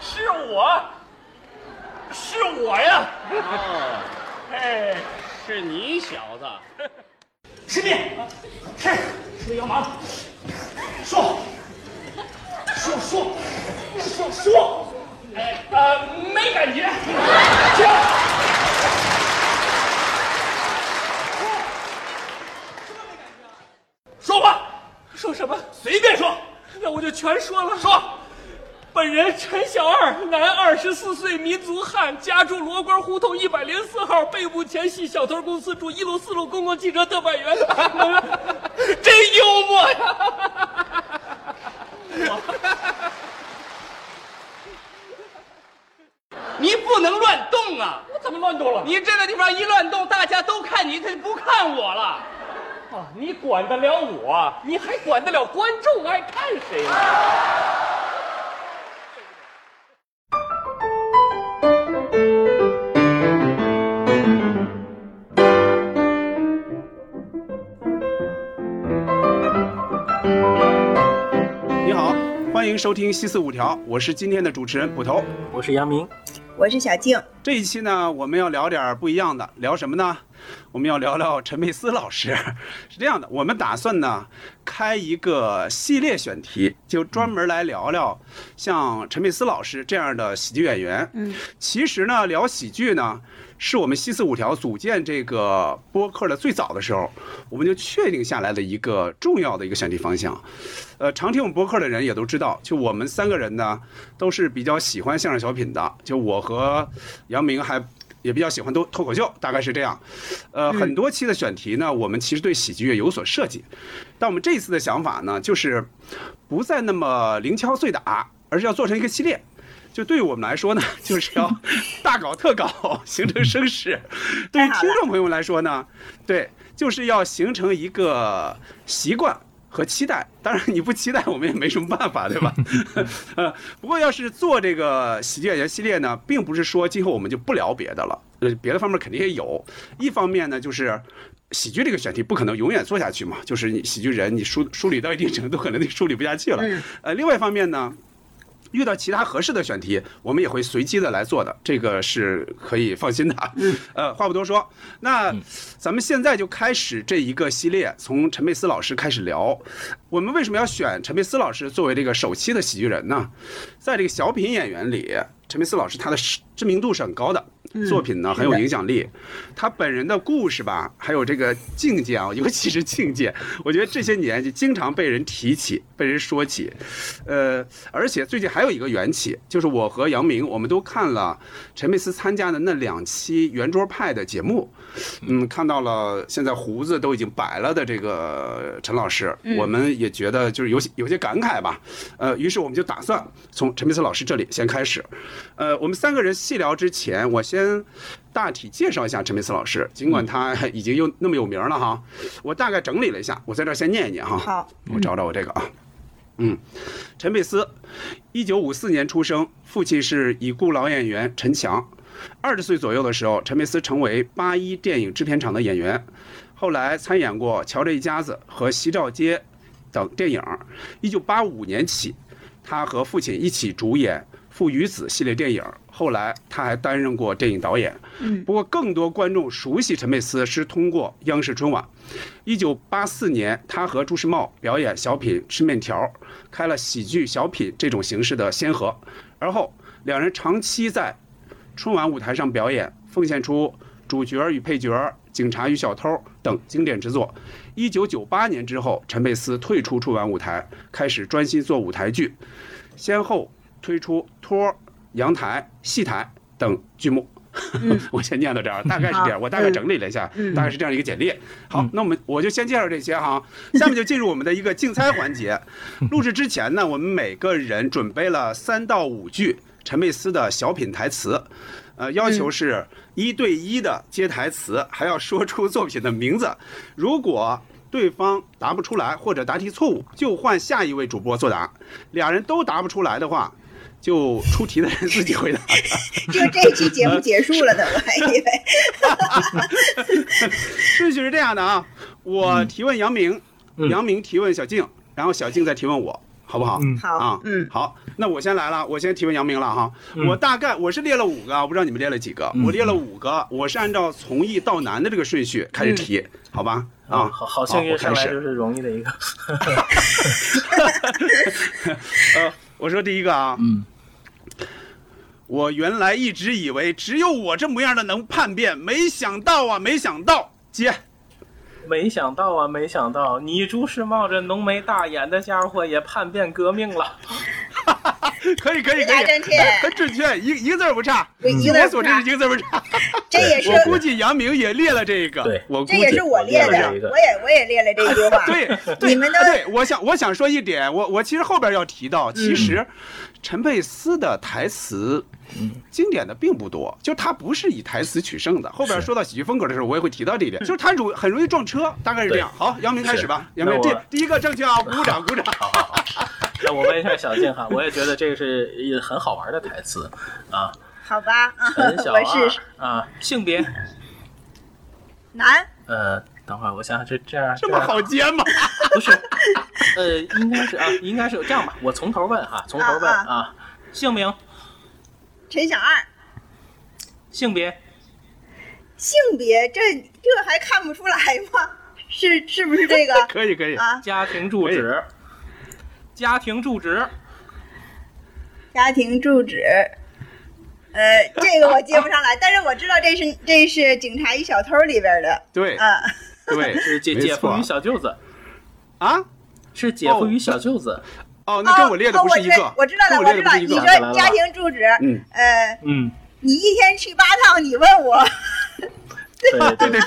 是我，是我呀！哦，哎，是你小子。师弟，是是不是要忙？说，说说说说，哎呃，没感觉，行。说话，说什么？随便说，那我就全说了。说。本人陈小二，男，二十四岁，民族汉，家住罗官胡同一百零四号，背部前系小偷公司，住一路四路公共汽车特派员。真幽默呀！你不能乱动啊！我怎么乱动了？你这个地方一乱动，大家都看你，他就不看我了。啊，你管得了我？你还管得了观众爱看谁呢？收听《西四五条》，我是今天的主持人捕头。我是杨明，我是小静。这一期呢，我们要聊点不一样的，聊什么呢？我们要聊聊陈佩斯老师。是这样的，我们打算呢开一个系列选题，就专门来聊聊像陈佩斯老师这样的喜剧演员。嗯，其实呢，聊喜剧呢，是我们西四五条组建这个播客的最早的时候，我们就确定下来的一个重要的一个选题方向。呃，常听我们播客的人也都知道，就我们三个人呢，都是比较喜欢相声小品的。就我和杨明还也比较喜欢脱脱口秀，大概是这样。呃，很多期的选题呢，我们其实对喜剧也有所设计，但我们这一次的想法呢，就是不再那么零敲碎打，而是要做成一个系列。就对于我们来说呢，就是要大搞特搞，形成声势；对于听众朋友们来说呢，对，就是要形成一个习惯。和期待，当然你不期待，我们也没什么办法，对吧？呃，不过要是做这个喜剧演员系列呢，并不是说今后我们就不聊别的了，呃，别的方面肯定也有。一方面呢，就是喜剧这个选题不可能永远做下去嘛，就是你喜剧人你梳梳理到一定程度，可能就梳理不下去了。呃，另外一方面呢。遇到其他合适的选题，我们也会随机的来做的，这个是可以放心的。嗯，呃，话不多说，那咱们现在就开始这一个系列，从陈佩斯老师开始聊。我们为什么要选陈佩斯老师作为这个首期的喜剧人呢？在这个小品演员里，陈佩斯老师他的知名度是很高的。作品呢很有影响力，他本人的故事吧，还有这个境界啊，尤其是境界，我觉得这些年就经常被人提起，被人说起。呃，而且最近还有一个缘起，就是我和杨明，我们都看了陈佩斯参加的那两期圆桌派的节目，嗯，看到了现在胡子都已经白了的这个陈老师，我们也觉得就是有些有些感慨吧。呃，于是我们就打算从陈佩斯老师这里先开始。呃，我们三个人细聊之前，我先。先大体介绍一下陈佩斯老师，尽管他 已经又那么有名了哈，我大概整理了一下，我在这先念一念哈。好，我找找我这个啊，嗯，陈佩斯，一九五四年出生，父亲是已故老演员陈强。二十岁左右的时候，陈佩斯成为八一电影制片厂的演员，后来参演过《乔这一家子》和《西照街》等电影。一九八五年起，他和父亲一起主演《父与子》系列电影。后来他还担任过电影导演，嗯，不过更多观众熟悉陈佩斯是通过央视春晚。一九八四年，他和朱时茂表演小品《吃面条》，开了喜剧小品这种形式的先河。而后两人长期在春晚舞台上表演，奉献出主角与配角、警察与小偷等经典之作。一九九八年之后，陈佩斯退出春晚舞台，开始专心做舞台剧，先后推出《托》。阳台、戏台等剧目，我先念到这儿，大概是这样。我大概整理了一下，大概是这样一个简历。好，那我们我就先介绍这些哈，下面就进入我们的一个竞猜环节。录制之前呢，我们每个人准备了三到五句陈佩斯的小品台词，呃，要求是一对一的接台词，还要说出作品的名字。如果对方答不出来或者答题错误，就换下一位主播作答。俩人都答不出来的话。就出题的人自己回答。就这期节目结束了的，我还以为。顺序是这样的啊，我提问杨明，杨明提问小静，然后小静再提问我。好不好？嗯好啊，嗯好，那我先来了，我先提问杨明了哈。嗯我大概我是列了五个，我不知道你们列了几个，我列了五个，我是按照从易到难的这个顺序开始提，好吧？啊，好好幸运，我开始。上来就是容易的一个。呃，我说第一个啊，嗯，我原来一直以为只有我这模样的能叛变，没想到啊，没想到，姐。没想到啊，没想到你朱是冒着浓眉大眼的家伙也叛变革命了。可以可以可以，很准确，一一个字儿不差。我所知，一个字儿不差。这也是我估计杨明也列了这个，对我估计这也是我列的，我也我也列了这句话。对，对你们都啊对，我想我想说一点，我我其实后边要提到，嗯其实陈佩斯的台词。经典的并不多，就他不是以台词取胜的。后边说到喜剧风格的时候，我也会提到这一点，就是他容很容易撞车，大概是这样。好，杨明开始吧，杨明这第一个正确啊，鼓掌鼓掌。我问一下小静哈，我也觉得这个是一个很好玩的台词啊。好吧，陈小 我是二啊，性别男，呃，等会儿我想想这这样这么好接吗？不是，呃，应该是啊，应该是这样吧，我从头问哈，从头问啊啊，姓名、陈小二，性别、性别这这还看不出来吗？是是不是这个可 以可以，啊？家庭住址、家庭住址、家庭住址，呃，这个我接不上来，但是我知道这是这是《警察与小偷》里边的，对啊，对，是姐姐夫与小舅子，啊。是姐夫与小舅子。哦，那跟我列的不是一个，哦我知道了，我知道，你说家庭住址，嗯。呃，嗯，你一天去八趟，你问我，对对对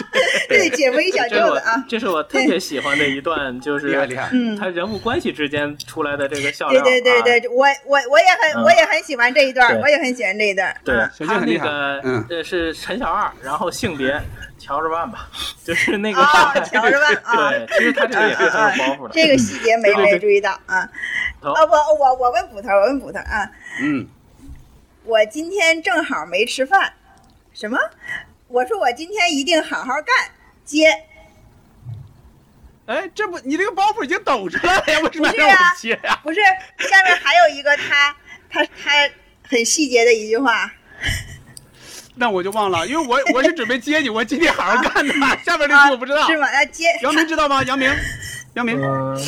对，姐夫 一小舅子啊，这是我特别喜欢的一段，就是 厉害厉害。嗯，他人物关系之间出来的这个笑对料。对对对，我我我也很嗯。我也很喜欢这一段，我也很喜欢这一段，对啊。他那个嗯。呃是陈小二，然后性别乔着万吧，就是那个啊，瞧着办啊，对，其实他这个也是包袱的。这个细节没对对没注意到啊。头。啊，我我我问捕头，我问捕头啊，嗯，我今天正好没吃饭，什么？我说我今天一定好好干，接哎，这不你这个包袱已经抖出来了呀？为什么让不是啊我接呀？不是，下面还有一个他他他很细节的一句话，那我就忘了，因为我我是准备接你，我今天好好干的。下面这啊句我不知道。是吗？那接杨明知道吗？杨明，杨明嗯，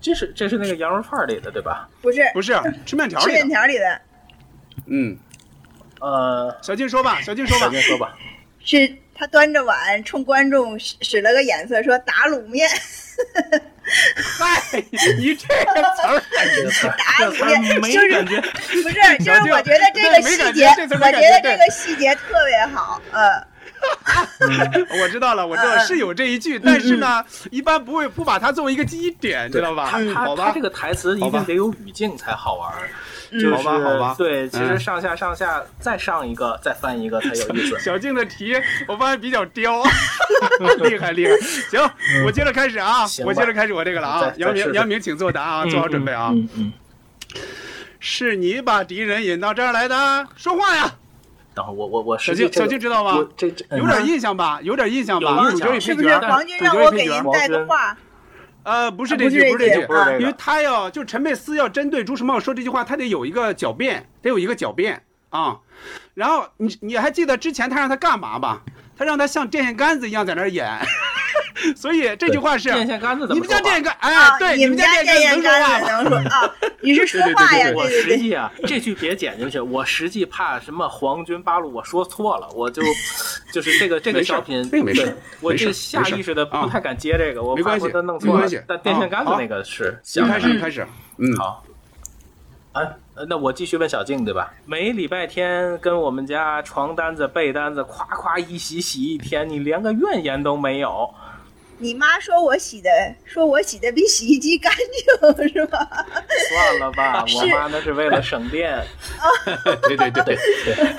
这是这是那个羊肉串里的对吧？不是不是吃面条吃面。条里的，嗯，呃，小静说吧，小静说吧。小静说吧。是他端着碗冲观众使使了个眼色，说打卤面，嗨，你这个词儿打卤面，没就是感觉。不是，就是我觉得这个细节，我觉得这个细节特别好，呃。我知道了，我知道是有这一句，但是呢，一般不会不把它作为一个记忆点，知道吧？他他好吧他这，个台词一定得有语境才好玩好吧好吧对，其实嗯上下上下再上一个，再翻一个才有意思。小静的题我发现比较刁，厉 害厉害。行，我接着开始啊我接着开始我这个了啊杨明，杨明，请作答啊，做好准备啊。嗯嗯。是你把敌人引到这儿来的，说话呀！等会儿我我我小静，实际小静知道吗？这这嗯有点印象吧？有点印象吧？是不角与配角是，黄军让我给您。带个话？呃，不是啊这句，不是这句因为他要就陈佩斯要针对朱时茂说这句话，他得有一个狡辩，得有一个狡辩啊。然后你你还记得之前他让他干嘛吧？他让他像电线杆子一样在那儿演，所以这句话是电线杆子怎你们家么说话电线杆，哎啊，，对，你们家家电线能说话吗？能说啊？你是说话呀？我对对对。实际啊，这句别剪进去。我实际怕什么皇军八路，我说错了，我就就是这个这个小品，这个没事对我这下意识的不太敢接这个，我没关系怕他弄错了。但电线杆子啊那个是你开始，开始，嗯，好。哎，呃那我继续问小静对吧？每礼拜天跟我们家床单子、被单子夸夸一洗洗一天，你连个怨言都没有。你妈说我洗的，说我洗的比洗衣机干净，是吧？算了吧，我妈那是为了省电。对对对对对，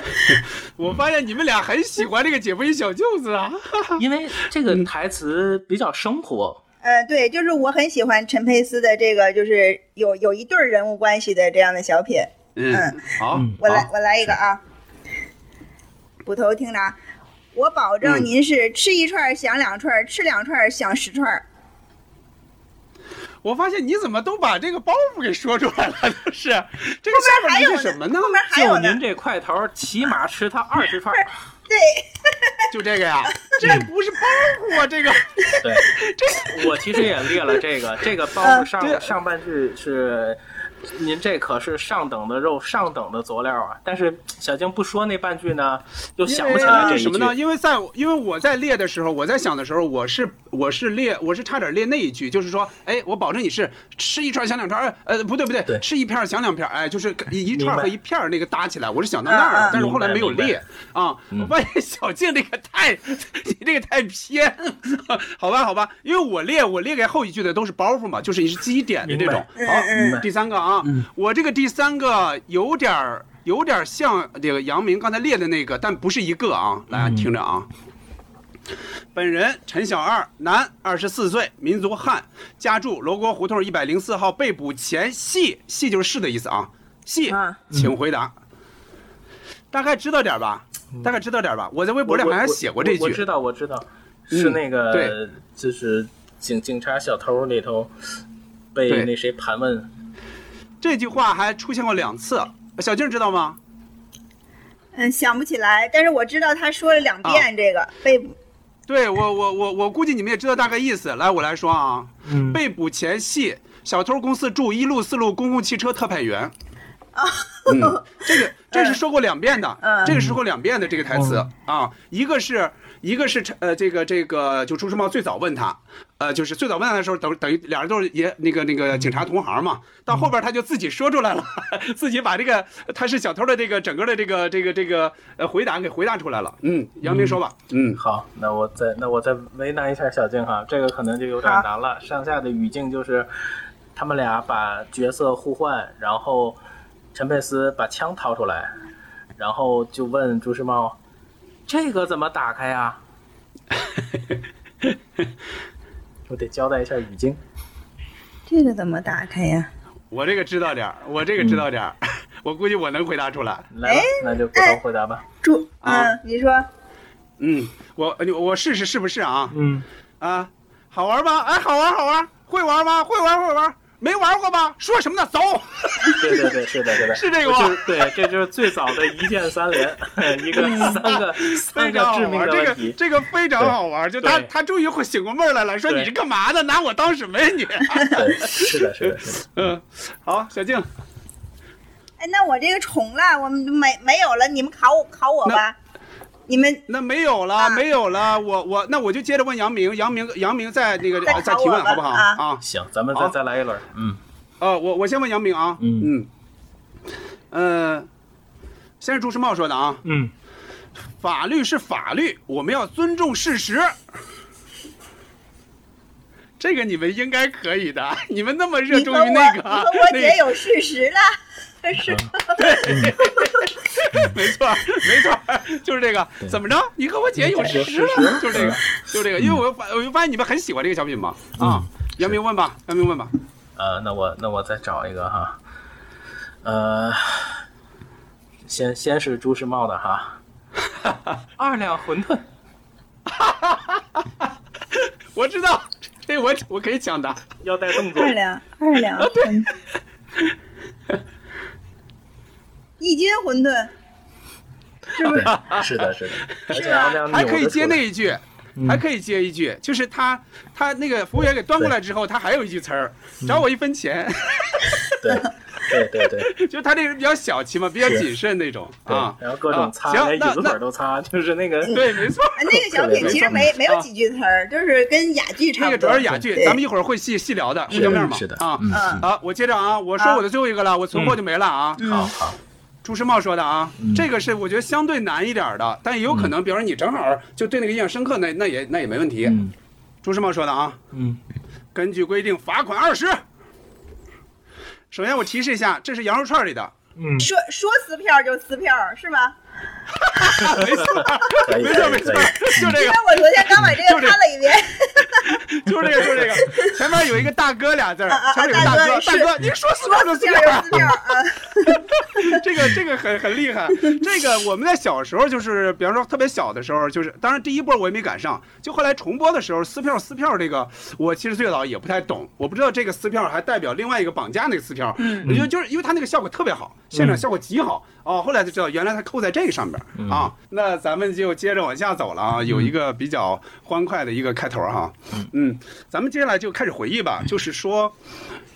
我发现你们俩很喜欢这个姐夫与小舅子啊。因为这个台词比较生活。呃，对，就是我很喜欢陈佩斯的这个，就是有有一对儿人物关系的这样的小品。嗯，好，嗯好，我来我来一个啊，捕头听着啊，我保证嗯您是吃一串儿想两串儿，吃两串儿想十串儿。我发现你怎么都把这个包袱给说出来了，就是这个下还有面是什么呢？后面还有呢就您。这块头，起码吃它二十串。对，就这个呀，这不是包袱啊，这个。对，这 我其实也列了这个，这个包袱上、上半句是，您这可是上等的肉，上等的佐料啊。但是小静不说那半句呢，又想不起来这一句。什么呢？因为在因为我在列的时候，我在想的时候，我是我是列我是差点列那一句，就是说，哎，我保证你是吃一串想两串，呃呃，不对不对，对吃一片想两片，哎，就是一一串和一片那个搭起来，我是想到那儿了，但是后来没有列啊。嗯我发现小静这个太，你这个太偏，好吧好吧，因为我列我列给后一句的都是包袱嘛，就是你是基点的这种。好第三个啊，我这个第三个有点儿有点儿像这个杨明刚才列的那个，但不是一个啊。来听着啊，本人陈小二，男，二十四岁，民族汉，家住罗锅胡同一百零四号，被捕前系系就是是的意思啊，系啊，请回答。大概知道点儿吧，大概知道点儿吧。我在微博里好像写过这句我我知。道，我知道，嗯是那个，对就是警警察小偷里头被那谁盘问。这句话还出现过两次，小静知道吗？嗯，想不起来，但是我知道他说了两遍这个被捕。对我我我我估计你们也知道大概意思。来，我来说啊，嗯被捕前系小偷公司驻一路四路公共汽车特派员。嗯，这个这是说过两遍的，嗯这个是说过两遍的这个台词啊，一个是一个是呃这个这个就朱时茂最早问他，呃就是最早问他的时候等等于俩人都是也那个那个警察同行嘛，到后边他就自己说出来了，自己把这个他是小偷的这个整个的这个这个这个呃回答给回答出来了。嗯，杨明说吧，嗯好，那我再那我再为难一下小静哈，这个可能就有点难了。上下的语境就是，他们俩把角色互换，然后陈佩斯把枪掏出来，然后就问朱时茂：“这个怎么打开呀？” 我得交代一下语境。这个怎么打开呀？我这个知道点儿，我这个知道点儿，我估计我能回答出来。来吧，那就骨头回答吧。朱，啊嗯，你说，嗯，我我试试是不是啊？嗯，啊，好玩吗？哎，好玩好玩，会玩吗？会玩会玩，没玩过吧？说什么呢？走。对对对，是的，是的，是这个吗对，这就是最早的一键三连，一个三个 三非常好个致命玩，这个的问题。这个非常好玩。就他他终于会醒过味儿来了，说你是干嘛的？拿我当什么呀你？是的，是的，嗯，好，小静，哎，那我这个重了，我没没有了，你们考我考我吧。你们那没有了，啊没有了。我我那我就接着问杨明，杨明杨明再那个再再提问好不好啊啊？行，咱们再好再来一轮。嗯，呃，我我先问杨明啊，嗯嗯，呃，先是朱时茂说的啊，嗯，法律是法律，我们要尊重事实。这个你们应该可以的，你们那么热衷于那个，你和我那姐有事实了，是对？没错，没错，就是这个。怎么着？你和我姐有事实了，就是这个，就是这个。因为我发，我就发现你们很喜欢这个小品嘛。啊，杨明问吧，杨明问吧。呃，那我那我再找一个哈，呃，先先是朱时茂的哈，二两馄饨，我知道，这我我可以抢答。要带动作二。两二两馄饨，一斤馄饨，是不是？是的，是的，而且要这样还可以接那一句，还可以接一句，就是他他那个服务员给端过来之后，他还有一句词儿，找我一分钱。对对对对就他这个人比较小气嘛，比较谨慎那种啊，。然后各种擦，连椅子腿都擦，就是那个对，没错。那个小品其实没没有几句词儿，就是跟哑剧差那个。主要是哑剧，咱们一会儿会细细聊的，是互相面嘛。是的啊嗯嗯啊，我接着啊，我说我的最后一个了，我存货就没了啊。嗯好好，朱时茂说的啊嗯，这个是我觉得相对难一点的，但也有可能，比方说你正好就对那个印象深刻，那那也那也没问题。嗯朱时茂说的啊，嗯，根据规定罚款二十。首先我提示一下，这是羊肉串里的，嗯，说说撕票就撕票是吧？没错，没错，没错就这个因为，我昨天刚把这个看了一遍，就是这个，就是这个。前面有一个大哥俩字儿前面有个大哥，大大哥您说四票就四四票 这个这个很很厉害。这个我们在小时候就是，比方说特别小的时候，就是当然第一波我也没赶上，就后来重播的时候，撕票撕票这个，我其实最早也不太懂，我不知道这个撕票还代表另外一个绑架那个撕票。嗯，我觉得就是因为它那个效果特别好，现场效果极好。哦，后来才知道原来它扣在这个上边啊。那咱们就接着往下走了啊，有一个比较欢快的一个开头哈。嗯，咱们接下来就开始回忆吧，就是说，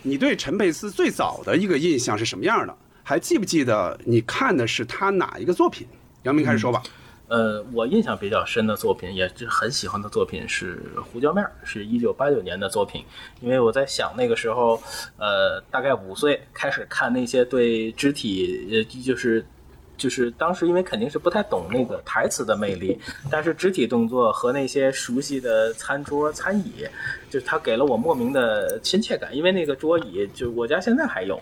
你对陈佩斯最早的一个印象是什么样的？还记不记得你看的是他哪一个作品？杨明开始说吧。呃，我印象比较深的作品，也是很喜欢的作品是《胡椒面》，是一九八九年的作品。因为我在想那个时候，呃，大概五岁开始看那些对肢体，呃，就是。就是当时因为肯定是不太懂那个台词的魅力，但是肢体动作和那些熟悉的餐桌餐椅，就是他给了我莫名的亲切感。因为那个桌椅，就我家现在还有，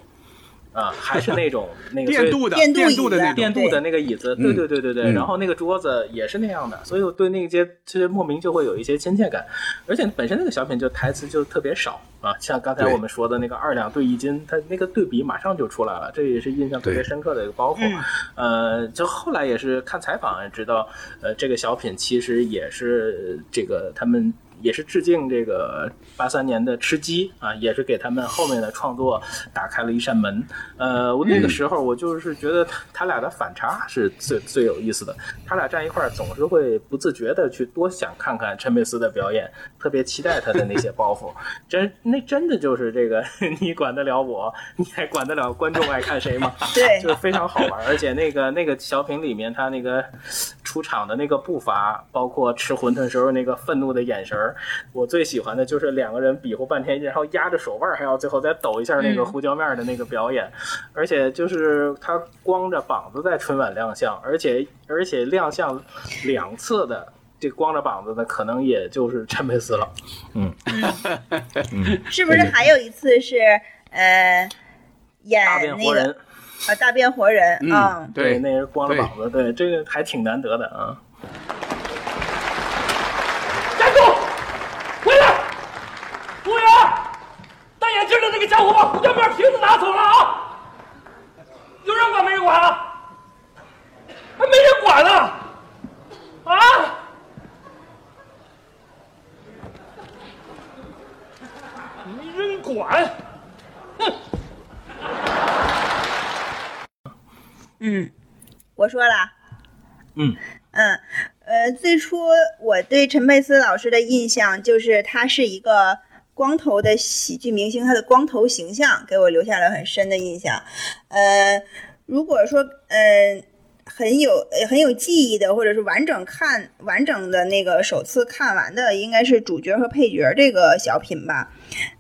啊，还是那种那个电镀的，电镀的那椅子种。电镀的那个椅子，对对对对对，嗯然后那个桌子也是那样的，所以我对那些其实莫名就会有一些亲切感，而且本身那个小品就台词就特别少啊，像刚才我们说的那个二两对一斤，它那个对比马上就出来了，这也是印象特别深刻的一个包袱。呃，就后来也是看采访也知道，呃，这个小品其实也是这个他们。也是致敬这个八三年的吃鸡啊，也是给他们后面的创作打开了一扇门。呃，我那个时候我就是觉得他他俩的反差是最最有意思的，他俩站一块儿总是会不自觉的去多想看看陈佩斯的表演，特别期待他的那些包袱。真那真的就是这个，你管得了我，你还管得了观众爱看谁吗？对就是非常好玩，而且那个那个小品里面，他那个出场的那个步伐，包括吃馄饨时候那个愤怒的眼神儿，我最喜欢的就是两个人比划半天，然后压着手腕，还要最后再抖一下那个胡椒面的那个表演，而且就是他光着膀子在春晚亮相，而且而且亮相两次的。这光着膀子的可能也就是陈佩斯了，嗯 是不是还有一次是呃演大变那个活人，啊大变活人嗯啊？对那是光着膀子，对，这个还挺难得的啊。站住！回来！服务员，戴眼镜的那个家伙把胡椒面瓶子拿走了啊！有人管没人管啊？还没人管呢！啊！没人管！哼！嗯，我说了，嗯嗯呃，最初我对陈佩斯老师的印象就是他是一个光头的喜剧明星，他的光头形象给我留下了很深的印象。呃，如果说呃很有呃很有记忆的，或者是完整看完整的那个首次看完的，应该是主角和配角这个小品吧。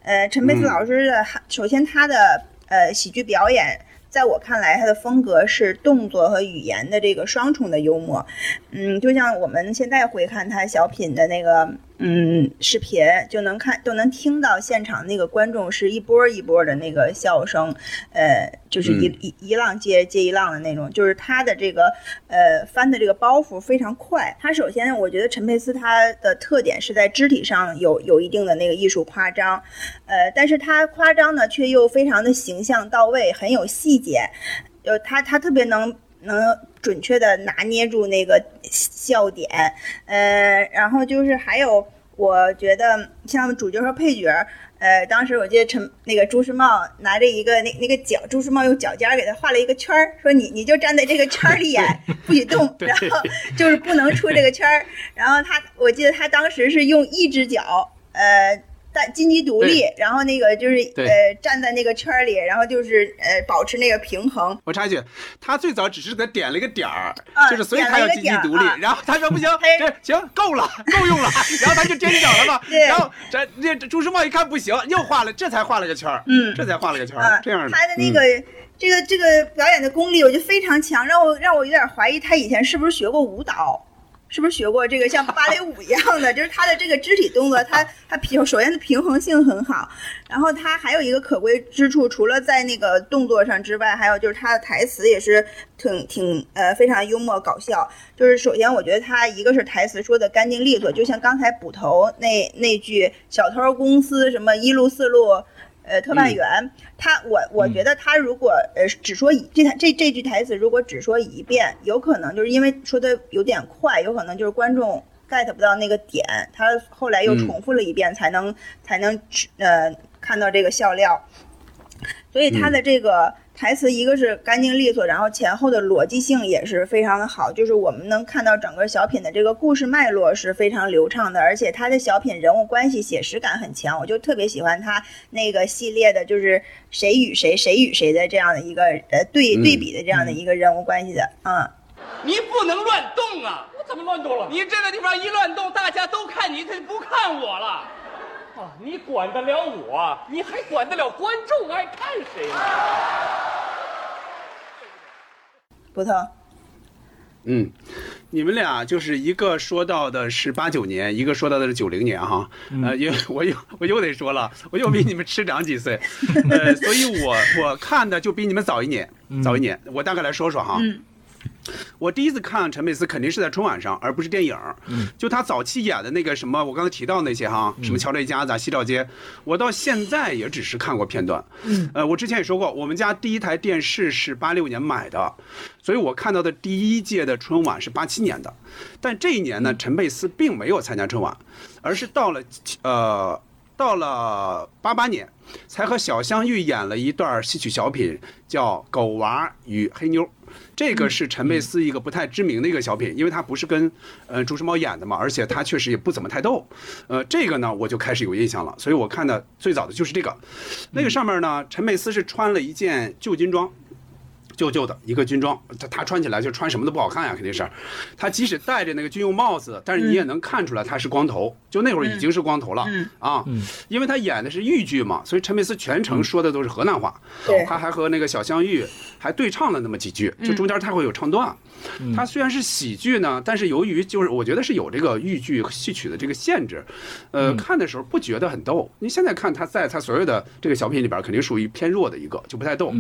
呃，陈佩斯老师的，首先他的呃喜剧表演。在我看来，他的风格是动作和语言的这个双重的幽默，嗯，就像我们现在回看他小品的那个嗯。视频，就能看都能听到现场那个观众是一波一波的那个笑声，呃，就是一、一一浪接接一浪的那种，就是他的这个呃翻的这个包袱非常快。他首先我觉得陈佩斯他的特点是在肢体上有有一定的那个艺术夸张，呃，但是他夸张呢却又非常的形象到位，很有细节，呃，他他特别能能准确的拿捏住那个笑点，呃，然后就是还有，我觉得像主角和配角，呃，当时我记得陈那个朱时茂拿着一个那那个脚，朱时茂用脚尖儿给他画了一个圈儿，说你你就站在这个圈儿里演，不许动，然后就是不能出这个圈儿。然后他，我记得他当时是用一只脚，呃。但金鸡独立，然后那个就是呃站在那个圈儿里，然后就是呃保持那个平衡，我插一句，他最早只是给他点了一个点儿，啊就是所以他要经济独立。然后他说不行，这行够了，够用了。然后他就踮起脚了嘛。对然后这这这朱时茂一看不行，又画了，这才画了个圈儿。嗯这才画了个圈啊儿，这样的。他的那嗯个、这个这个表演的功力，我就非常强，让我让我有点怀疑他以前是不是学过舞蹈。是不是学过这个像芭蕾舞一样的？就是他的这个肢体动作，他他平首先的平衡性很好，然后他还有一个可贵之处，除了在那个动作上之外，还有就是他的台词也是挺挺呃非常幽默搞笑。就是首先我觉得他一个是台词说的干净利索，就像刚才捕头那那句“小偷公司什么一路四路”。呃，特派员，他我我觉得他如果呃只说一这台这这句台词，如果只说一遍，有可能就是因为说的有点快，有可能就是观众 get 不到那个点，他后来又重复了一遍才能才能呃看到这个笑料，所以他的这个。台词一个是干净利索，然后前后的逻辑性也是非常的好，就是我们能看到整个小品的这个故事脉络是非常流畅的，而且他的小品人物关系写实感很强，我就特别喜欢他那个系列的，就是谁与谁谁与谁的这样的一个呃对对比的这样的一个人物关系的，嗯。你不能乱动啊！我怎么乱动了？你这个地方一乱动，大家都看你，他就不看我了。啊，你管得了我？你还管得了观众爱看谁呢？葡萄，嗯，你们俩就是一个说到的是八九年，一个说到的是九零年哈，呃，因为我又我又得说了，我又比你们迟长几岁，呃，所以我我看的就比你们早一年，早一年，我大概来说说哈。我第一次看陈佩斯肯定是在春晚上，而不是电影。嗯，就他早期演的那个什么，我刚才提到那些哈，什么《乔这一家子》《西照街》，我到现在也只是看过片段。嗯，呃，我之前也说过，我们家第一台电视是八六年买的，所以我看到的第一届的春晚是八七年的。但这一年呢，陈佩斯并没有参加春晚，而是到了呃到了八八年，才和小香玉演了一段戏曲小品，叫《狗娃与黑妞》。这个是陈佩斯一个不太知名的一个小品，因为他不是跟呃朱时茂演的嘛，而且他确实也不怎么太逗。呃，这个呢我就开始有印象了，所以我看的最早的就是这个。那个上面呢，陈佩斯是穿了一件旧军装。旧旧的一个军装，他他穿起来就穿什么都不好看呀，肯定是。他即使戴着那个军用帽子，但是你也能看出来他是光头，就那会儿已经是光头了啊。因为他演的是豫剧嘛，所以陈佩斯全程说的都是河南话。他还和那个小香玉还对唱了那么几句，就中间他会有唱段。他虽然是喜剧呢，但是由于就是我觉得是有这个豫剧戏曲的这个限制，呃，看的时候不觉得很逗。你现在看他在他所有的这个小品里边，肯定属于偏弱的一个，就不太逗。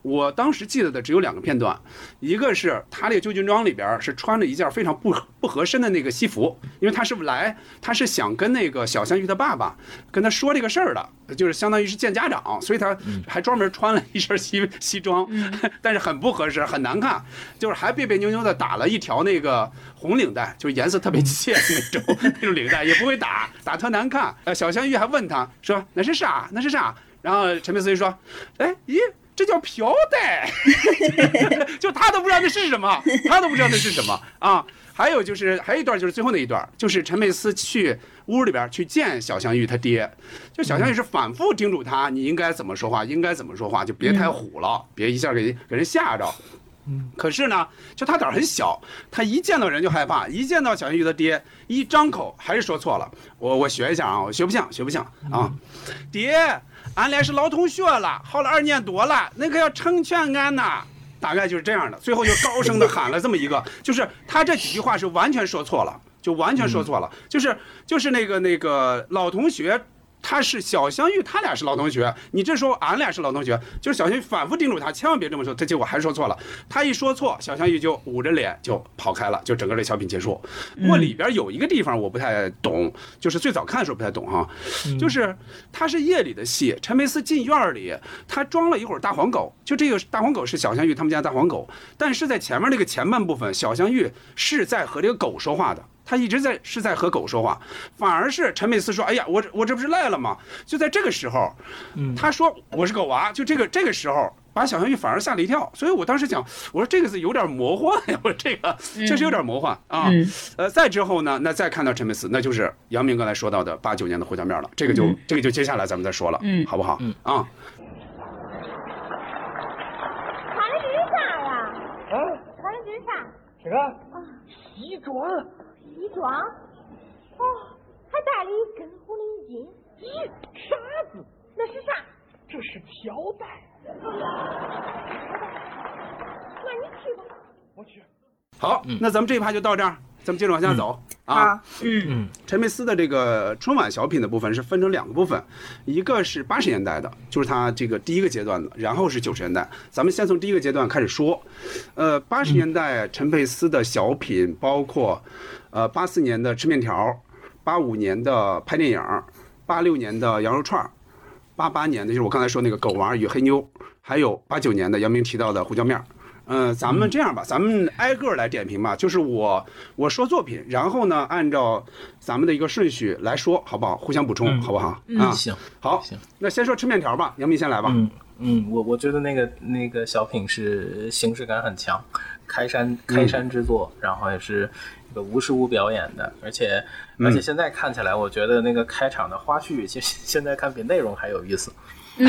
我当时记得的只有两个片段，一个是他那个旧军装里边是穿着一件非常不不合身的那个西服，因为他是来他是想跟那个小香玉的爸爸跟他说这个事儿的，就是相当于是见家长，所以他还专门穿了一身西西装，但是很不合适，很难看，就是还别别。扭扭的打了一条那个红领带，就是颜色特别浅那种那种领带，也不会打，打特难看。呃，小香玉还问他说：“那是啥？那是啥？”然后陈佩斯就说：“哎，咦，这叫飘带。”就他都不知道那是什么，他都不知道那是什么啊。还有就是还有一段就是最后那一段，就是陈佩斯去屋里边去见小香玉他爹，就小香玉是反复叮嘱他你应该怎么说话，应该怎么说话，就别太虎了，别一下给给人吓着。嗯，可是呢，就他胆儿很小，他一见到人就害怕，一见到小香玉的爹，一张口还是说错了。我我学一下啊，我学不像，学不像啊。爹，俺俩是老同学了，好了二年多了，那可要成全俺呐。大概就是这样的，最后就高声的喊了这么一个，就是他这几句话是完全说错了，就完全说错了，就是就是那个那个老同学。他是小香玉，他俩是老同学。你这时候俺俩是老同学，就是小香玉反复叮嘱他，千万别这么说。他结果还说错了。他一说错，小香玉就捂着脸就跑开了，就整个这小品结束。不过里边有一个地方我不太懂，就是最早看的时候不太懂哈，就是他是夜里的戏，陈佩斯进院里，他装了一会儿大黄狗，就这个大黄狗是小香玉他们家大黄狗，但是在前面那个前半部分，小香玉是在和这个狗说话的。他一直在是在和狗说话，反而是陈佩斯说：“哎呀，我我这不是赖了吗？”就在这个时候，他说我是狗娃，就这个这个时候把小香玉反而吓了一跳。所以我当时讲，我说这个字有点魔幻呀，我说这个确实有点魔幻啊。呃，再之后呢，那再看到陈佩斯，那就是杨明刚才说到的八九年的胡椒面了。这个就这个就接下来咱们再说了，好不好？嗯啊。穿的这是啥呀？啊？穿的这是啥？这个西装。西装，哦，还戴了一根红领巾。咦，啥子？那是啥？这是飘带。那你去吧。我去。好，那咱们这一趴就到这儿。咱们接着往下走啊。啊，嗯陈佩斯的这个春晚小品的部分是分成两个部分，一个是八十年代的，就是他这个第一个阶段的，然后是九十年代。咱们先从第一个阶段开始说。呃，八十年代陈佩斯的小品包括，呃，八四年的吃面条，八五年的拍电影，八六年的羊肉串儿，八八年的就是我刚才说那个狗娃与黑妞，还有八九年的杨明提到的胡椒面儿。嗯，咱们这样吧，咱们挨个来点评吧。就是我我说作品，然后呢，按照咱们的一个顺序来说，好不好？互相补充，嗯好不好？啊，行，好行，那先说吃面条吧，杨明先来吧。嗯嗯，我我觉得那个那个小品是形式感很强，开山开山之作，然后也是一个无实物表演的，而且嗯而且现在看起来，我觉得那个开场的花絮，其实 现在看比内容还有意思。嗯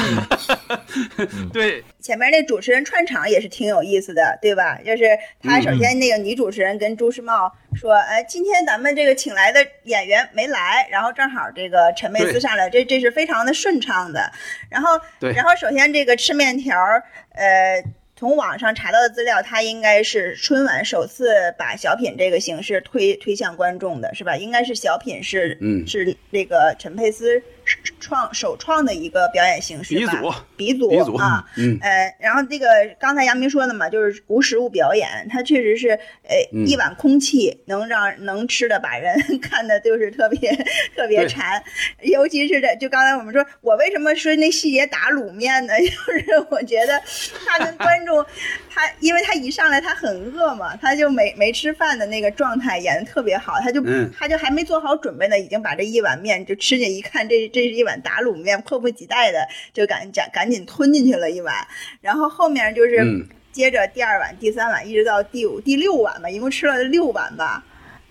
对，前面那主持人串场也是挺有意思的，对吧？就是他首先那个女主持人跟朱时茂说，哎，今天咱们这个请来的演员没来，然后正好这个陈佩斯对上来，这这是非常的顺畅的。然后，然后首先这个吃面条，呃。从网上查到的资料，他应该是春晚首次把小品这个形式推推向观众的，是吧？应该是小品是，嗯是那个陈佩斯创首创的一个表演形式吧，鼻祖鼻祖啊，嗯呃，然后这个刚才杨明说的嘛，就是无实物表演，它确实是，呃，嗯一碗空气能让能吃的把人 看的就是特别特别馋，尤其是这，就刚才我们说，我为什么说那细节打卤面呢？就是我觉得他跟观众，他因为他一上来他很饿嘛，他就没没吃饭的那个状态演的特别好，他就、嗯他就还没做好准备呢，已经把这一碗面就吃进，一看这这是一碗打卤面，迫不及待的就赶赶赶紧吞进去了一碗，然后后面就是嗯。接着第二碗、第三碗，一直到第五、第六碗吧，一共吃了六碗吧。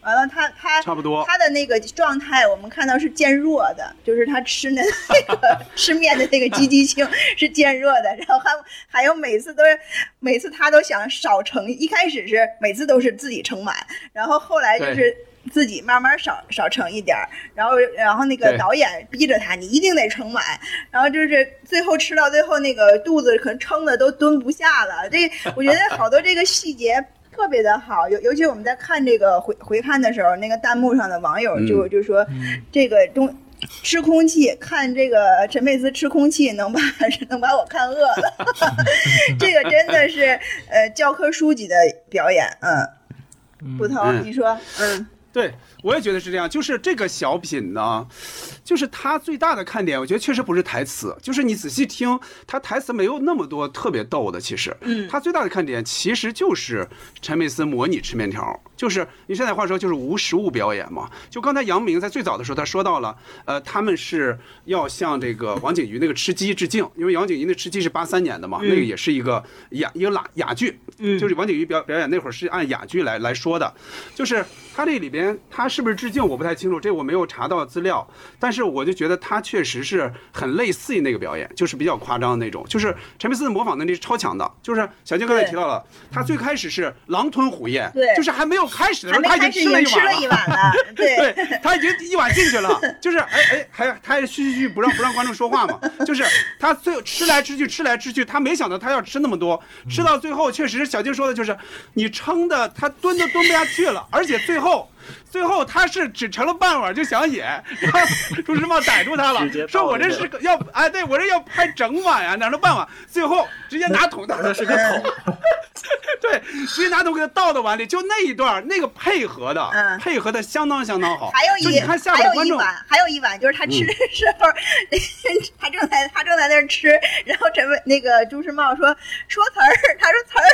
完了他，他差不多他的那个状态，我们看到是渐弱的，就是他吃的那个 吃面的那个积极性是渐弱的，然后还还有每次都是每次他都想少盛，一开始是每次都是自己盛满，然后后来就是自己慢慢少少盛一点儿，然后然后那个导演逼着他，你一定得盛满，然后就是最后吃到最后那个肚子可能撑的都蹲不下了。这 我觉得好多这个细节特别的好，尤尤其我们在看这个回回看的时候，那个弹幕上的网友就、嗯就说这个东。吃空气，看这个陈佩斯吃空气，能把 能把我看饿了。这个真的是呃教科书级的表演，嗯。捕头，嗯你说，嗯，对，我也觉得是这样。就是这个小品呢，就是它最大的看点，我觉得确实不是台词，就是你仔细听，它台词没有那么多特别逗的。其实，嗯它最大的看点其实就是陈佩斯模拟吃面条，就是你现在话说就是无实物表演嘛。就刚才杨明在最早的时候他说到了，呃，他们是要向这个王景瑜那个吃鸡致敬，因为王景瑜那吃鸡是八三年的嘛，那个也是一个哑一个哑哑剧，嗯。就是王景瑜表表演那会儿是按哑剧来来说的，就是他这里边他是不是致敬我不太清楚，这我没有查到资料，但是我就觉得他确实是很类似于那个表演，就是比较夸张的那种，就是陈佩斯的模仿能力是超强的，就是小金刚才对。提到了，他最开始是狼吞虎咽，对。就是还没有开始的时候他已经吃了一碗了，对。对他已经一碗进去了，就是哎哎，还他还嘘嘘嘘不让不让观众说话嘛，就是他最后吃来吃去吃来吃去，他没想到他要吃那么多，吃到最后确实小静说的就是你撑的他蹲都蹲不下去了，而且最后。最后他是只盛了半碗就想演，然后 朱时茂逮住他了，说我这是个要哎，对我这要拍整碗呀，哪能半碗？最后直接拿桶倒，那是个桶，对，直接拿桶给他倒到碗里，就那一段那个配合的，嗯配合的相当相当好。还有一就你看下还边观众，有一碗，还有一碗就是他吃的时候，他正在他正在那儿吃，然后陈伟那个朱时茂说说词儿，他说词儿，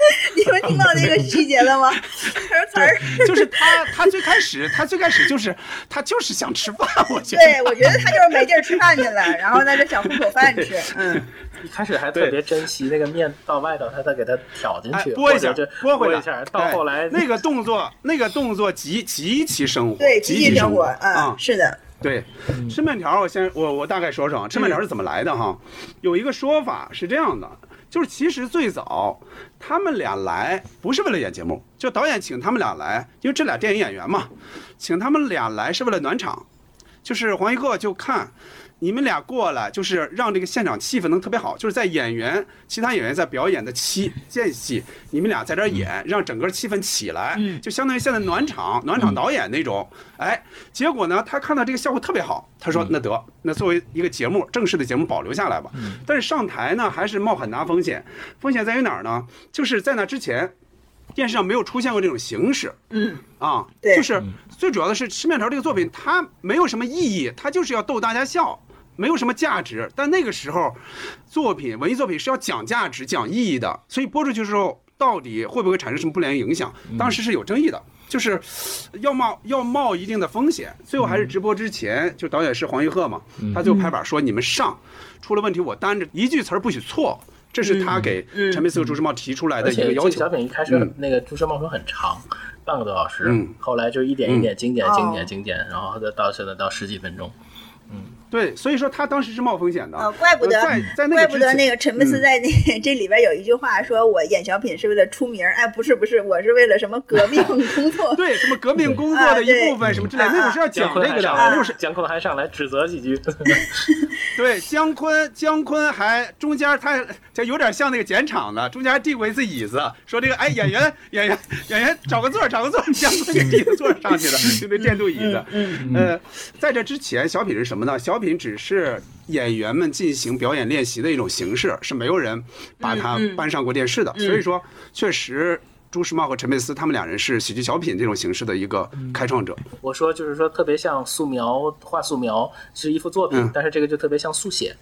你们听到那个细节了吗？就是他，他最开始，他最开始就是他就是想吃饭，我觉得。对我觉得他就是没地儿吃饭去了，然后在这想糊口饭吃，嗯，一开始还特别珍惜那个面到外头，他再给它挑进哎，去，拨一下拨回来一下，到后来那个动作，那个动作极极其生活，对，极其生活，嗯，。是的，对，吃面条，我先我我大概说说啊，吃面条是怎么来的哈？有一个说法是这样的，就是其实最早他们俩来不是为了演节目，就导演请他们俩来，因为这俩电影演员嘛，请他们俩来是为了暖场，就是黄一鹤就看。你们俩过来，就是让这个现场气氛能特别好，就是在演员其他演员在表演的期间隙，你们俩在这儿演，让整个气氛起来，就相当于现在暖场暖场导演那种。哎，结果呢，他看到这个效果特别好，他说那得那作为一个节目正式的节目保留下来吧。但是上台呢，还是冒很大风险，风险在于哪儿呢？就是在那之前。电视上没有出现过这种形式，嗯。啊，对。就是最主要的是《吃面条》这个作品，它没有什么意义，它就是要逗大家笑，没有什么价值。但那个时候，作品文艺作品是要讲价值、讲意义的，所以播出去的时候，到底会不会产生什么不良影响，当时是有争议的，就是要冒要冒一定的风险。最后还是直播之前，就导演是黄玉鹤嘛，他就拍板说：“你们上，出了问题我担着，一句词儿不许错。”这是他给陈佩斯和朱时茂提出来的一个要求。个小品一开始嗯那个朱时茂说很长，半个多小时，嗯后来就一点一点精简、嗯精简、精简，然后再到现在到十几分钟。对，所以说他当时是冒风险的。呃，怪不得呃在在那怪不得那个陈佩斯嗯在那、这里边有一句话，说我演小品是为了出名儿，哎，不是不是，我是为了什么革命工作。对什么革命工作的一部分什么之类，啊那会儿是要讲这个的，那会儿是姜昆还上来指责几句。对姜昆，姜昆还中间他就有点像那个剪场的，中间还递过一次椅子，说这个哎演员演员演员找个座找个座儿，姜昆给递个座上去的，就那电镀椅子。呃，在这之前，小品是什么呢？小品只是演员们进行表演练习的一种形式，是没有人把它搬上过电视的。所以说，确实。朱时茂和陈佩斯他们两人是喜剧小品这种形式的一个开创者。我说就是说特别像素描，画素描是一幅作品，嗯。但是这个就特别像速写，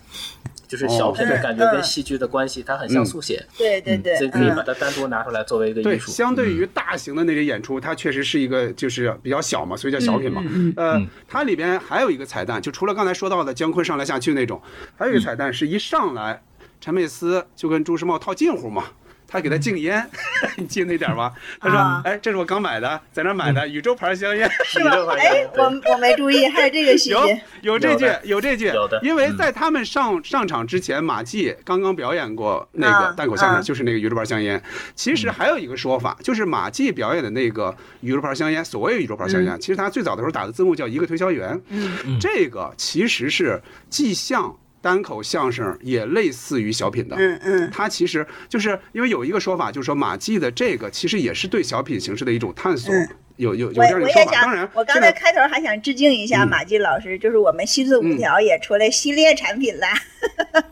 就是小品的哦感觉跟嗯。戏剧的关系，它很像速写，对对对，所以可以把嗯它单独拿出来作为一个，艺术。相对于大型的那些演出，它确实是一个就是比较小嘛，所以叫小品嘛。呃，它里边还有一个彩蛋，就除了刚才说到的姜昆上来下去那种，还有一个彩蛋是一上来，陈佩斯就跟朱时茂套近乎嘛。他给他禁烟，你记得那点儿吗？他说啊：“哎，这是我刚买的，在那买的宇宙牌香烟。”是吧哎，我我没注意，还有这个细有节。有这句有这句，有的。因为在他们上上场之前，马季刚刚表演过那个啊单口相声，啊。就是那个宇宙牌香烟。其实还有一个说法，就是马季表演的那个宇宙牌香烟，所谓宇宙牌香烟，其实他最早的时候打的字幕叫一个推销员。嗯，这个其实是既像单口相声，也类似于小品的。嗯嗯它其实就是因为有一个说法，就是说马季的这个其实也是对小品形式的一种探索，嗯有有有这我样一个说法。我也想当然，，我刚才开头还想致敬一下嗯马季老师，就是我们西四五条也出来系列产品啦。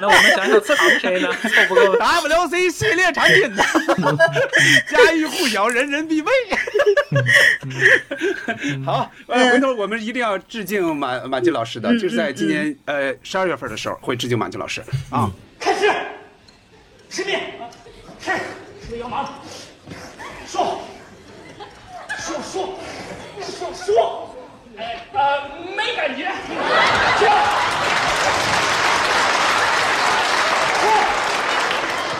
那我们想想藏谁呢？凑不够 WC 系列产品呢，家喻户晓，人人必备。好，呃，回头我们一定要致敬马马季老师的，就是在今年呃十二月份的时候会致敬马季老师啊。开始，吃面，吃，吃要忙，说，说说，说说，哎呃没感觉，停，说，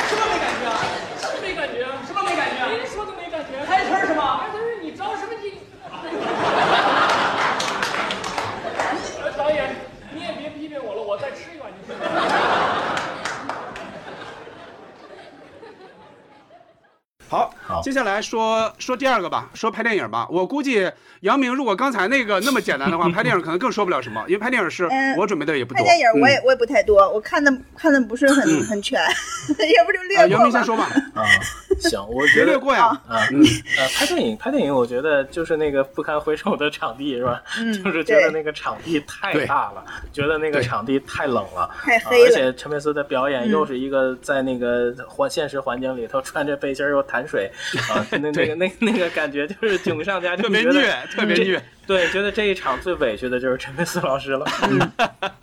什么没感觉啊？什么没感觉啊？什么没感觉啊？您说的没感觉，台词儿是吗？台词儿你着什么急？呃导演，你也别批评我了，我再吃一碗就行了。好，接下来说说第二个吧，说拍电影吧。我估计杨明如果刚才那个那么简单的话，拍电影可能更说不了什么，因为拍电影是嗯我准备的也不多。拍电影我也嗯我也不太多，我看的看的不是很 很全，要不就啊，略过吧。杨明先说吧，啊，行，我别觉得过呀。啊，嗯呃，拍电影，拍电影，我觉得就是那个不堪回首的场地，是吧？嗯就是觉得那个场地太大了，觉得那个场地太冷了，啊太黑了而且陈佩斯的表演嗯又是一个在那个环现实环境里头穿着背心儿又弹水啊，那那个那那个感觉就是囧上加 囧，特别虐，特别虐。对，觉得这一场最委屈的就是陈佩斯老师了。嗯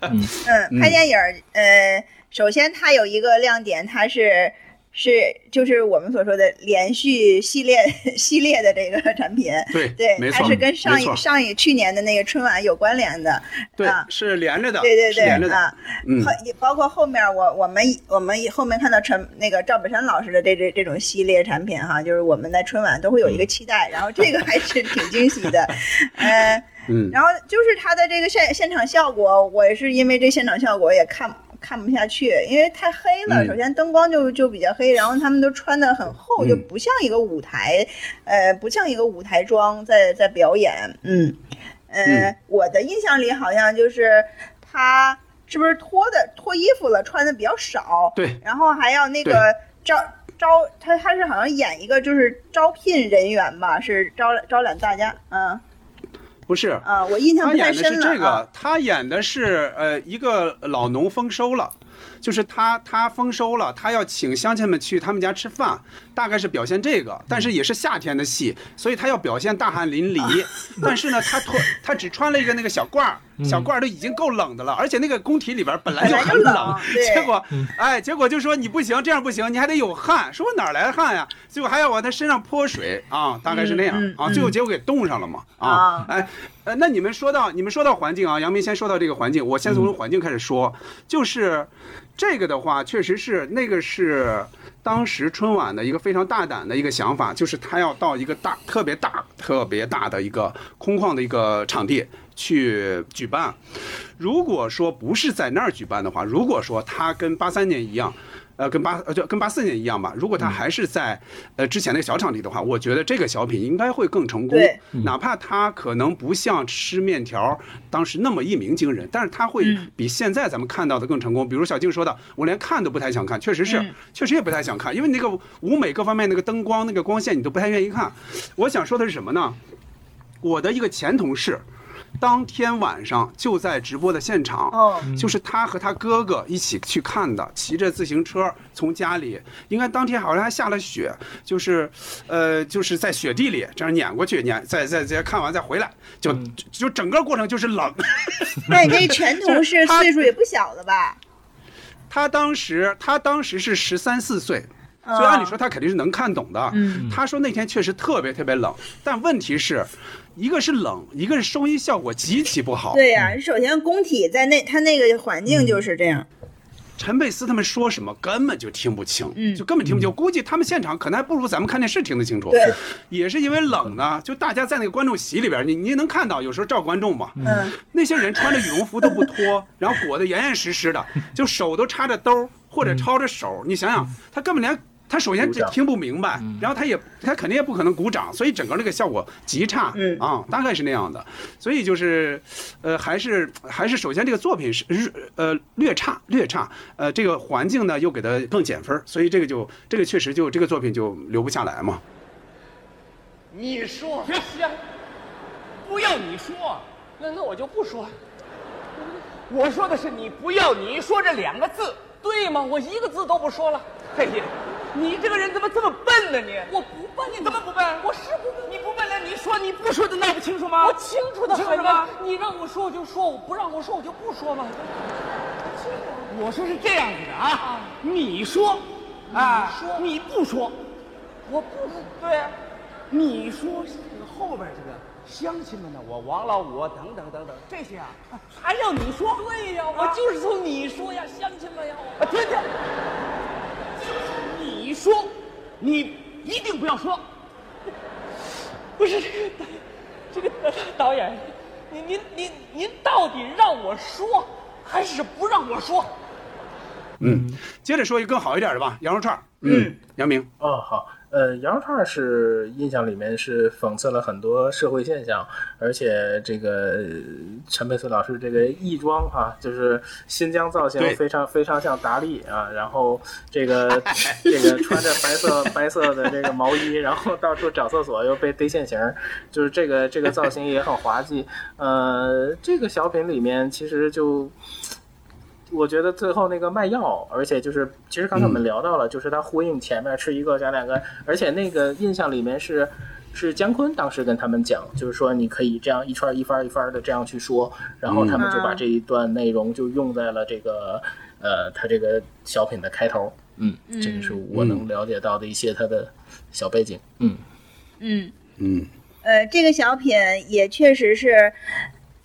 嗯，拍电影儿，呃，首先它有一个亮点，它是是就是我们所说的连续系列 系列的这个产品。对对，没错它是跟上一上一去年的那个春晚有关联的。对啊，是连着的，对对对是连着的。啊，嗯也包括后面我我们我们后面看到陈那个赵本山老师的这这这种系列产品哈，就是我们在春晚都会有一个期待，然后这个还是挺惊喜的，呃，嗯，然后就是它的这个现现场效果，我也是因为这现场效果也看看不下去，因为太黑了。嗯。首先灯光就就比较黑，然后他们都穿的很厚，嗯。就不像一个舞台，呃，不像一个舞台装在在表演，嗯。呃，嗯。我的印象里好像就是他是不是脱的脱衣服了，穿的比较少，对，然后还要那个招招他他是好像演一个就是招聘人员吧，是招招揽大家，嗯不是，啊，我印象他不太演的是这深了啊个，他演的是呃一个老农丰收了。就是他，他丰收了，他要请乡亲们去他们家吃饭，大概是表现这个，但是也是夏天的戏，所以他要表现大汗淋漓。但是呢，他脱他只穿了一个那个小褂儿，小罐儿都已经够冷的了，而且那个工体里边本来就很冷结果哎，结果就说你不行，这样不行，你还得有汗。说我哪儿来的汗呀？最后还要往他身上泼水啊，大概是那样啊，最后结果给冻上了嘛啊啊，哎。呃，那你们说到你们说到环境啊，杨明先说到这个环境，我先从环境开始说，就是这个的话，确实是那个是当时春晚的一个非常大胆的一个想法，就是他要到一个大特别大特别大的一个空旷的一个场地去举办。如果说不是在那儿举办的话，如果说他跟八三年一样。呃，跟八呃就跟八四年一样吧。如果他还是在呃之前那个小场地的话，我觉得这个小品应该会更成功对。哪怕他可能不像吃面条当时那么一鸣惊人，但是他会比现在咱们看到的更成功。比如小静说的，我连看都不太想看，确实是，确实也不太想看，因为那个舞美各方面那个灯光、那个光线你都不太愿意看。我想说的是什么呢？我的一个前同事。当天晚上就在直播的现场，哦就是他和他哥哥一起去看的，骑着自行车从家里，应该当天好像还下了雪，就是，呃，就是在雪地里这样撵过去，撵再再再看完再回来，就就就整个过程就是冷。那你这前同事岁数也不小了吧？他当时他当时是十三四岁。哦所以按理说他肯定是能看懂的。嗯他说那天确实特别特别冷，但问题是，一个是冷，一个是收音效果极其不好。对呀、首先工体在那他那个环境就是这样，陈佩斯他们说什么根本就听不清，嗯就根本听不清。估计他们现场可能还不如咱们看电视听得清楚。对，也是因为冷呢，就大家在那个观众席里边，你你能看到，有时候照观众嘛，嗯，那些人穿着羽绒服都不脱，然后裹得严严实实的，就手都插着兜或者抄着手，你想想，他根本连。他首先听不明白，然后他也他肯定也不可能鼓掌，所以整个那个效果极差，嗯。啊，大概是那样的，所以就是，呃，还是还是首先这个作品是是呃略差略差，呃，这个环境呢又给他更减分，所以这个就这个确实就这个作品就留不下来嘛。你说，行，不要你说，那那我就不说。我说的是你不要你说这两个字，对吗？我一个字都不说了。嘿嘿，你这个人怎么这么笨呢？你我不笨，你怎么不笨？我是不笨，你不笨了，你说你不说的那不清楚吗？我清楚的很清楚吗。？你让我说我就说，我不让我说我就不说嘛。我说是这样子的啊，你说，啊，说你不说，我不对啊，你说这个后边这个乡亲们呢，我王老五等等等等这些啊，还要你说？对呀，我就是从你说呀，乡亲们呀，我啊，对对，你说，你一定不要说。不是这个导这个导演，您您您您到底让我说还是不让我说？嗯，接着说一个更好一点的吧，羊肉串。嗯，杨明，哦，好，呃，羊肉串儿是印象里面是讽刺了很多社会现象，而且这个呃陈佩斯老师这个衣装哈、就是新疆造型非常非常像达利啊，然后这个 这个穿着白色白色的这个毛衣，然后到处找厕所又被逮现行儿，就是这个这个造型也很滑稽。呃，这个小品里面其实就。我觉得最后那个卖药，而且就是，其实刚才我们聊到了，就是他呼应前面吃一个加两个，而且那个印象里面是是姜昆当时跟他们讲，就是说你可以这样一串一番一番的这样去说，然后他们就把这一段内容就用在了这个呃他这个小品的开头，嗯，这个是我能了解到的一些他的小背景，嗯。嗯。嗯，呃，这个小品也确实是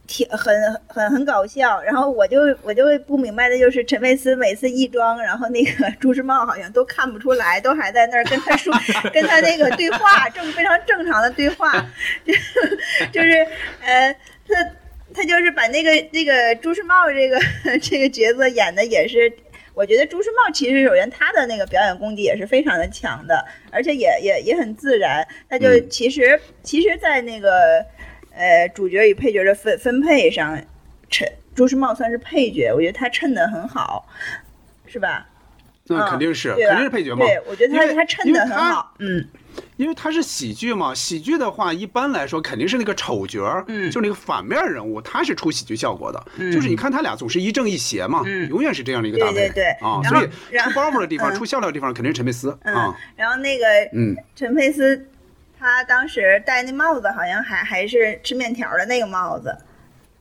挺很很很搞笑。然后我就我就不明白的就是陈佩斯每次一装，然后那个朱时茂好像都看不出来，都还在那儿跟他说跟他那个对话，正非常正常的对话，就就是呃他。他就是把那个那个朱时茂这个这个角色演的也是，我觉得朱时茂其实首先他的那个表演功底也是非常的强的，而且也也也很自然。他就嗯其实、其实，在那个呃主角与配角的分分配上，衬朱时茂算是配角，我觉得他衬的很好，是吧？那肯定是，肯定是配角嘛。对，我觉得他他衬的很好，嗯。因为他是喜剧嘛，喜剧的话，一般来说肯定是那个丑角儿，嗯就那个反面人物，他是出喜剧效果的。就是你看他俩总是一正一邪嘛，嗯永远是这样的一个搭配。对对对啊，所以出包袱的地方、嗯出笑料的地方肯定是陈佩斯嗯啊。，然后那个嗯，陈佩斯，他当时戴那帽子好像还还是吃面条的那个帽子，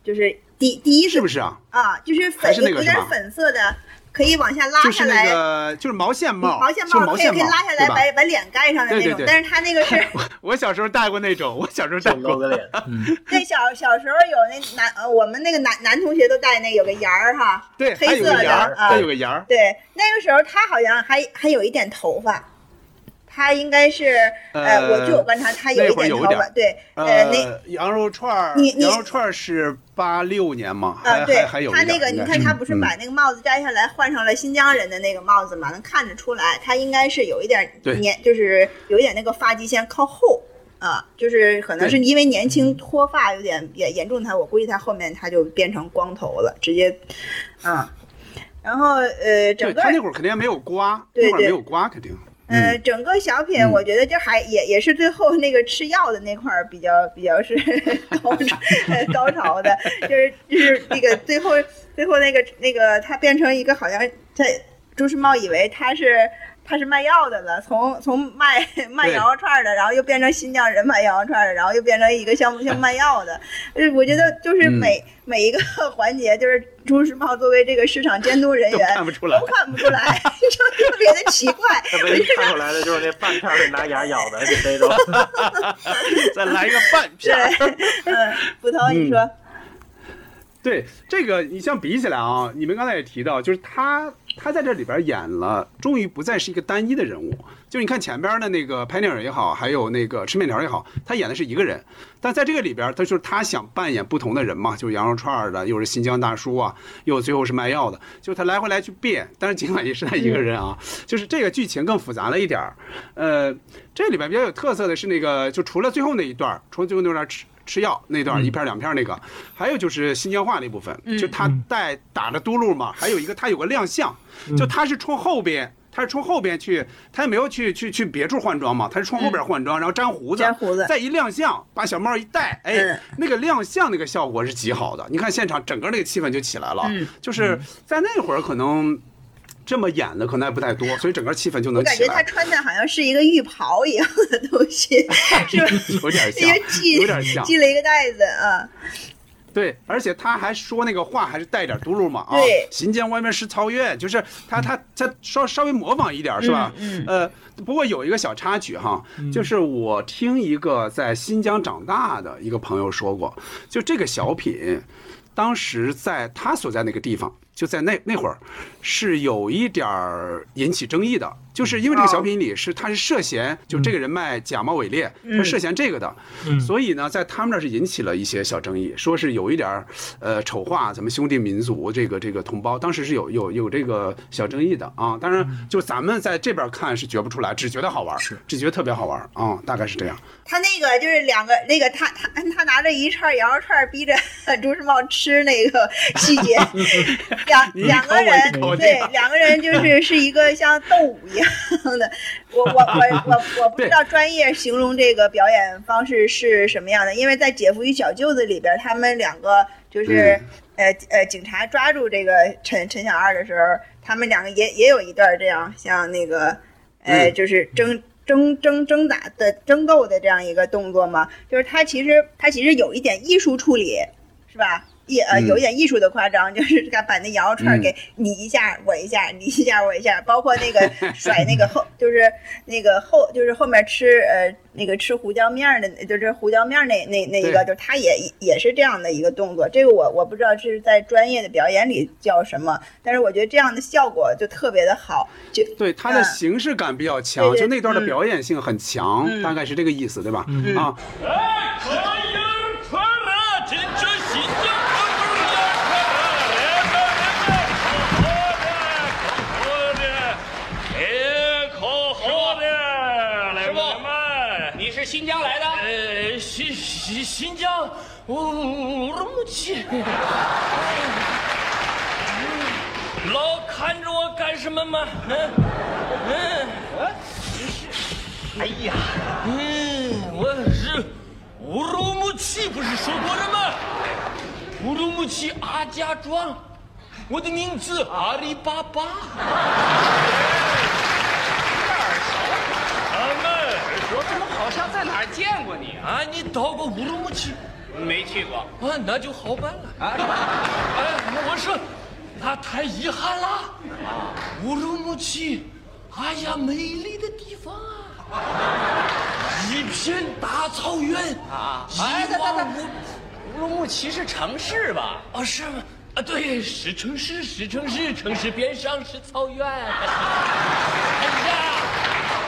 就是第第一是是不是啊？啊？就是粉有点是那个是吧粉色的，可以往下拉就是那下来。个就是毛线帽，毛线就是帽可以可以毛线帽，拉下来，把把脸盖上的那种，对对对但是他那个是 我小时候戴过那种，我小时候戴过。个脸，嗯，对小小时候有那男呃我们那个男男同学都戴那有个沿儿哈，对，黑色的有个沿儿，啊有个沿儿。对，那个时候他好像还还有一点头发，他应该是呃，呃我据我观察，他有一点点头发，对，呃，那呃，羊肉串儿，你你羊肉串儿是八六年嘛，啊，对他那个，你看他不是嗯把那个帽子摘下来，换上了新疆人的那个帽子嘛，能看得出来，他应该是有一点对年，就是有一点那个发际线靠后啊，就是可能是因为年轻脱发有点严严重他，我估计他后面他就变成光头了，直接，嗯，然后呃，整个他那会儿肯定没有刮，对对那会儿没有刮，肯定。呃，整个小品嗯我觉得就还也也是最后那个吃药的那块儿比较比较是 高潮呃高潮的，就是就是那个最后最后那个那个他变成一个好像他朱时茂以为他是。他是卖药的了，从从卖卖羊肉串的，然后又变成新疆人卖羊肉串的，然后又变成一个像像卖药的。呃，我觉得就是嗯每、每一个 环节，就是朱时茂作为这个市场监督人都员看不出来都看不出来，就特别的奇怪。他唯一看出来的就是那半片儿是拿牙咬的，就这种。再来一个半片儿。对，嗯，捕头，你说，对这个，你像比起来啊，你们刚才也提到，就是他他在这里边演了，终于不再是一个单一的人物。就你看前边的那个拍电影也好，还有那个吃面条也好，他演的是一个人，但在这个里边，他就是他想扮演不同的人嘛，就是羊肉串的，又是新疆大叔啊，又最后是卖药的，就他来回来去变。但是尽管也是他一个人啊，就是这个剧情更复杂了一点儿。呃，这里边比较有特色的是那个，就除了最后那一段，除了最后那段吃。吃药那段一片两片那个，还有就是新疆话那部分，就他带打着嘟噜嘛，还有一个他有个亮相，就他是冲后边，他是冲后边去，他也没有去去去别处换装嘛，他是冲后边换装，然后粘胡子，粘胡子。再一亮相，把小帽一戴，哎嗯，那个亮相那个效果是极好的，你看现场整个那个气氛就起来了，嗯。就是在那会儿可能。这么演的可能还不太多，所以整个气氛就能起来，感觉他穿的好像是一个浴袍一样的东西，是吧？有点像系有点像。系了一个带子啊，对，而且他还说那个话还是带点嘟噜嘛啊对，新疆外面是草原，就是他他他稍稍微模仿一点是吧？嗯呃，不过有一个小插曲哈，就是我听一个在新疆长大的一个朋友说过，就这个小品，当时在他所在那个地方，就在那那会儿，是有一点儿引起争议的，就是因为这个小品里是他是涉嫌就这个人卖假冒伪劣，他涉嫌这个的，所以呢，在他们那儿是引起了一些小争议，说是有一点儿呃丑化咱们兄弟民族这个这个同胞，当时是有有有这个小争议的啊。当然，就咱们在这边看是觉不出来，只觉得好玩儿，只觉得特别好玩儿啊，大概是这样。他那个就是两个那个他他他拿着一串羊肉串逼着 朱时茂吃那个细节，两两个人对两个人就 是是一个像斗舞一样的，我我我我 我不知道专业形容这个表演方式是什么样的，因为在《姐夫与小舅子》里边，他们两个就是、呃呃警察抓住这个陈陈小二的时候，他们两个也也有一段这样像那个呃嗯就是争。争争争打的争斗的这样一个动作嘛，就是他其实他其实有一点艺术处理，是吧？艺呃嗯。有一点艺术的夸张，就是 把把那羊肉串给你一下我一下，你一下我一下，包括那个 甩那个后就是那个后就是后面吃呃那个吃胡椒面儿的，就是胡椒面儿那那那一个，就是他也也是这样的一个动作。这个我我不知道是在专业的表演里叫什么，但是我觉得这样的效果就特别的好，就对它的嗯形式感比较强，对对就那段的嗯。表演性很强，嗯。大概是这个意思，对吧？啊，哎，可羊串啊，真正新疆可好的，可好的，来师傅买买。你是新疆来的？呃，新新新疆乌鲁木齐。老看着我干什么吗？嗯嗯，哎呀，嗯，我是乌鲁木齐，不是说过了吗？乌鲁木齐阿家庄，我的名字阿里巴巴。耳门说怎么好像在哪儿见过你啊？啊，你到过乌鲁木齐？没去过。啊，那就好办了。啊，哎，我说，那太遗憾了。啊，乌鲁木齐，哎呀，美丽的地方啊，一片大草原啊一哎等等等望无。乌鲁木齐是城市吧？啊，是吗？啊，对，是城市，是城市，城市边上是草原。哎呀，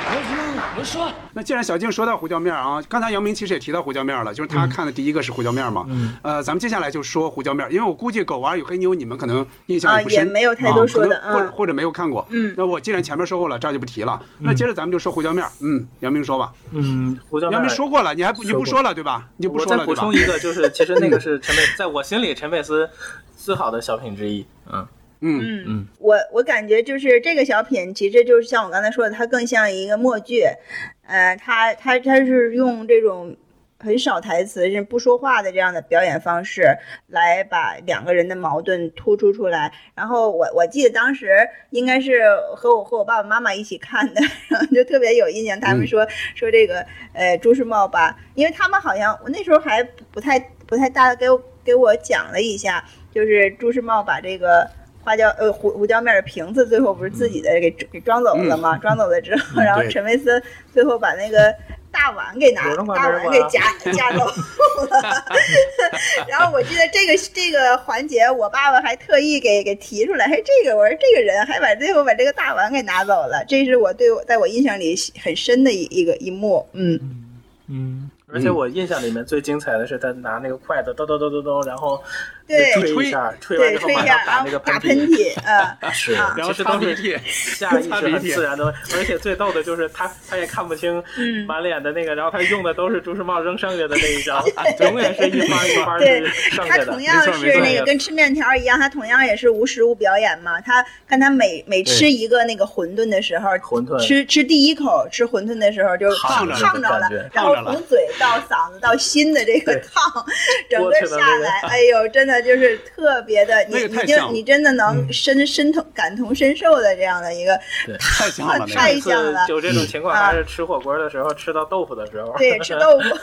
我说，我说，那既然小静说到胡椒面啊，刚才姚明其实也提到胡椒面了，就是他看的第一个是胡椒面嘛。嗯。呃，咱们接下来就说胡椒面，因为我估计狗娃与黑妞你们可能印象也不深，啊也没有太多说的或者或者没有看过。嗯那我既然前面说过了，这儿就不提了。那接着咱们就说胡椒面。嗯，姚明说吧。嗯，胡椒面姚明说过了，你还不你不说了对吧？你就不我再说了对吧？补充一个，就是其实那个是陈佩，在我心里陈佩斯最好的小品之一。嗯嗯嗯嗯，我我感觉就是这个小品，其实就是像我刚才说的，它更像一个默剧，呃，它它它是用这种很少台词、是不说话的这样的表演方式，来把两个人的矛盾突出出来。然后我我记得当时应该是和我和我爸爸妈妈一起看的，然后就特别有印象。他们说、说这个呃朱时茂吧，因为他们好像我那时候还不太不太大，给我给我讲了一下，就是朱时茂把这个。花椒呃胡胡椒面的瓶子最后不是自己的给给装走了吗？装走了之后，然后陈佩斯最后把那个大碗给拿大碗给夹 夹走了。然后我记得这个这个环节，我爸爸还特意给给提出来，嘿，这个我说这个人还把最后把这个大碗给拿走了，这是我对我在我印象里很深的一一个一幕。嗯，嗯，而且我印象里面最精彩的是他拿那个筷子咚咚咚咚咚，然后对吹一下，吹完对，之后马吹一下，然上打那个后打喷喷嚏，呃，是，啊然后是擦鼻涕下意识很自然的，而且最逗的就是他他也看不清嗯满脸的那个，然后他用的都是朱时茂扔剩下的那一张 永远是一花一花对是剩下的他同。样没错没错是那个跟吃面条一样，他同样也是无实物表演嘛。他看他每每吃一个那个馄饨的时候，馄饨吃吃第一口吃馄饨的时候就烫着了烫着了，然后从嘴到嗓子到心的这个对烫，整个下来，哎呦，真的就是特别的，你你就你真的能深深同感同身受的这样的一个，太像了太。像了就这种情况，啊还是吃火锅的时候吃到豆腐的时候。对，吃豆腐。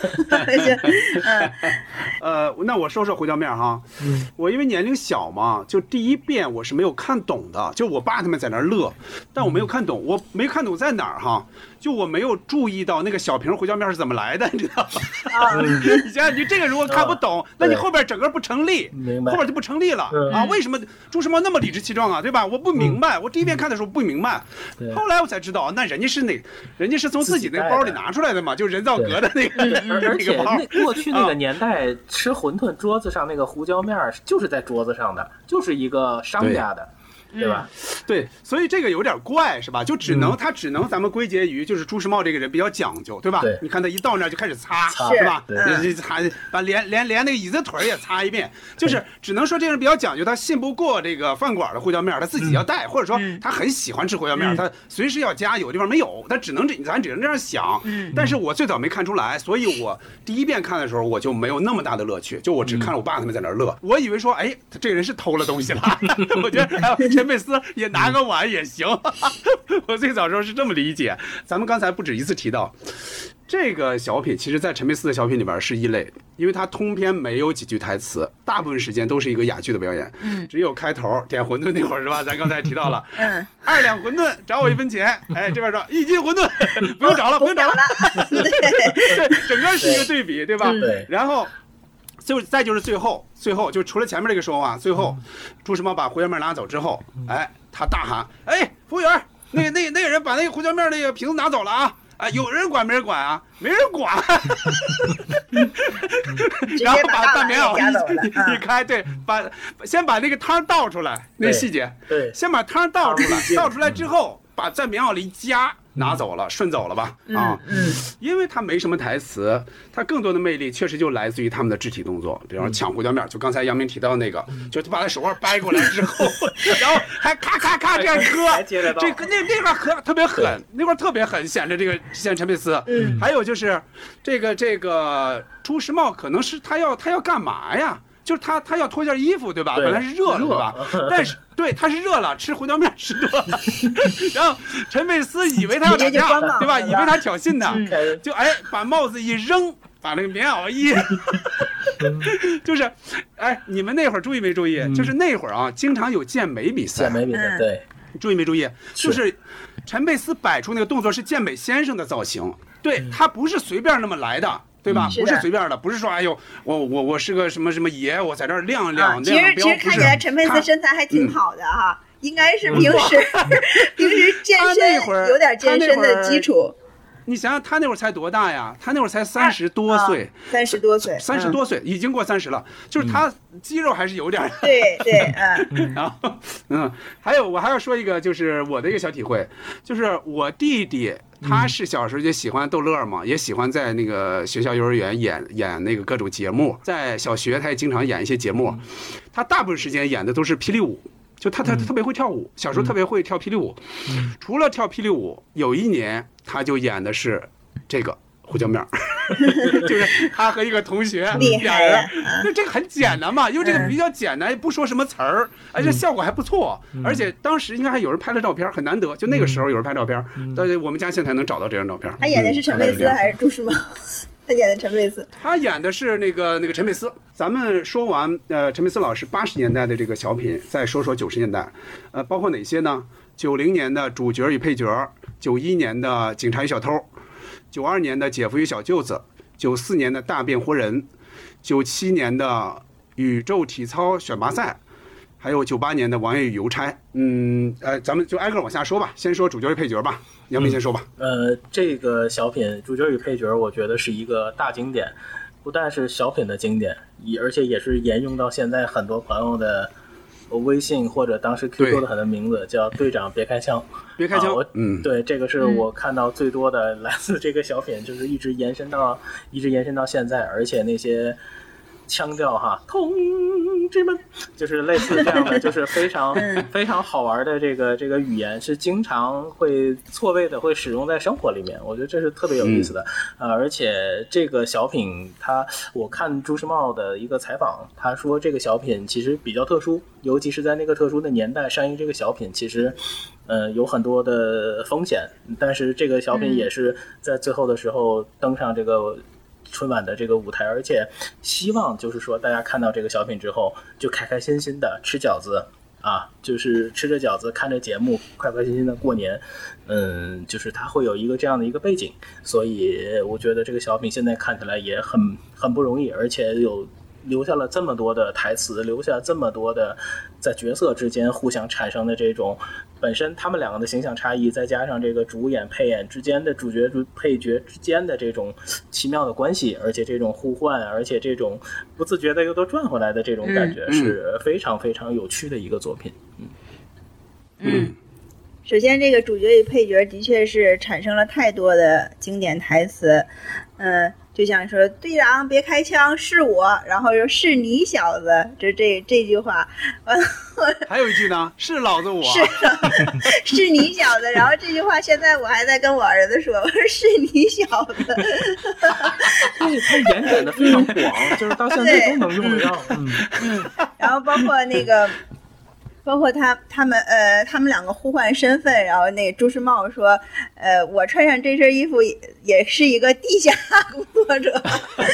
呃，那我说说胡椒面哈，嗯我因为年龄小嘛，就第一遍我是没有看懂的，就我爸他们在那儿乐，但我没有看懂，我没看懂在哪儿哈，就我没有注意到那个小瓶胡椒面是怎么来的，你知道吗？啊，你想想，你这个如果看不懂，那你后边整个不成立，明白后边就不成立了嗯啊？为什么朱时茂那么理直气壮啊？对吧？我不明白，我第一遍看的时候不明白，对后来我才知道，那人家是哪，人家是从自己那个包里拿出来的嘛，就人造革的那个 那个包。那过去那啊个年代吃馄饨桌子上那个胡椒面儿就是在桌子上的，就是一个商家的，对吧？对，所以这个有点怪，是吧？就只能、他只能咱们归结于就是朱时茂这个人比较讲究，对吧？对你看他一到那儿就开始擦，擦是吧？擦把连连连那个椅子腿儿也擦一遍，就是只能说这个人比较讲究，他信不过这个饭馆的胡椒面儿，他自己要带，或者说他很喜欢吃胡椒面儿，他随时要加，有地方没有，他只能这咱只能这样想。但是我最早没看出来，所以我第一遍看的时候我就没有那么大的乐趣，就我只看了我爸他们在那儿乐，我以为说，哎，这个人是偷了东西了。我觉得还陈佩斯也拿个碗也行，我最早时候是这么理解。咱们刚才不止一次提到。这个小品其实，在陈佩斯的小品里边是异类，因为他通篇没有几句台词，大部分时间都是一个哑剧的表演。只有开头点馄饨那会儿是吧？咱刚才提到了，嗯，二两馄饨找我一分钱。哎，这边说一斤馄饨不用找了，不用找了。对，整个是一个对比，对吧？对然后。就再就是最后，最后就除了前面这个说话，最后朱时茂把胡椒面拿走之后，哎，他大喊：“哎，服务员，那个那个那个人把那个胡椒面那个瓶子拿走了啊！啊，有人管没人管啊？没人管。然后把大棉袄一开，对，把先把那个汤倒出来，那对细节，对先把汤倒出来倒出来之后，把在棉袄里一夹，拿走了，顺走了吧？啊，嗯因为他没什么台词，他更多的魅力确实就来自于他们的肢体动作，比方说抢胡椒面，就刚才杨明提到那个，就他把他手腕掰过来之后，然后还咔咔咔这样磕那那块儿磕特别狠，那块儿特别狠，显着这个显陈佩斯。嗯还有就是这个这个朱时茂可能是他要他要干嘛呀？就是他他要脱件衣服对吧？对本来是热了对吧？但是对他是热了，吃胡椒面吃多了，然后陈佩斯以为他要打架对吧？以为他挑衅呢，嗯就哎把帽子一扔，把那个棉袄一，就是，哎，你们那会儿注意没注意？就是那会儿啊，经常有健美比赛健，美比赛，嗯对，注意没注意？就是陈佩斯摆出那个动作是健美先生的造型，对他不是随便那么来的。对吧？不是随便的，不是说哎呦，我我我是个什么什么爷，我在这儿亮啊亮，其实其实看起来陈佩斯身材还挺好的哈，应该是平时 平时健身有点健身的基础，你想想，他那会儿才多大呀？他那会儿才三十多岁，三十多岁，嗯。三十多岁，已经过三十了，就是他肌肉还是有点。对对，嗯。然后，嗯，还有我还要说一个，就是我的一个小体会，就是我弟弟他是小时候就喜欢逗乐嘛，也喜欢在那个学校幼儿园演演那个各种节目，在小学他也经常演一些节目，他大部分时间演的都是霹雳舞。就他他他特别会跳舞，小时候特别会跳霹雳舞。除了跳霹雳舞，有一年他就演的是这个胡椒面儿，就是他和一个同学厉俩人那这个很简单嘛，因为这个嗯。比较简单，不说什么词儿，而且效果还不错，而且当时应该还有人拍了照片，很难得，就那个时候有人拍照片，但是我们家现在能找到这张照片。他演的是陈佩斯嗯。还是朱时茂？他演的陈佩斯，他演的是那个那个陈佩斯。咱们说完呃陈佩斯老师八十年代的这个小品，再说说九十年代，呃，包括哪些呢？九零年的主角与配角，九一年的警察与小偷，九二年的姐夫与小舅子，九四年的大变活人，九七年的宇宙体操选拔赛。还有九八年的王爷与邮差，嗯，呃，咱们就挨个往下说吧。先说主角与配角吧，杨明先说吧。呃，这个小品主角与配角，我觉得是一个大经典，不但是小品的经典，也而且也是沿用到现在很多朋友的微信或者当时 QQ 的很多名字，叫队长别开枪。别开枪。啊我，嗯，对，这个是我看到最多的来自这个小品，就是一直延伸到一直延伸到现在，而且那些腔调哈，同志们，就是类似这样的，就是非常非常好玩的这个这个语言，是经常会错位的会使用在生活里面，我觉得这是特别有意思的。呃，而且这个小品，他我看朱时茂的一个采访，他说这个小品其实比较特殊，尤其是在那个特殊的年代上映这个小品，其实。呃，有很多的风险，但是这个小品也是在最后的时候登上这个春晚的这个舞台，而且希望就是说大家看到这个小品之后，就开开心心的吃饺子啊，就是吃着饺子看着节目，开开心心的过年。嗯，就是它会有一个这样的一个背景，所以我觉得这个小品现在看起来也很很不容易，而且有。留下了这么多的台词，留下这么多的在角色之间互相产生的这种本身他们两个的形象差异，再加上这个主演配演之间的主角主配角之间的这种奇妙的关系，而且这种互换，而且这种不自觉的又都转回来的这种感觉，嗯是非常非常有趣的一个作品。嗯，首先，这个主角与配角的确是产生了太多的经典台词，嗯，就像说“队长别开枪，是我”，然后说“是你小子”，这这这句话，完了还有一句呢，是老子我，是是你小子，然后这句话现在我还在跟我儿子说，我说是你小子，对，它延展的非常广，就是到现在都能用得上。嗯，然后包括那个。包括他他们呃，他们两个互换身份，然后那朱时茂说，呃，我穿上这身衣服也是一个地下工作者，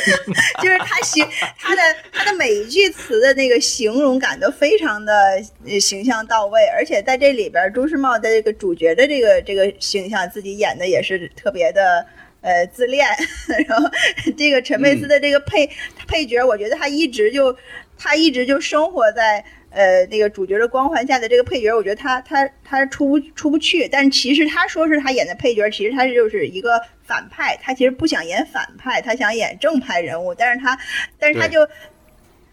就是他形他的他的每一句词的那个形容感都非常的形象到位，而且在这里边，朱时茂的这个主角的这个这个形象自己演的也是特别的。呃，自恋，然后这个陈佩斯的这个配、配角，我觉得他一直就他一直就生活在呃那个主角的光环下的这个配角，我觉得他他他出不出不去。但其实他说是他演的配角，其实他就是一个反派，他其实不想演反派，他想演正派人物，但是他但是他就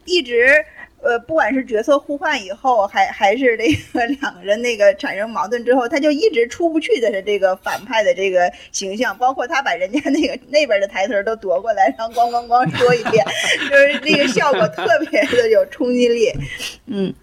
一直呃，不管是角色互换以后，还还是这个 两个人那个产生矛盾之后，他就一直出不去的是这个反派的这个形象，包括他把人家那个那边的台词都夺过来，然后咣咣咣说一遍，就是那个效果特别的有冲击力。嗯，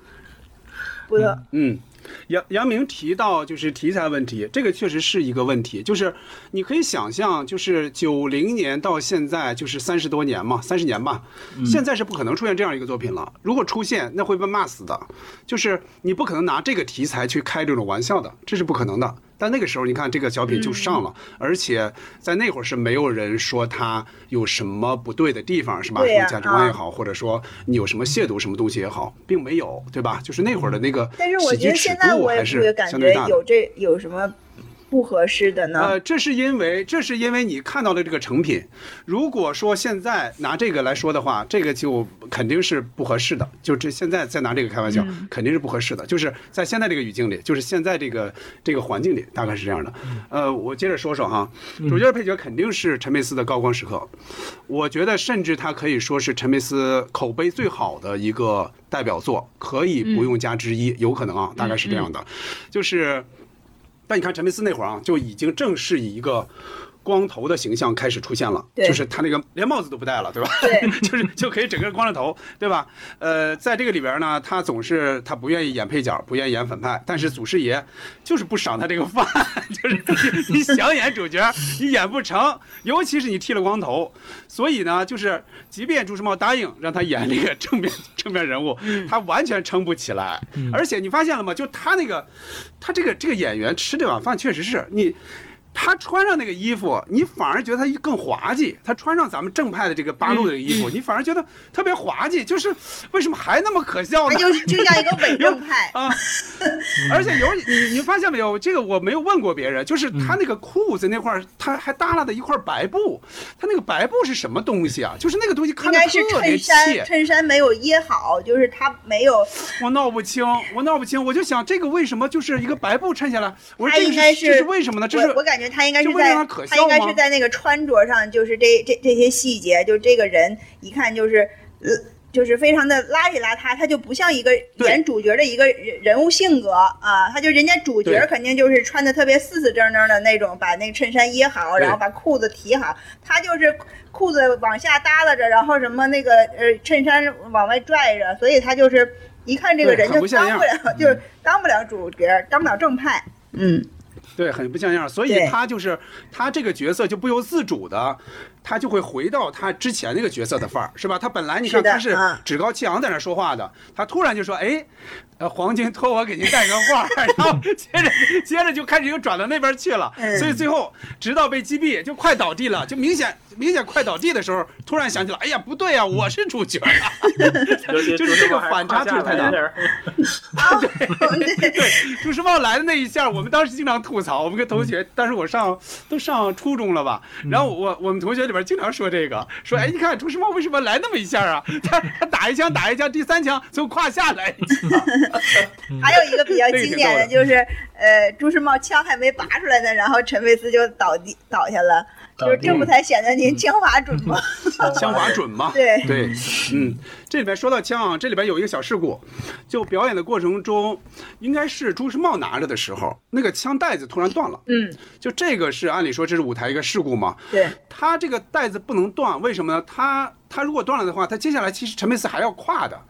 不错，嗯，杨杨明提到就是题材问题，这个确实是一个问题。就是你可以想象，就是九零年到现在就是三十多年嘛，三十年吧，现在是不可能出现这样一个作品了。如果出现，那会被骂死的。就是你不可能拿这个题材去开这种玩笑的，这是不可能的。但那个时候，你看这个小品就上了，而且在那会儿是没有人说他有什么不对的地方，是吧？价值观也好，或者说你有什么亵渎什么东西也好，并没有，对吧？就是那会儿的那个但是我喜剧尺觉得现在度还我也是感相对大的。觉有这有什么不合适的呢？呃，这是因为这是因为你看到的这个成品，如果说现在拿这个来说的话，这个就肯定是不合适的。就这现在再拿这个开玩笑，嗯肯定是不合适的。就是在现在这个语境里，就是现在这个这个环境里，大概是这样的。呃，我接着说说哈，主角配角肯定是陈佩斯的高光时刻，我觉得甚至他可以说是陈佩斯口碑最好的一个代表作，可以不用加之一，有可能啊，大概是这样的，就是。但你看陈佩斯那会儿啊，就已经正式以一个光头的形象开始出现了，就是他那个连帽子都不戴了，对吧？对 就是就可以整个光着头，对吧？呃，在这个里边呢，他总是他不愿意演配角，不愿意演反派，但是祖师爷就是不赏他这个饭，就是你想演主角，你演不成，尤其是你剃了光头，所以呢，就是即便朱时茂答应让他演那个 正面正面人物，他完全撑不起来。而且你发现了吗？就他那个，他这个这个演员吃这碗饭确实是你。他穿上那个衣服，你反而觉得他更滑稽。他穿上咱们正派的这个八路的衣服，你反而觉得特别滑稽。就是为什么还那么可笑呢？他就就像一个伪正派，啊，而且有你你发现没有？这个我没有问过别人，就是他那个裤子那块儿，他还耷拉的一块白布，他那个白布是什么东西啊？就是那个东西看着应该是特别衬衫，衬衫没有掖好，就是他没有，我闹不清，我闹不清，我就想这个为什么就是一个白布衬下来？我说他这个是是这是为什么呢？这是我我感觉他应该是在他应该是在那个穿着上，就是这这这些细节，就这个人一看就是呃。就是非常的邋里邋遢，他就不像一个演主角的一个人人物性格啊，他就人家主角肯定就是穿的特别四四正正的那种，把那个衬衫掖好，然后把裤子提好，他就是裤子往下耷拉着，然后什么那个呃衬衫往外拽着，所以他就是一看这个人就当不了，就是当不了主角，当不了正派，嗯。对，很不像样，所以他就是他这个角色就不由自主的，他就会回到他之前那个角色的范儿，是吧？他本来你看他是嗯。趾高气昂在那说话的，他突然就说，哎，呃，黄金托我给您带个话，然后接着接着就开始又转到那边去了，嗯。所以最后直到被击毙，就快倒地了，就明显明显快倒地的时候，突然想起来，哎呀，不对呀、我是主角啊，就是这个反差就是太大。对，对，朱时茂来的那一下，我们当时经常吐槽，我们跟同学，当时我上都上初中了吧，然后我我们同学里边经常说这个，说哎，你看朱时茂为什么来那么一下啊？他他打一枪打一枪，第三枪从胯下来一枪，还有一个比较经典的就是，呃，朱时茂枪还没拔出来呢，然后陈佩斯就倒地倒下了，就是这不才显得您枪法准吗？枪法准吗？对。对，嗯，这里边说到枪啊，这里边有一个小事故，就表演的过程中，应该是朱时茂拿着的时候，那个枪带子突然断了，嗯，就这个是按理说这是舞台一个事故嘛，对，他这个带子不能断，为什么呢？他他如果断了的话，他接下来其实陈佩斯还要跨的，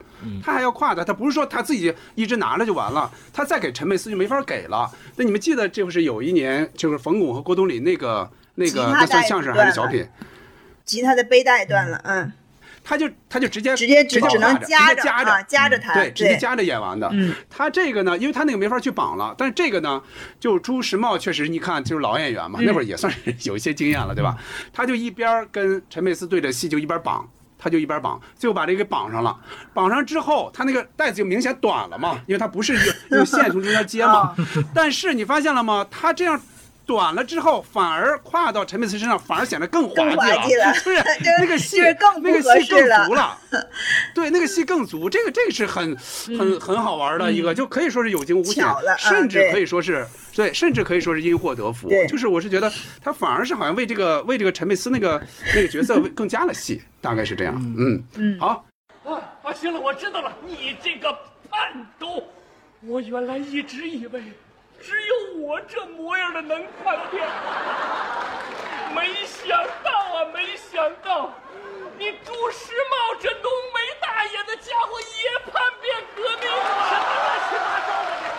他还要跨的，他不是说他自己一直拿着就完了，他再给陈佩斯就没法给了。那你们记得这不是有一年就是冯巩和郭冬临那个那个那算相声还是小品？吉他的背带断了，嗯，他就他就直接直接只只能夹着啊，夹着弹，对，直接夹着演完的。嗯，他这个呢，因为他那个没法去绑了，但是这个呢，就朱时茂确实，你看就是老演员嘛，那会儿也算是有一些经验了，对吧？他就一边儿跟陈佩斯对着戏，就一边绑。他就一边绑，最后把这个给绑上了。绑上之后，他那个带子就明显短了嘛，因为他不是用用线从中间接嘛。但是你发现了吗？他这样短了之后，反而跨到陈佩斯身上，反而显得更滑稽了就 是 就是那个戏更那个戏更足了。对，那个戏更足，这个这个是很很很好玩的一个，就可以说是有惊无险甚至可以说是对，甚至可以说是因祸得福对。就是我是觉得他反而是好像为这个为这个陈佩斯那个那个角色更加了戏，大概是这样。嗯嗯好。啊啊，行了，我知道了，你这个叛徒，我原来一直以为只有我这模样的能叛变，没想到啊，没想到，你朱时茂这浓眉大眼的家伙也叛变革命。了，什么乱七八糟的这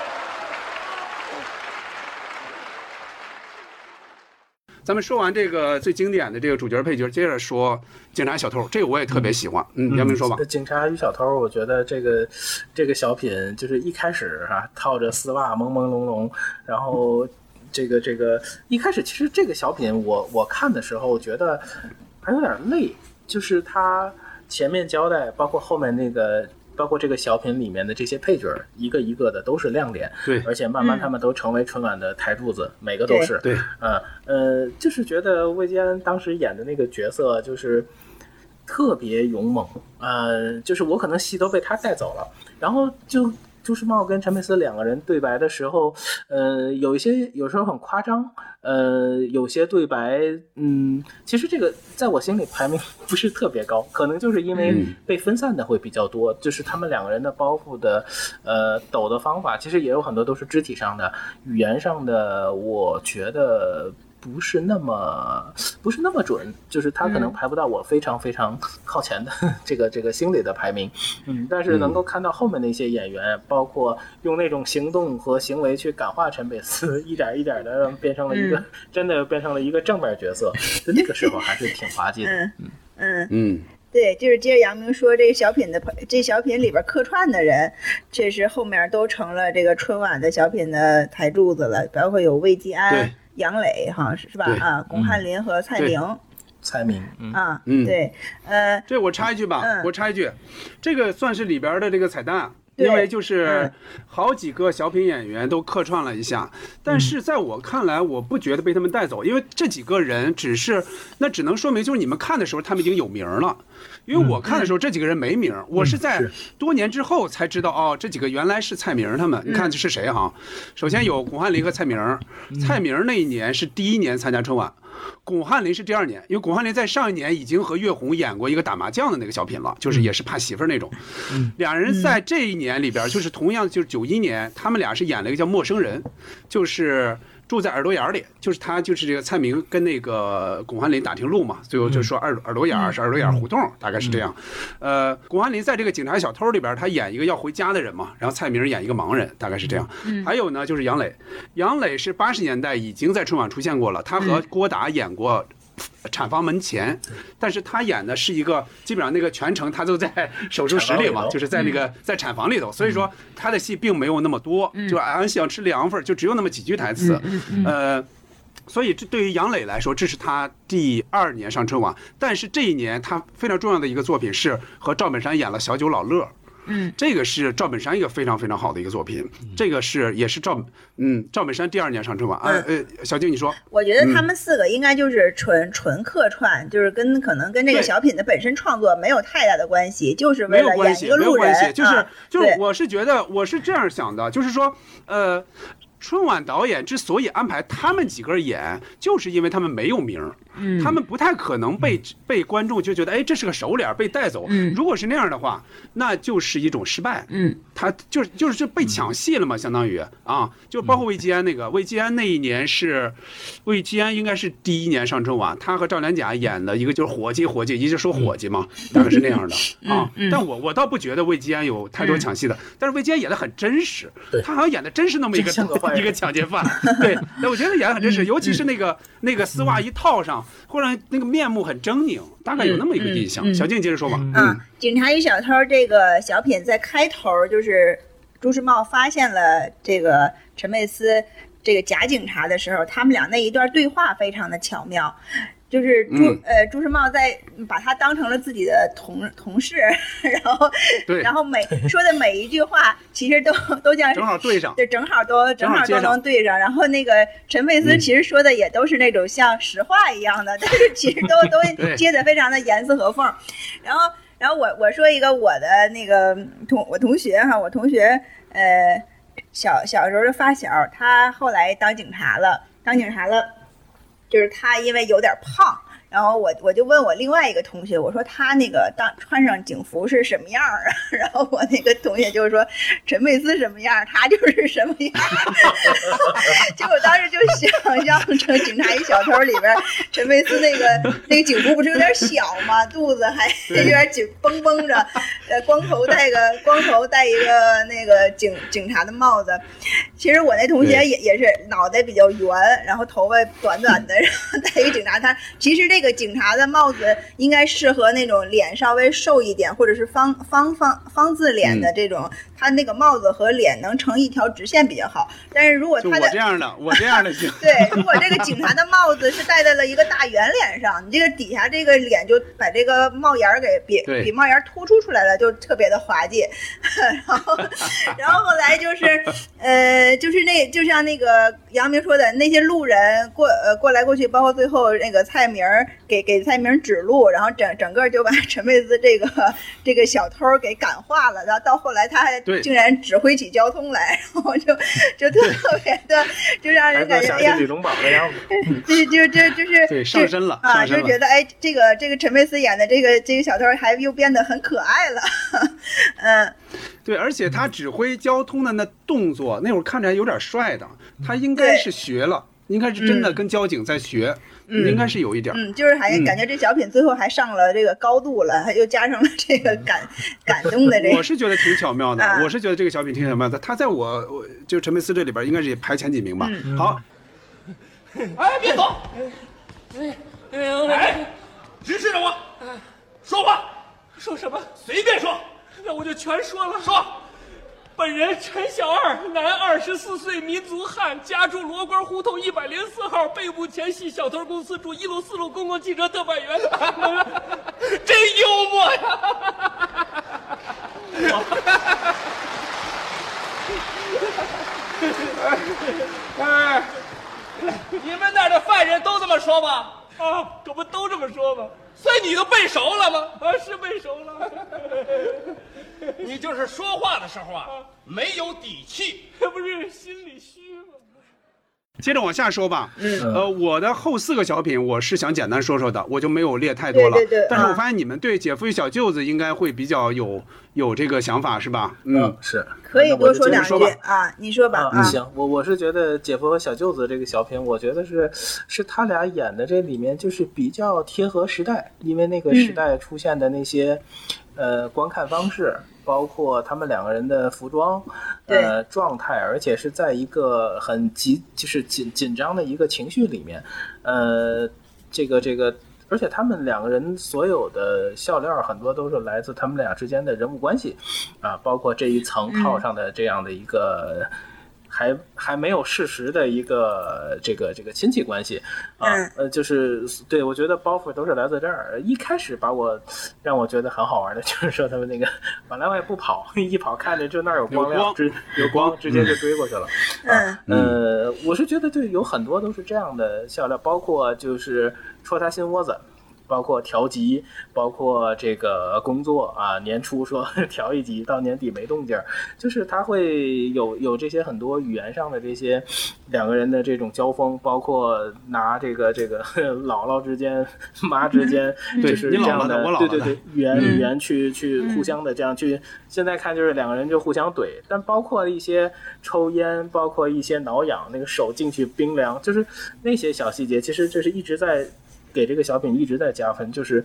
是？咱们说完这个最经典的这个主角配角，接着说警察小偷，这个我也特别喜欢。嗯，杨明说吧。警察与小偷，我觉得这个这个小品就是一开始啊，套着丝袜朦朦胧胧，然后这个这个一开始其实这个小品我我看的时候觉得还有点累，就是他前面交代，包括后面那个。包括这个小品里面的这些配角，一个一个的都是亮点，对，而且慢慢他们都成为春晚的台柱子，每个都是，对，嗯呃，就是觉得魏坚安当时演的那个角色就是特别勇猛，呃，就是我可能戏都被他带走了，然后就朱时茂跟陈佩斯两个人对白的时候，呃，有一些有时候很夸张，呃，有些对白，嗯，其实这个在我心里排名 不是特别高，可能就是因为嗯被分散的会比较多，就是他们两个人的包袱的，呃，抖的方法，其实也有很多都是肢体上的、语言上的，我觉得。不是那么不是那么准，就是他可能排不到我非常非常靠前的 这个这个心里的排名，嗯，但是能够看到后面的一些演员，包括用那种行动和行为去感化陈佩斯，一点一点的变成了一个、真的变成了一个正面角色，就那个时候还是挺滑稽的。嗯。嗯，嗯，对，就是接着杨明说，这个小品的这小品里边客串的人，确实后面都成了这个春晚的小品的台柱子了，包括有魏继安、杨磊，好像是是吧？啊，巩汉林和蔡明蔡明，嗯，啊，嗯对，呃，这我插一句吧，嗯我插一句，这个算是里边的这个彩蛋。对因为就是嗯。好几个小品演员都客串了一下，但是在我看来，我不觉得被他们带走，因为这几个人只是那只能说明就是你们看的时候他们已经有名了，因为我看的时候这几个人没名，我是在多年之后才知道哦，这几个原来是蔡明他们，你看这是谁哈？首先有巩汉林和蔡明，蔡明那一年是第一年参加春晚。巩汉林是第二年，因为巩汉林在上一年已经和岳红演过一个打麻将的那个小品了，就是也是怕媳妇儿那种。俩人在这一年里边，就是同样就是九一年，他们俩是演了一个叫《陌生人》，就是。住在耳朵眼儿里，就是他，就是这个蔡明跟那个巩汉林打听路嘛，最后就说耳耳朵眼儿是耳朵眼儿胡同，大概是这样。呃，巩汉林在这个警察小偷里边，他演一个要回家的人嘛，然后蔡明演一个盲人，大概是这样。还有呢，就是杨磊，杨磊是八十年代已经在春晚出现过了，他和郭达演过。产房门前，但是他演的是一个基本上那个全程他都在手术室里嘛，就是在那个在产房里头，所以说他的戏并没有那么多，就俺想吃凉粉儿，就只有那么几句台词，呃。所以这对于杨磊来说，这是他第二年上春晚，但是这一年他非常重要的一个作品是和赵本山演了《小九老乐》。嗯，这个是赵本山一个非常非常好的一个作品，这个是也是赵嗯赵本山第二年上春晚。呃呃，小静你说，我觉得他们四个应该就是纯纯客串，就是跟可能跟这个小品的本身创作没有太大的关系，就是为了演一个路没有关系，人，就是、啊就是，我是觉得我是这样想的，就是说，呃，春晚导演之所以安排他们几个演，就是因为他们没有名儿，嗯。他们不太可能被被观众就觉得，哎，这是个熟脸被带走。嗯。如果是那样的话，那就是一种失败。嗯。他就是就是被抢戏了嘛，相当于啊，就包括魏基安那个，魏基安那一年是，魏基安应该是第一年上春晚，他和赵连甲演的一个就是伙计伙计，一直说伙计嘛，大概是那样的啊。但我我倒不觉得魏基安有太多抢戏的，但是魏基安演的很真实，他好像演的真是那么一个真像个坏人一个抢劫犯，对，那我觉得演的很真实，尤其是那个那个丝袜一套上，忽然那个面目很狰狞，大概有那么一个印象。小静接着说吧，嗯，警察与小偷这个小品在开头就是朱时茂发现了这个陈佩斯这个假警察的时候，他们俩那一段对话非常的巧妙。就是朱、嗯呃朱时茂在把他当成了自己的同同事，然后对然后每说的每一句话其实都都像正好对上。对，正好都正好都能对上。然后那个陈佩斯嗯其实说的也都是那种像实话一样的，但是其实都都 接的非常的严丝合缝。然后，然后我我说一个我的那个同我同学哈，我同学呃小小时候的发小，他后来当警察了，当警察了，就是他因为有点胖。然后我我就问我另外一个同学，我说他那个当穿上警服是什么样儿啊？然后我那个同学就说陈佩斯什么样儿，他就是什么样儿。结果当时就想象成《警察与小偷》里边陈佩斯那个那个警服不是有点小吗？肚子还有点紧绷绷着，呃，光头戴个光头戴一个那个警警察的帽子。其实我那同学对也也是脑袋比较圆，然后头发短短的，然后戴一个警察他其实这个警察的帽子应该适合那种脸稍微瘦一点，或者是方方方方字脸的这种，他那个帽子和脸能成一条直线比较好。但是如果他的我这样的，我这样的行。对，如果这个警察的帽子是戴在了一个大圆脸上，你这个底下这个脸就把这个帽檐儿给比比帽檐儿突出出来了，就特别的滑稽。然后，然后后来就是，呃，就是那就像那个杨明说的，那些路人过呃过来过去，包括最后那个蔡明儿给给蔡明指路，然后整整个就把陈佩斯这个这个小偷给感化了。然后到后来他还竟然指挥起交通来，然后就就特别的就让人感觉哎呀。李荣宝的样子。这就就就是对上身了啊，就觉得哎，这个这个陈佩斯演的这个这个小偷还又变得很可爱了，嗯，对，而且他指挥交通的那动作，那会儿看着还有点帅的，他应该是学了，应该是真的跟交警在学，应该是有一点。嗯，就是还嗯感觉这小品最后还上了这个高度了，还又加上了这个感感动的这个，我是觉得挺巧妙的，啊我是觉得这个小品挺巧妙的。他在我我就陈佩斯这里边应该是排前几名吧。嗯好，哎，别走！哎，哎，直视着我，说话，说什么？随便说，那我就全说了。说。本人陈小二，男，二十四岁，民族汉，家住罗官胡同一百零四号，被捕前系小偷公司住一路四路公共汽车特派员，真幽默呀！哎，你们那儿的犯人都这么说吗？啊，这不都这么说吗？所以你都背熟了吗？啊，是背熟了，你就是说话的时候啊，没有底气。这不是心里虚吗？接着往下说吧。嗯，呃，我的后四个小品我是想简单说说的，我就没有列太多了。对对对。啊但是我发现你们对《姐夫与小舅子》应该会比较有有这个想法是吧？嗯。嗯，，是。可以多说两句说吧。啊，你说吧。啊，啊，行，我我是觉得姐夫和小舅子这个小品，我觉得是是他俩演的这里面就是比较贴合时代，因为那个时代出现的那些、呃观看方式，包括他们两个人的服装呃状态，而且是在一个很急就是紧紧张的一个情绪里面，呃，这个这个。而且他们两个人所有的笑料很多都是来自他们俩之间的人物关系，啊，包括这一层套上的这样的一个还还没有事实的一个这个这个亲戚关系啊嗯，呃，就是对我觉得包袱都是来自这儿。一开始把我让我觉得很好玩的，就是说他们那个本来我也不跑，一跑看着就那儿有光亮，有光直有光，直接就追过去了。嗯呃，我是觉得对有很多都是这样的笑料，包括就是戳他心窝子。包括调级，包括这个工作啊，年初说 调一级，到年底没动静儿，就是他会有有这些很多语言上的这些两个人的这种交锋，包括拿这个这个 姥姥之间、妈之间，对就是这样的对对对，语言嗯。语言去去互相的这样去，现在看就是两个人就互相怼，但包括一些抽烟，包括一些挠痒，那个手进去冰凉，就是那些小细节，其实就是一直在给这个小品一直在加分，就是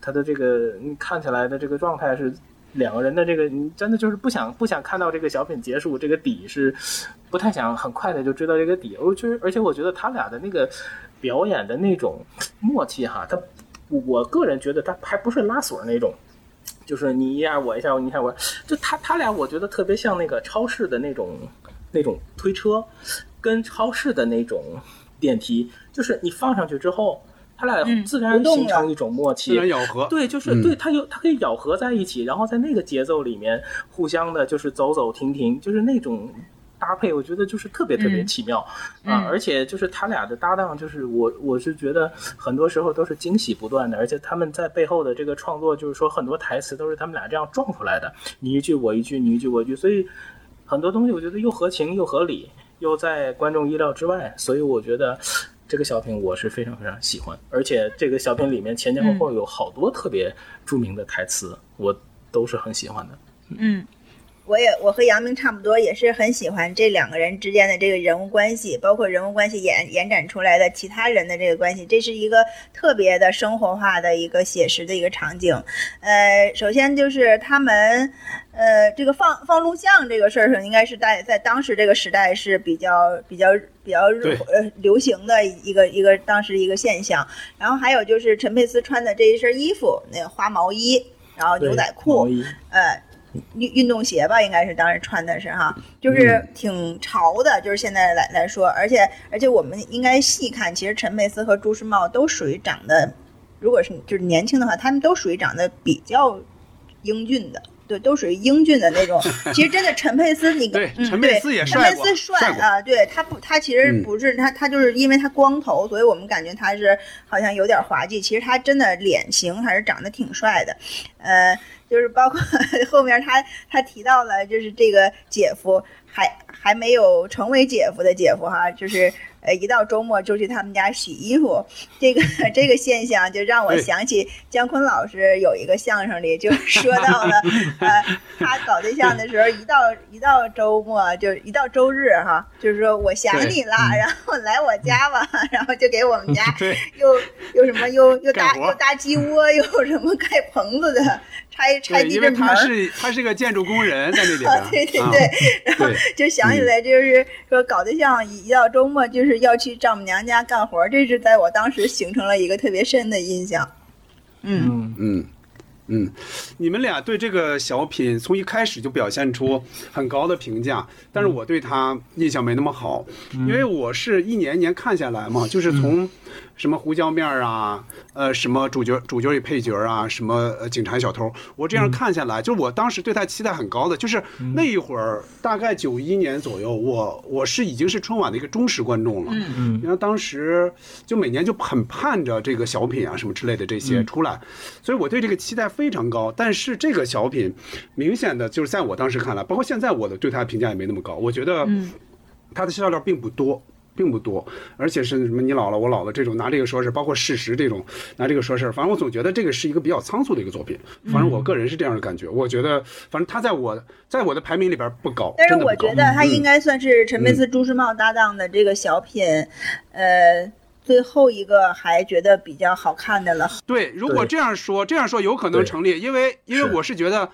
他的这个看起来的这个状态是。两个人的这个，你真的就是不想不想看到这个小品结束，这个底是不太想很快的就知道这个底。我觉得，而且我觉得他俩的那个表演的那种默契哈，他我个人觉得他还不是拉锁那种，就是你一下我一下，你一下我，就他他俩我觉得特别像那个超市的那种那种推车，跟超市的那种电梯，就是你放上去之后，他俩嗯自然形成一种默契，自然咬合。对，就是、嗯对他就他可以咬合在一起，然后在那个节奏里面互相的，就是走走停停，就是那种搭配，我觉得就是特别特别嗯奇妙、啊！而且就是他俩的搭档，就是我我是觉得很多时候都是惊喜不断的，而且他们在背后的这个创作，就是说很多台词都是他们俩这样撞出来的，你一句我一句，你一句我一句，所以很多东西我觉得又合情又合理，又在观众意料之外，所以我觉得。这个小品我是非常非常喜欢，而且这个小品里面前前后后有好多特别著名的台词，我都是很喜欢的。嗯，我也我和杨明差不多，也是很喜欢这两个人之间的这个人物关系，包括人物关系延延展出来的其他人的这个关系，这是一个特别的生活化的一个写实的一个场景。呃，首先就是他们，呃，这个放放录像这个事儿上，应该是在在当时这个时代是比较比较比较对呃流行的一个一个当时一个现象。然后还有就是陈佩斯穿的这一身衣服，那个花毛衣，然后牛仔裤呃，运运动鞋吧，应该是当时穿的是哈，就是嗯挺潮的，就是现在来来说，而且而且我们应该细看，其实陈佩斯和朱时茂都属于长得，如果是就是年轻的话，他们都属于长得比较英俊的。对，都属于英俊的那种。其实真的，陈佩斯，你对嗯、陈佩斯也对帅陈佩斯帅帅啊，对他不，他其实嗯不是、他，他就是因为他光头，所以我们感觉他是好像有点滑稽。其实他真的脸型还是长得挺帅的，呃，就是包括 后面他他提到了，就是这个姐夫还还没有成为姐夫的姐夫哈，就是呃一到周末就去他们家洗衣服，这个 这个现象就让我想起姜昆老师有一个相声里就说到了，呃，他搞对象的时候一到一到周末就一到周日哈，就是说我想你了，然后来我家吧，然后就给我们家又又什么又又搭又搭鸡窝，又什么盖棚子的，拆拆地震棚。他是他是个建筑工人，在那里边啊，对对啊对，然后就想起来，就是说搞对象一一到周末就是要去丈母娘家干活，这是在我当时形成了一个特别深的印象。嗯，嗯，嗯，嗯，你们俩对这个小品从一开始就表现出很高的评价，但是我对他印象没那么好，因为我是一年一年看下来嘛，就是从什么胡椒面儿啊，呃，什么主角主角与配角啊，什么呃警察小偷，我这样看下来，就我当时对他期待很高的，就是那一会儿大概九一年左右，我我是已经是春晚的一个忠实观众了，嗯。嗯，然后当时就每年就很盼着这个小品啊什么之类的这些出来，所以我对这个期待非常高。但是这个小品明显的就是在我当时看来，包括现在我的对他的评价也没那么高，我觉得他的笑料并不多。并不多，而且是什么你老了我老了这种拿这个说事，包括事实这种拿这个说事儿，反正我总觉得这个是一个比较仓促的一个作品，反正我个人是这样的感觉。我觉得反正他在我在我的排名里边不高，但是我觉得他应嗯该算是陈佩斯、朱时茂搭档的这个小品，呃，最后一个还觉得比较好看的了。对，如果这样说，这样说有可能成立，因为因为我是觉得。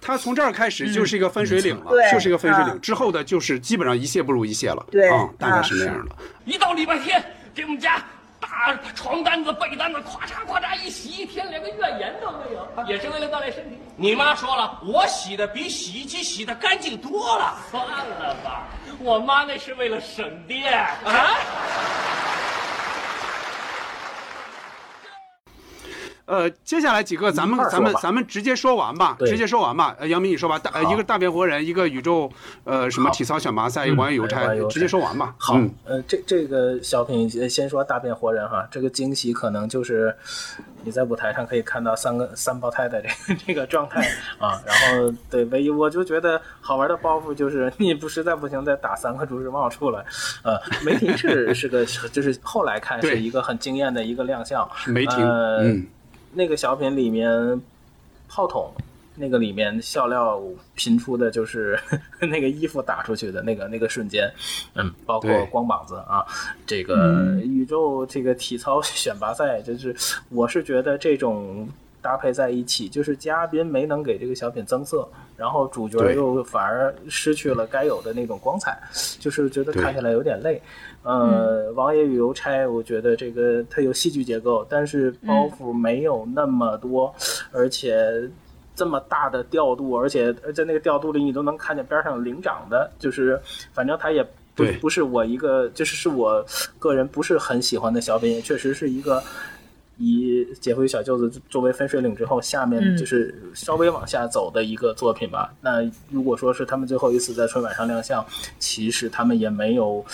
他从这儿开始就是一个分水岭了，就是一个分水岭。啊之后的就是基本上一谢不如一谢了，对啊，大概啊是那样的。一到礼拜天，给我们家大床单子、被单子，咵嚓咵嚓一洗一天，连个怨言都没有，也是为了锻炼身体。你妈说了，我洗的比洗衣机洗的干净多了。算了吧，我妈那是为了省电啊！呃，接下来几个咱们咱们咱们直接说完吧，直接说完吧。呃，杨明你说吧，大呃一个大变活人，一个宇宙呃什么体操选拔赛，一个网友邮差直接说完吧。好，嗯。呃，这这个小品呃先说大变活人哈，这个惊喜可能就是你在舞台上可以看到三个三胞胎的这个 这个状态啊，然后对，唯一我就觉得好玩的包袱就是 你不实在不行再打三个朱时茂出来，呃，梅婷是是个就是后来看是一个很惊艳的一个亮相，梅婷，呃嗯，那个小品里面炮筒。那个里面笑料频出的就是 那个衣服打出去的那个那个瞬间，嗯，包括光膀子啊，这个宇宙这个体操 选拔赛，就是我是觉得这种搭配在一起，就是嘉宾没能给这个小品增色，然后主角对又反而失去了该有的那种光彩，就是觉得看起来有点累。呃，王爷与邮差，我觉得这个它有戏剧结构，但是包袱没有那么多，而且这么大的调度，而且而在那个调度里，你都能看见边上领长的，就是反正他也不对不是我一个，就是是我个人不是很喜欢的小品，也确实是一个。以《姐夫与小舅子》作为分水岭之后，下面嗯。就是稍微往下走的一个作品吧。那如果说是他们最后一次在春晚上亮相，其实他们也没有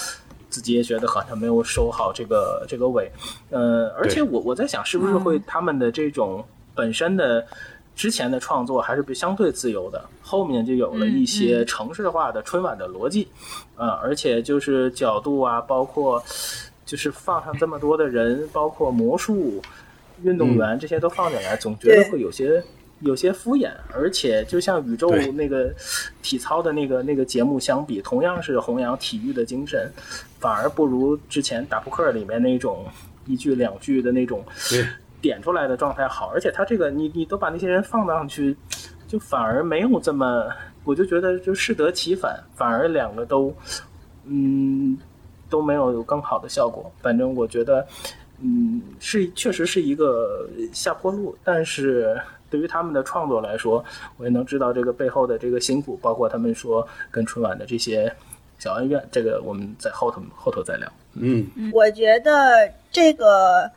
自己也觉得好像没有收好这个这个尾。呃，而且我我在想，是不是会他们的这种本身的之前的创作还是比相对自由的，后面就有了一些城市化的春晚的逻辑，呃，而且就是角度啊，包括就是放上这么多的人，包括魔术运动员这些都放进来，总觉得会有些有些敷衍。而且就像宇宙那个体操的那个那个节目相比，同样是弘扬体育的精神，反而不如之前打扑克里面那种一句两句的那种点出来的状态好。而且他这个你你都把那些人放上去，就反而没有这么，我就觉得就适得其反，反而两个都嗯都没有有更好的效果。反正我觉得。嗯，是确实是一个下坡路，但是对于他们的创作来说，我也能知道这个背后的这个辛苦，包括他们说跟春晚的这些小恩怨，这个我们在后头后头再聊。嗯，我觉得这个，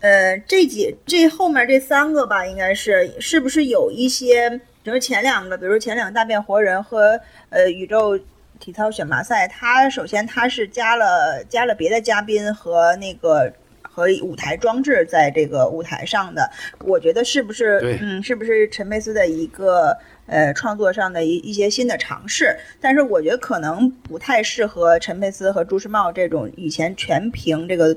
呃，这几这后面这三个吧，应该是是不是有一些，比如前两个，比如前两个大变活人和呃宇宙体操选拔赛，他首先他是加了加了别的嘉宾和那个。和舞台装置在这个舞台上的，我觉得是不是嗯，是不是陈佩斯的一个呃创作上的一一些新的尝试？但是我觉得可能不太适合陈佩斯和朱时茂这种以前全凭这个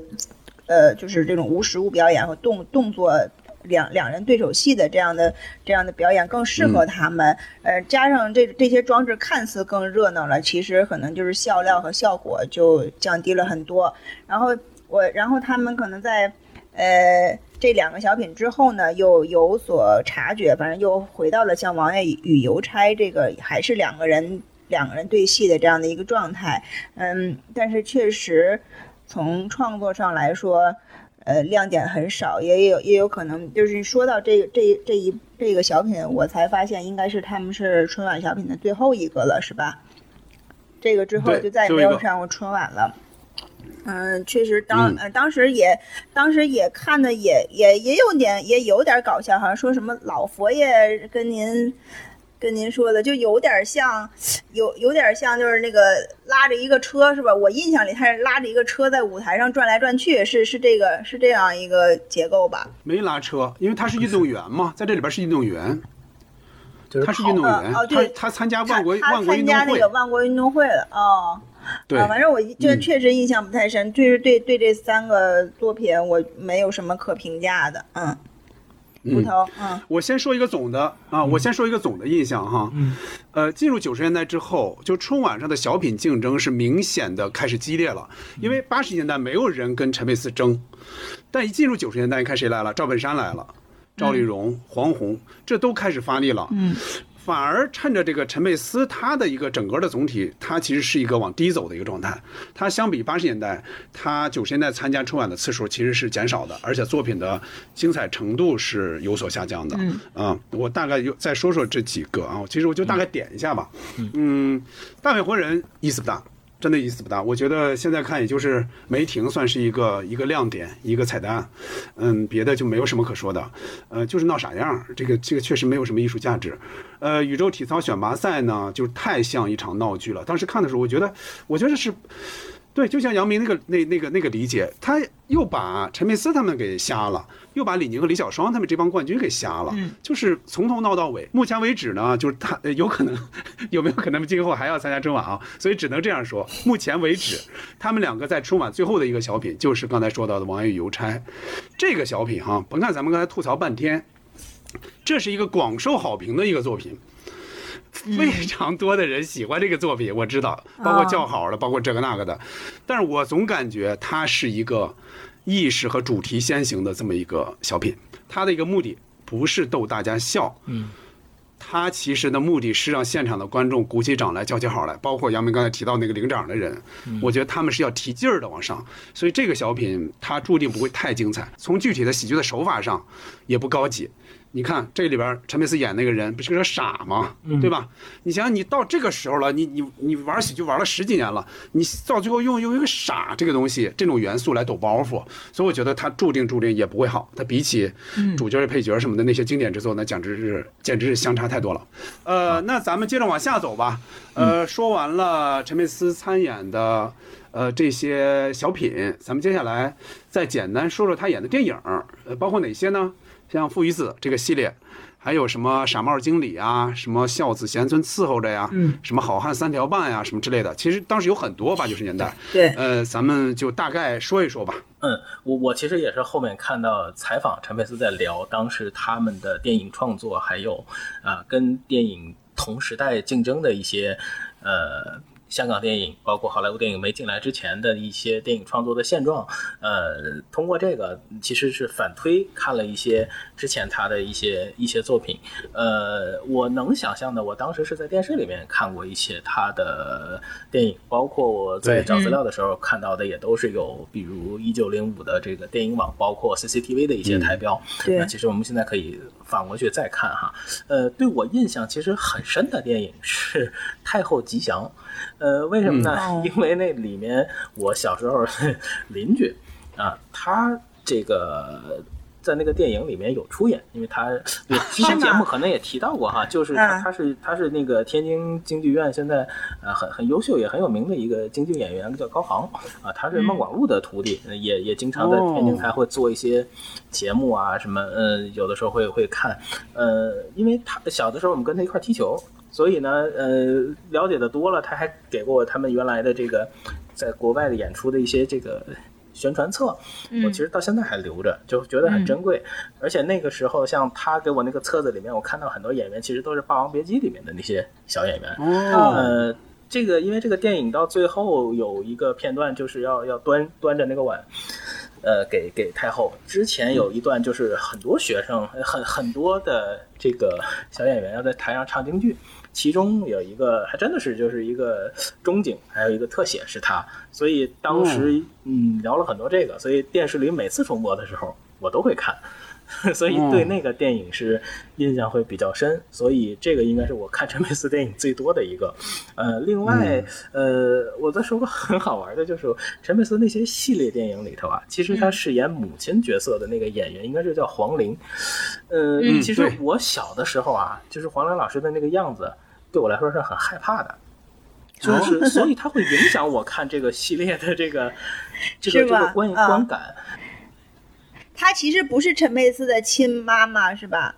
呃就是这种无实物表演和动动作。两两人对手戏的这样的这样的表演更适合他们，呃，加上这这些装置看似更热闹了，其实可能就是笑料和效果就降低了很多。然后我，然后他们可能在呃这两个小品之后呢，又有所察觉，反正又回到了像《王爷与邮差》这个还是两个人两个人对戏的这样的一个状态。嗯，但是确实从创作上来说。呃，亮点很少，也有也有可能就是说到这个这这一这个小品，我才发现应该是他们是春晚小品的最后一个了，是吧？这个之后就再也没有上过春晚了。嗯，确实当呃当时也当时也看的也也也有点也有点搞笑，好像说什么老佛爷跟您跟您说的，就有点像有有点像就是那个拉着一个车是吧？我印象里他是拉着一个车在舞台上转来转去，是是这个是这样一个结构吧？没拉车，因为他是运动员嘛，在这里边是运动员，他是运动员，哦他他参加万国他万国运动会参加那个，万国运动会了哦。对啊，反正我这嗯确实印象不太深，就是对对这三个作品我没有什么可评价的。嗯，骨嗯。头，嗯我先说一个总的啊，我先说一个总的印象哈。嗯，呃，进入九十年代之后，就春晚上的小品竞争是明显的开始激烈了，因为八十年代没有人跟陈佩斯争，但一进入九十年代，你看谁来了？赵本山来了，赵丽蓉、黄宏，这都开始发力了。嗯，反而趁着这个陈佩斯他的一个整个的总体，他其实是一个往低走的一个状态。他相比八十年代，他九十年代参加春晚的次数其实是减少的，而且作品的精彩程度是有所下降的。嗯啊，我大概有再说说这几个啊，其实我就大概点一下吧。嗯，大美活人意思不大。真的意思不大，我觉得现在看也就是梅婷算是一个一个亮点，一个彩蛋，嗯，别的就没有什么可说的，呃，就是闹傻样，这个这个确实没有什么艺术价值。呃，宇宙体操选拔赛呢，就太像一场闹剧了。当时看的时候，我觉得，我觉得是。对，就像杨明那个那那个那个理解，他又把陈佩斯他们给瞎了，又把李宁和李小双他们这帮冠军给瞎了，就是从头闹到尾。目前为止呢，就是他呃有可能 有没有可能今后还要参加春晚啊？所以只能这样说，目前为止，他们两个在春晚最后的一个小品，就是刚才说到的《王爷与邮差》这个小品哈，甭看咱们刚才吐槽半天，这是一个广受好评的一个作品。非常多的人喜欢这个作品，我知道，包括叫好的，包括这个那个的，但是我总感觉它是一个意识和主题先行的这么一个小品，它的一个目的不是逗大家笑，嗯，它其实的目的是让现场的观众鼓起掌来叫起好来，包括杨明刚才提到那个领奖的人，我觉得他们是要提劲儿的往上，所以这个小品它注定不会太精彩，从具体的喜剧的手法上也不高级。你看这里边陈佩斯演那个人不是个傻吗？对吧？你想想，你到这个时候了，你你你玩喜剧玩了十几年了，你到最后用用一个傻这个东西这种元素来抖包袱，所以我觉得他注定注定也不会好。他比起主角、配角什么的那些经典之作，那简直是简直是相差太多了。呃，那咱们接着往下走吧。呃，说完了陈佩斯参演的呃这些小品，咱们接下来再简单说说他演的电影，呃，包括哪些呢？像《父与子》这个系列，还有什么傻帽经理啊，什么孝子贤孙伺候着呀，嗯什么好汉三条半呀，什么之类的。其实当时有很多八九十年代，对呃，咱们就大概说一说吧。嗯，我我其实也是后面看到采访陈佩斯在聊当时他们的电影创作，还有啊、跟电影同时代竞争的一些呃香港电影，包括好莱坞电影没进来之前的一些电影创作的现状。呃，通过这个其实是反推看了一些之前他的一些一些作品。呃，我能想象的，我当时是在电视里面看过一些他的电影，包括我在对找资料的时候看到的也都是有，比如一九零五的这个电影网，包括 CCTV 的一些台标。对那其实我们现在可以反过去再看哈。呃，对我印象其实很深的电影是《太后吉祥》。呃，为什么呢？嗯。因为那里面我小时候 邻居啊，他这个。在那个电影里面有出演，因为他我之前节目可能也提到过哈，就是他嗯。他是他是那个天津京剧院现在呃很很优秀也很有名的一个京剧演员，叫高航啊，他是孟广禄的徒弟，呃也也经常在天津台会做一些节目啊什么，呃有的时候会会看，呃因为他小的时候我们跟他一块踢球，所以呢呃了解的多了，他还给过我他们原来的这个在国外的演出的一些这个。宣传册，我其实到现在还留着，就觉得很珍贵。而且那个时候，像他给我那个册子里面，我看到很多演员其实都是《霸王别姬》里面的那些小演员。哦，呃，这个因为这个电影到最后有一个片段，就是要要端端着那个碗，呃，给给太后。之前有一段就是很多学生，很很多的这个小演员要在台上唱京剧，其中有一个还真的是就是一个中景，还有一个特写是他，所以当时嗯聊了很多这个，所以电视里每次重播的时候我都会看。所以对那个电影是印象会比较深，所以这个应该是我看陈佩斯电影最多的一个。呃，另外，呃，我再说个很好玩的，就是陈佩斯那些系列电影里头啊，其实他饰演母亲角色的那个演员应该是叫黄龄。呃，嗯其实我小的时候啊，就是黄龄老师的那个样子，对我来说是很害怕的。就是，所以它会影响我看这个系列的这个 这个是这个观啊观感。她其实不是陈佩斯的亲妈妈是吧？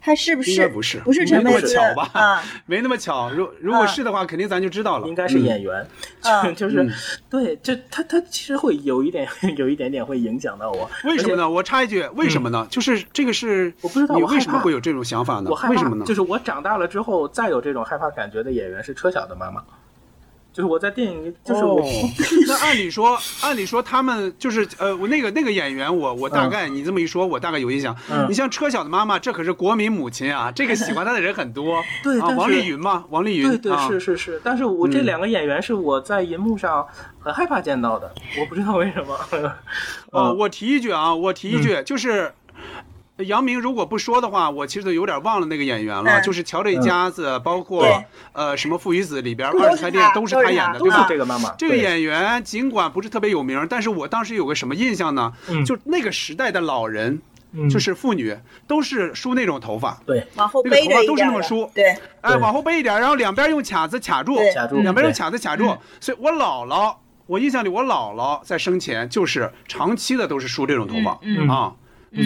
她是不是？应该不是不是陈没那佩斯么巧吧啊？没那么巧。如如果啊是的话，肯定咱就知道了。应该是演员，嗯 就就是、嗯对，就他他其实会有一点 有一点点会影响到我。为什么呢？我插一句，为什么呢？就是这个是，嗯我不知道你为什么会有这种想法呢我害？怕，为什么呢？就是我长大了之后，再有这种害怕感觉的演员是车晓的妈妈。就是我在电影里，就是 那按理说，按理说他们就是呃，我那个那个演员，我我大概、你这么一说，我大概有印象。嗯你像车晓的妈妈，这可是国民母亲啊，这个喜欢她的人很多。啊，对啊王丽云嘛，王丽云。对对啊、是是是，但是我这嗯两个演员是我在银幕上很害怕见到的，我不知道为什么。哦，嗯我提一句啊，我提一句，就是。杨明如果不说的话，我其实都有点忘了那个演员了，嗯就是《乔这一家子》，包括呃什么《父与子》里边二十台店都是他他演的，都对吧？是这个妈妈，这个演员尽管不是特别有名，但是我当时有个什么印象呢？嗯就那个时代的老人，嗯就是妇女，都是梳那种头发，对往后那个头发都是背一点的那么梳对，哎，往后背一点，然后两边用卡子卡住，卡住，两边用卡子卡住。所以我姥姥，我印象里我姥姥在生前就是长期的都是梳这种头发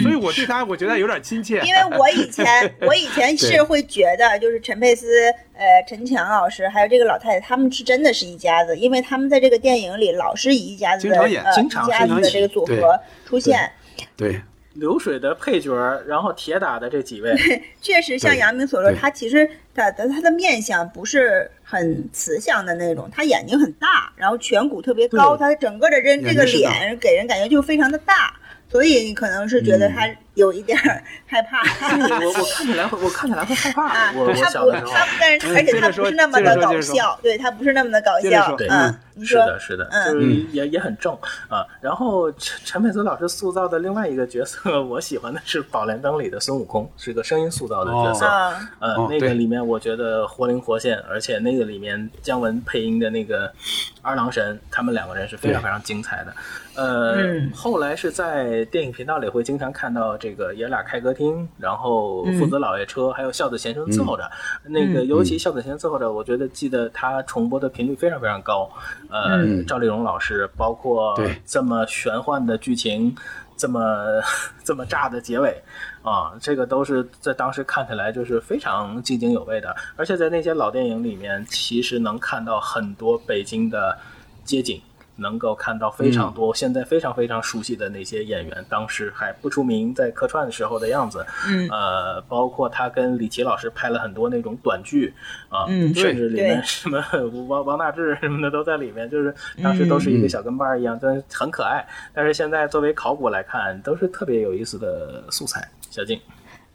所以我对他我觉得有点亲切。因为我以前 我以前是会觉得，就是陈佩斯、呃陈强老师还有这个老太太，他们是真的是一家子，因为他们在这个电影里老是以一家子的经常演呃经常一家子的这个组合出现。对，流水的配角，然后铁打的这几位，确实像杨明所说，他其实他的他的面相不是很慈祥的那种，他眼睛很大，然后颧骨特别高，他整个的人这个脸给人感觉就非常的大，所以你可能是觉得他有一点儿 害怕。我我看起来会，我看起来会害怕。啊，我我他不，小的时候，他但是嗯而且他不是那么的搞笑，对他不是那么的搞笑嗯，你说是的，是的，嗯就是也也很正啊。然后陈陈佩斯老师塑造的另外一个角色，我喜欢的是《宝莲灯》里的孙悟空，是个声音塑造的角色。啊，呃，那个里面我觉得活灵活现，而且那个里面姜文配音的那个二郎神，他们两个人是非常非常精彩的。呃，嗯后来是在电影频道里会经常看到这个爷俩开歌厅，然后父子老爷车，还有孝子贤孙伺候着。那个尤其孝子贤孙伺候着，我觉得记得他重播的频率非常非常高。呃，嗯赵丽蓉老师，包括这么玄幻的剧情，这么 这么炸的结尾，啊，这个都是在当时看起来就是非常津津有味的，而且在那些老电影里面，其实能看到很多北京的街景。能够看到非常多现在非常非常熟悉的那些演员，当时还不出名，在客串的时候的样子，嗯。呃，包括他跟李琦老师拍了很多那种短剧啊，嗯甚至里面 什么王王大治什么的都在里面，就是当时都是一个小跟班儿一样，但是很可爱。但是现在作为考古来看，都是特别有意思的素材。小静，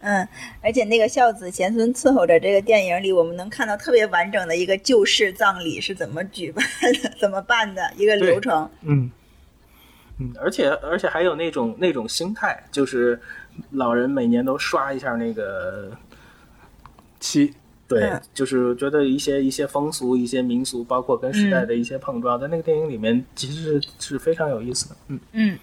嗯，而且那个孝子贤孙伺候着这个电影里，我们能看到特别完整的一个旧式葬礼是怎么举办的、怎么办的一个流程。嗯。嗯，而且而且还有那种那种心态，就是老人每年都刷一下那个七，对嗯，就是觉得一些一些风俗、一些民俗，包括跟时代的一些碰撞，在那个电影里面其实是是非常有意思的。嗯，嗯，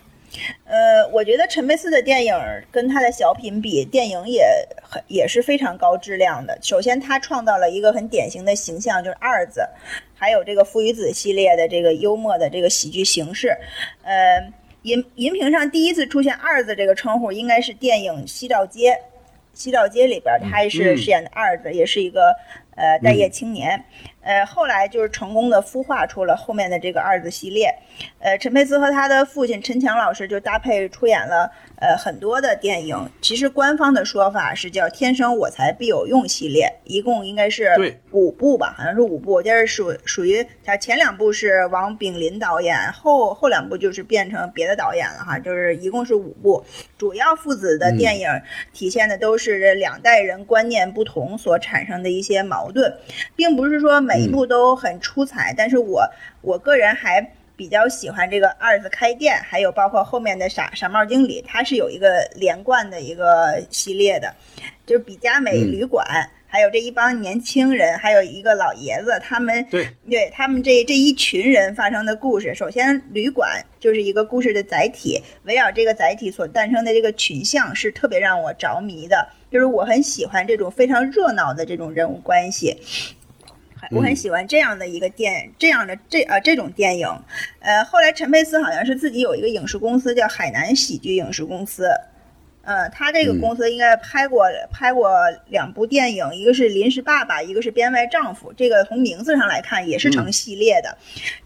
呃，我觉得陈佩斯的电影跟他的小品比，电影也很也是非常高质量的。首先，他创造了一个很典型的形象，就是二子，还有这个父与子系列的这个幽默的这个喜剧形式。呃，银银屏上第一次出现“二子”这个称呼，应该是电影《西照街》。《西照街》里边，他也是嗯饰演的二子，也是一个呃待业青年。呃，后来就是成功的孵化出了后面的这个二子系列。呃，陈佩斯和他的父亲陈强老师就搭配出演了呃很多的电影。其实官方的说法是叫“天生我材必有用”系列，一共应该是五部吧，好像是五部。就是属属于他前两部是王炳林导演，后后两部就是变成别的导演了哈，就是一共是五部。主要父子的电影体现的都是这两代人观念不同所产生的一些矛盾，并不是说每一部都很出彩，但是我我个人还。比较喜欢这个二子开店，还有包括后面的傻傻帽经理，它是有一个连贯的一个系列的，就是比加美嗯旅馆，还有这一帮年轻人，还有一个老爷子，他们对对他们这这一群人发生的故事。首先，旅馆就是一个故事的载体，围绕这个载体所诞生的这个群像是特别让我着迷的，就是我很喜欢这种非常热闹的这种人物关系。我很喜欢这样的一个电，这样的这啊这种电影，呃，后来陈佩斯好像是自己有一个影视公司叫海南喜剧影视公司，呃，他这个公司应该拍过、拍过两部电影，一个是《临时爸爸》，一个是《编外丈夫》。这个从名字上来看也是成系列的。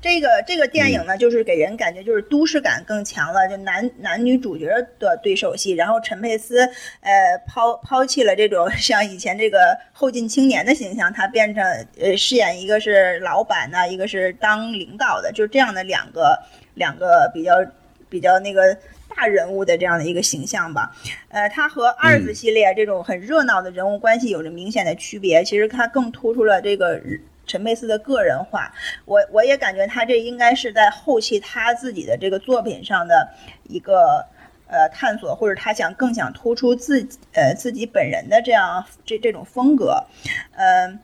这个这个电影呢，就是给人感觉就是都市感更强了，就男男女主角的对手戏。然后陈佩斯呃抛抛弃了这种像以前这个后进青年的形象，他变成呃饰演一个是老板呢、一个是当领导的，就是这样的两个两个比较比较那个。大人物的这样的一个形象吧，呃，他和二子系列这种很热闹的人物关系有着明显的区别。其实他更突出了这个陈佩斯的个人化。我我也感觉他这应该是在后期他自己的这个作品上的一个呃探索，或者他想更想突出自己呃自己本人的这样这这种风格，嗯、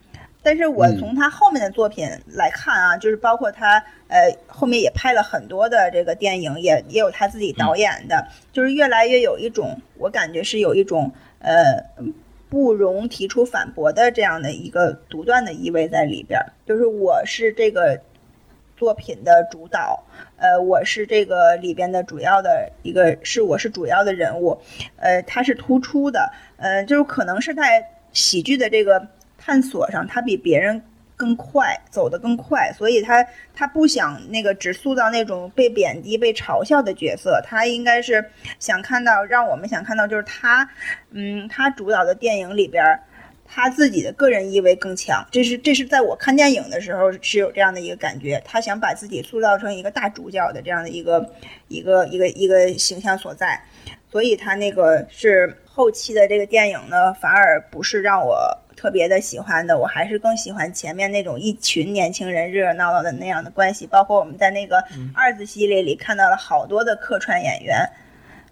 但是我从他后面的作品来看啊，就是包括他呃后面也拍了很多的这个电影，也也有他自己导演的，就是越来越有一种我感觉是有一种呃不容提出反驳的这样的一个独断的意味在里边儿。就是我是这个作品的主导，呃，我是这个里边的主要的一个是我是主要的人物，呃，他是突出的，呃，就是可能是在喜剧的这个探索上，他比别人更快，走得更快，所以他他不想那个只塑造那种被贬低、被嘲笑的角色，他应该是想看到，让我们想看到就是他，嗯，他主导的电影里边。他自己的个人意味更强，这是这是在我看电影的时候是有这样的一个感觉，他想把自己塑造成一个大主角的这样的一个一个一个一个形象所在，所以他那个是后期的这个电影呢，反而不是让我特别的喜欢的，我还是更喜欢前面那种一群年轻人热热闹闹的那样的关系，包括我们在那个二子系列里看到了好多的客串演员。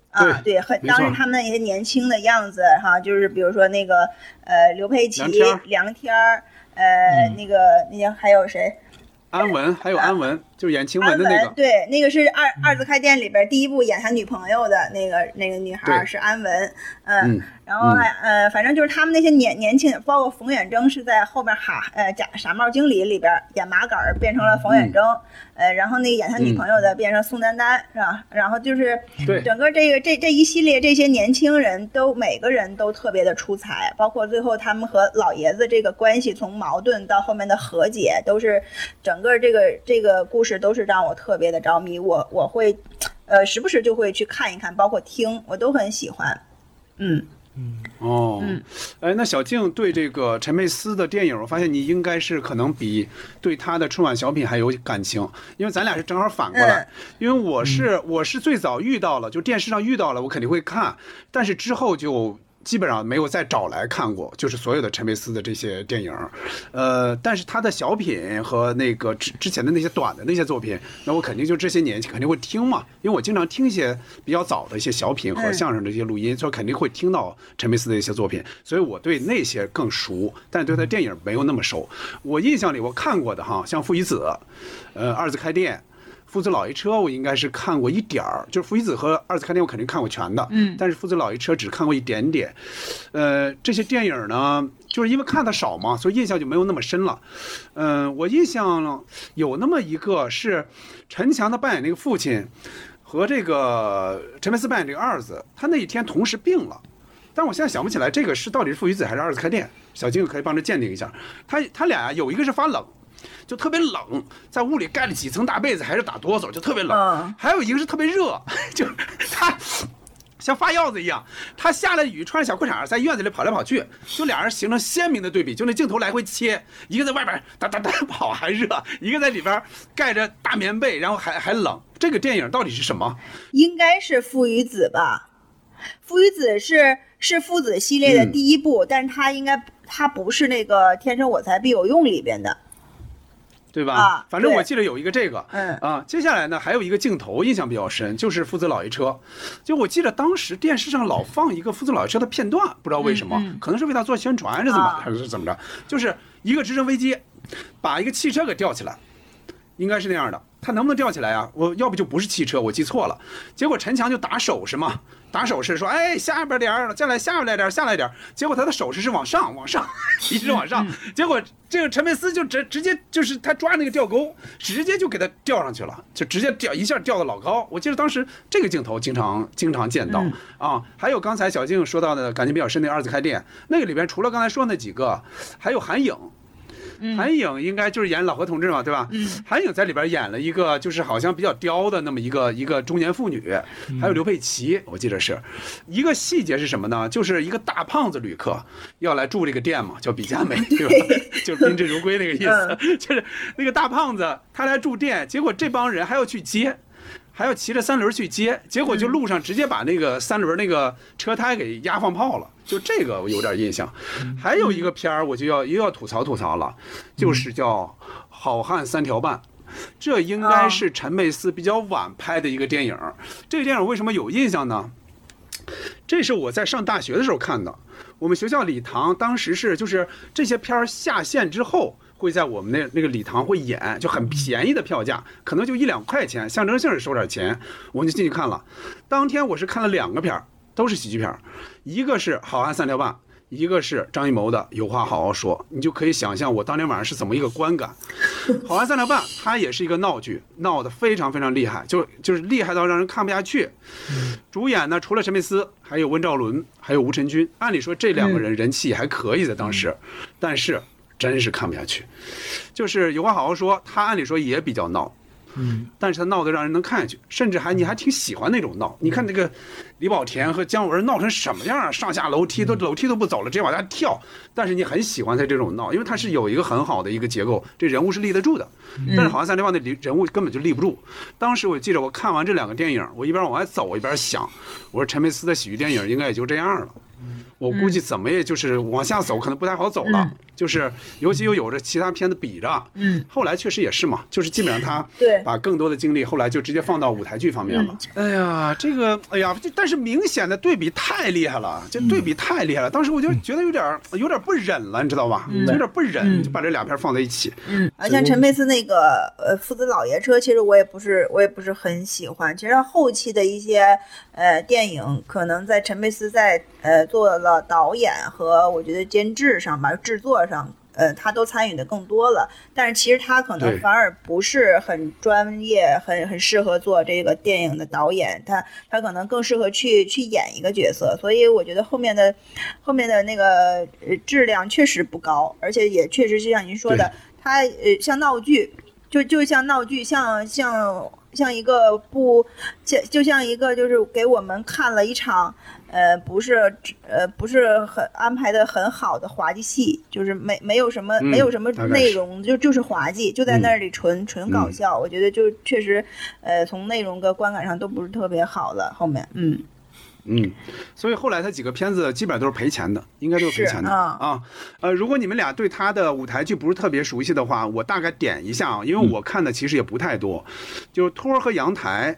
啊，对，很当时他们那些年轻的样子哈，就是比如说那个呃刘佩琦梁天儿、呃、那个那些还有谁？安文，还有安文，就是演晴安雯的那个。对，那个是二二字开店里边第一部演他女朋友的那个那个女孩是安文，嗯，嗯然后还、呃，反正就是他们那些年年轻，包括冯远征是在后边哈呃假傻帽经理里边演麻杆儿变成了冯远征，呃，然后那个演他女朋友的变成宋丹丹、是吧？然后就是整个这个这这一系列这些年轻人都每个人都特别的出彩，包括最后他们和老爷子这个关系从矛盾到后面的和解，都是整个这个这个故事都是让我特别的着迷，我我会呃时不时就会去看一看，包括听，我都很喜欢。嗯，哦，嗯哎，那小静对这个陈佩斯的电影，我发现你应该是可能比对他的春晚小品还有感情，因为咱俩是正好反过来。嗯因为我是我是最早遇到了，就电视上遇到了，我肯定会看，但是之后就。基本上没有再找来看过，就是所有的陈佩斯的这些电影，呃，但是他的小品和那个之之前的那些短的那些作品，那我肯定就这些年肯定会听嘛，因为我经常听一些比较早的一些小品和嗯相声的一些录音，所以肯定会听到陈佩斯的一些作品，所以我对那些更熟，但是对他电影没有那么熟。我印象里我看过的哈，像《父与子》，呃，《二次开店》。父子老爷车我应该是看过一点儿，就是父与子和二次开店我肯定看过全的，嗯，但是父子老爷车只看过一点点，呃，这些电影呢，就是因为看的少嘛，所以印象就没有那么深了。嗯、我印象有那么一个是陈强他扮演那个父亲和这个陈佩斯扮演这个二子，他那一天同时病了。但我现在想不起来这个是到底是父与子还是二次开店，小金可以帮着鉴定一下。他他俩呀有一个是发冷，就特别冷，在屋里盖了几层大被子，还是打哆嗦，就特别冷。嗯还有一个是特别热，就他像发药子一样，他下了雨穿着小裤衩在院子里跑来跑去，就俩人形成鲜明的对比，就那镜头来回切，一个在外边哒哒哒跑还热，一个在里边盖着大棉被，然后还还冷。这个电影到底是什么？应该是父与子吧？父与子是是父子系列的嗯第一部，但是他应该他不是那个《天生我材必有用》里边的。对吧？啊反正我记得有一个这个，嗯啊，接下来呢还有一个镜头印象比较深，就是父子老爷车。就我记得当时电视上老放一个父子老爷车的片段，不知道为什么，可能是为他做宣传还是怎么，啊还是怎么着，就是一个直升飞机把一个汽车给吊起来，应该是那样的。他能不能吊起来啊？我要不就不是汽车，我记错了。结果陈强就打手势嘛，打手势说：“哎，下边点儿，再来下边来点儿，下来点儿。”结果他的手势是往上，往上，一直往上。结果这个陈佩斯就直直接就是他抓那个吊钩，直接就给他吊上去了，就直接吊一下吊的老高。我记得当时这个镜头经常经常见到、啊。还有刚才小静说到的感情比较深的二次开店，那个里边除了刚才说那几个，还有韩影。韩影应该就是演老何同志嘛，对吧？韩影在里边演了一个就是好像比较刁的那么一个一个中年妇女，还有刘佩琦，我记得是一个细节是什么呢？就是一个大胖子旅客要来住这个店嘛，叫比佳美，对吧？就是宾至如归那个意思，就是那个大胖子他来住店，结果这帮人还要去接。还要骑着三轮去接，结果就路上直接把那个三轮那个车胎给压放炮了，就这个我有点印象。还有一个片儿，我就要又要吐槽吐槽了，就是叫《好汉三条半》。这应该是陈佩斯比较晚拍的一个电影。这个电影为什么有印象呢？这是我在上大学的时候看的。我们学校礼堂当时是就是这些片儿下线之后，会在我们那那个礼堂会演，就很便宜的票价，可能就一两块钱，象征性是收点钱，我们就进去看了。当天我是看了两个片儿，都是喜剧片儿，一个是《好汉三条半》。一个是张艺谋的《有话好好说》，你就可以想象我当天晚上是怎么一个观感。《好汉三条半》它也是一个闹剧，闹得非常非常厉害，就就是厉害到让人看不下去。主演呢，除了陈佩斯，还有温兆伦，还有吴晨君。按理说这两个人人气还可以在当时，但是真是看不下去。就是有话好好说，他按理说也比较闹，嗯，但是他闹得让人能看下去，甚至还你还挺喜欢那种闹。你看那个李保田和姜文闹成什么样啊？上下楼梯都楼梯都不走了，直接往下跳。但是你很喜欢他这种闹，因为他是有一个很好的一个结构，这人物是立得住的。但是好像三连棒那人物根本就立不住。当时我记得我看完这两个电影，我一边往外走，我一边想，我说陈佩斯的喜剧电影应该也就这样了。我估计怎么也就是往下走，可能不太好走了。就是尤其又有着其他片子比着，嗯，后来确实也是嘛，就是基本上他对把更多的精力后来就直接放到舞台剧方面了。哎呀，这个哎呀，这但是明显的对比太厉害了，这对比太厉害了，当时我就觉得有点儿有点儿不忍了，你知道吧？有点儿不忍，就把这两片放在一起。嗯，啊，像陈佩斯那个呃父子老爷车，其实我也不是我也不是很喜欢。其实后期的一些呃电影，可能在陈佩斯在呃做了导演和我觉得监制上吧，制作上。呃，他都参与的更多了，但是其实他可能反而不是很专业，很很适合做这个电影的导演，他他可能更适合去去演一个角色，所以我觉得后面的后面的那个呃质量确实不高，而且也确实就像您说的，他呃像闹剧，就就像闹剧，像像像一个不像就像一个就是给我们看了一场呃不是呃不是很安排的很好的滑稽戏，就是没没有什么、嗯没有什么内容，就就是滑稽，就在嗯那里纯、纯搞笑。我觉得就确实呃从内容跟观感上都不是特别好了。后面嗯嗯，所以后来他几个片子基本上都是赔钱的，应该都是赔钱的啊啊。呃，如果你们俩对他的舞台剧不是特别熟悉的话，我大概点一下啊，因为我看的其实也不太多，就是托儿和阳台。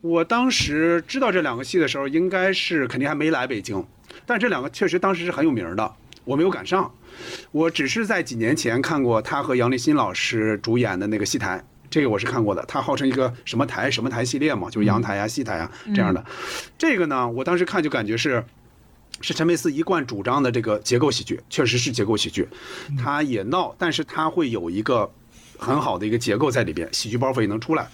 我当时知道这两个戏的时候，应该是肯定还没来北京，但这两个确实当时是很有名的，我没有赶上。我只是在几年前看过他和杨立新老师主演的那个戏台，这个我是看过的。它号称一个什么台什么台系列嘛，就是阳台啊、戏台啊这样的。这个呢，我当时看就感觉是。是陈佩斯一贯主张的这个结构喜剧，确实是结构喜剧，他也闹，但是他会有一个很好的一个结构在里边，喜剧包袱也能出来。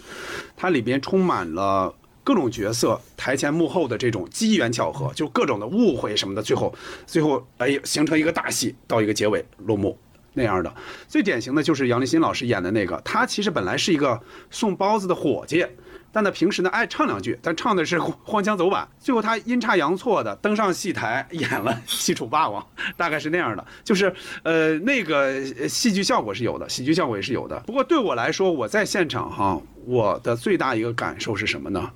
它里边充满了各种角色台前幕后的这种机缘巧合，就各种的误会什么的，最后最后哎形成一个大戏，到一个结尾落幕。那样的最典型的就是杨立新老师演的那个，他其实本来是一个送包子的伙计，但他平时呢爱唱两句，但唱的是荒腔走板，最后他阴差阳错的登上戏台演了《西楚霸王》，大概是那样的，就是呃那个戏剧效果是有的，喜剧效果也是有的。不过对我来说，我在现场哈，我的最大一个感受是什么呢？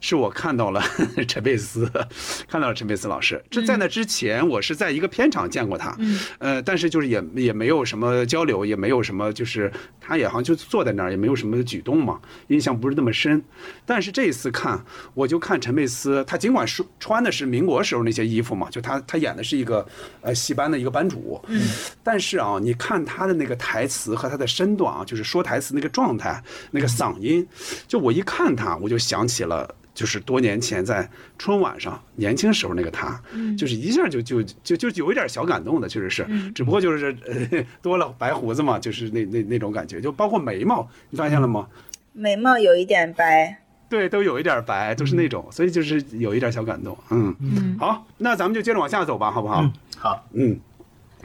是我看到了 陈佩斯，看到了陈佩斯老师。这在那之前，我是在一个片场见过他，呃，但是就是也也没有什么交流，也没有什么，就是他也好像就坐在那儿，也没有什么举动嘛，印象不是那么深。但是这一次看，我就看陈佩斯，他尽管是穿的是民国时候那些衣服嘛，就他他演的是一个呃戏班的一个班主，嗯，但是啊，你看他的那个台词和他的身段啊，就是说台词那个状态，那个嗓音，就我一看他，我就想起了。就是多年前在春晚上年轻时候那个他，就是一下就就就就有一点小感动的，确实是，只不过就是呃多了白胡子嘛，就是那那那种感觉，就包括眉毛，你发现了吗？眉毛有一点白，对，都有一点白，都是那种，所以就是有一点小感动。嗯嗯，好，那咱们就接着往下走吧，好不好？好，嗯。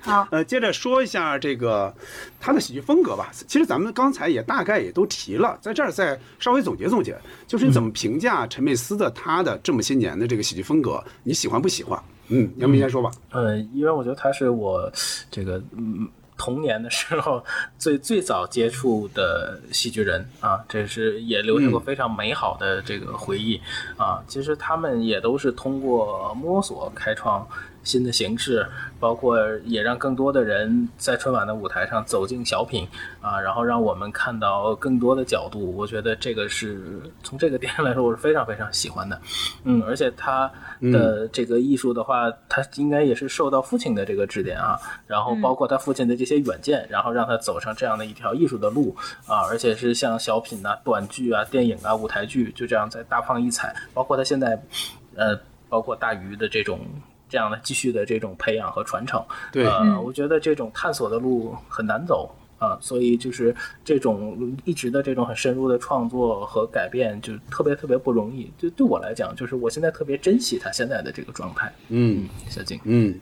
好，呃，接着说一下这个他的喜剧风格吧。其实咱们刚才也大概也都提了，在这儿再稍微总结总结，就是你怎么评价陈佩斯的他的这么些年的这个喜剧风格，你喜欢不喜欢？嗯，杨明先说吧。呃，因为我觉得他是我这个嗯童年的时候最最早接触的喜剧人啊，这是也留下过非常美好的这个回忆啊。其实他们也都是通过摸索开创。新的形式，包括也让更多的人在春晚的舞台上走进小品啊，然后让我们看到更多的角度。我觉得这个是从这个点上来说，我是非常非常喜欢的。嗯，而且他的这个艺术的话，他应该也是受到父亲的这个指点啊，然后包括他父亲的这些远见，然后让他走上这样的一条艺术的路啊，而且是像小品啊、短剧啊、电影啊、舞台剧，就这样在大放异彩。包括他现在，呃，包括大鱼的这种。这样的继续的这种培养和传承，对，呃，我觉得这种探索的路很难走啊，所以就是这种一直的这种很深入的创作和改变，就特别特别不容易。就对我来讲，就是我现在特别珍惜他现在的这个状态。嗯，小静，嗯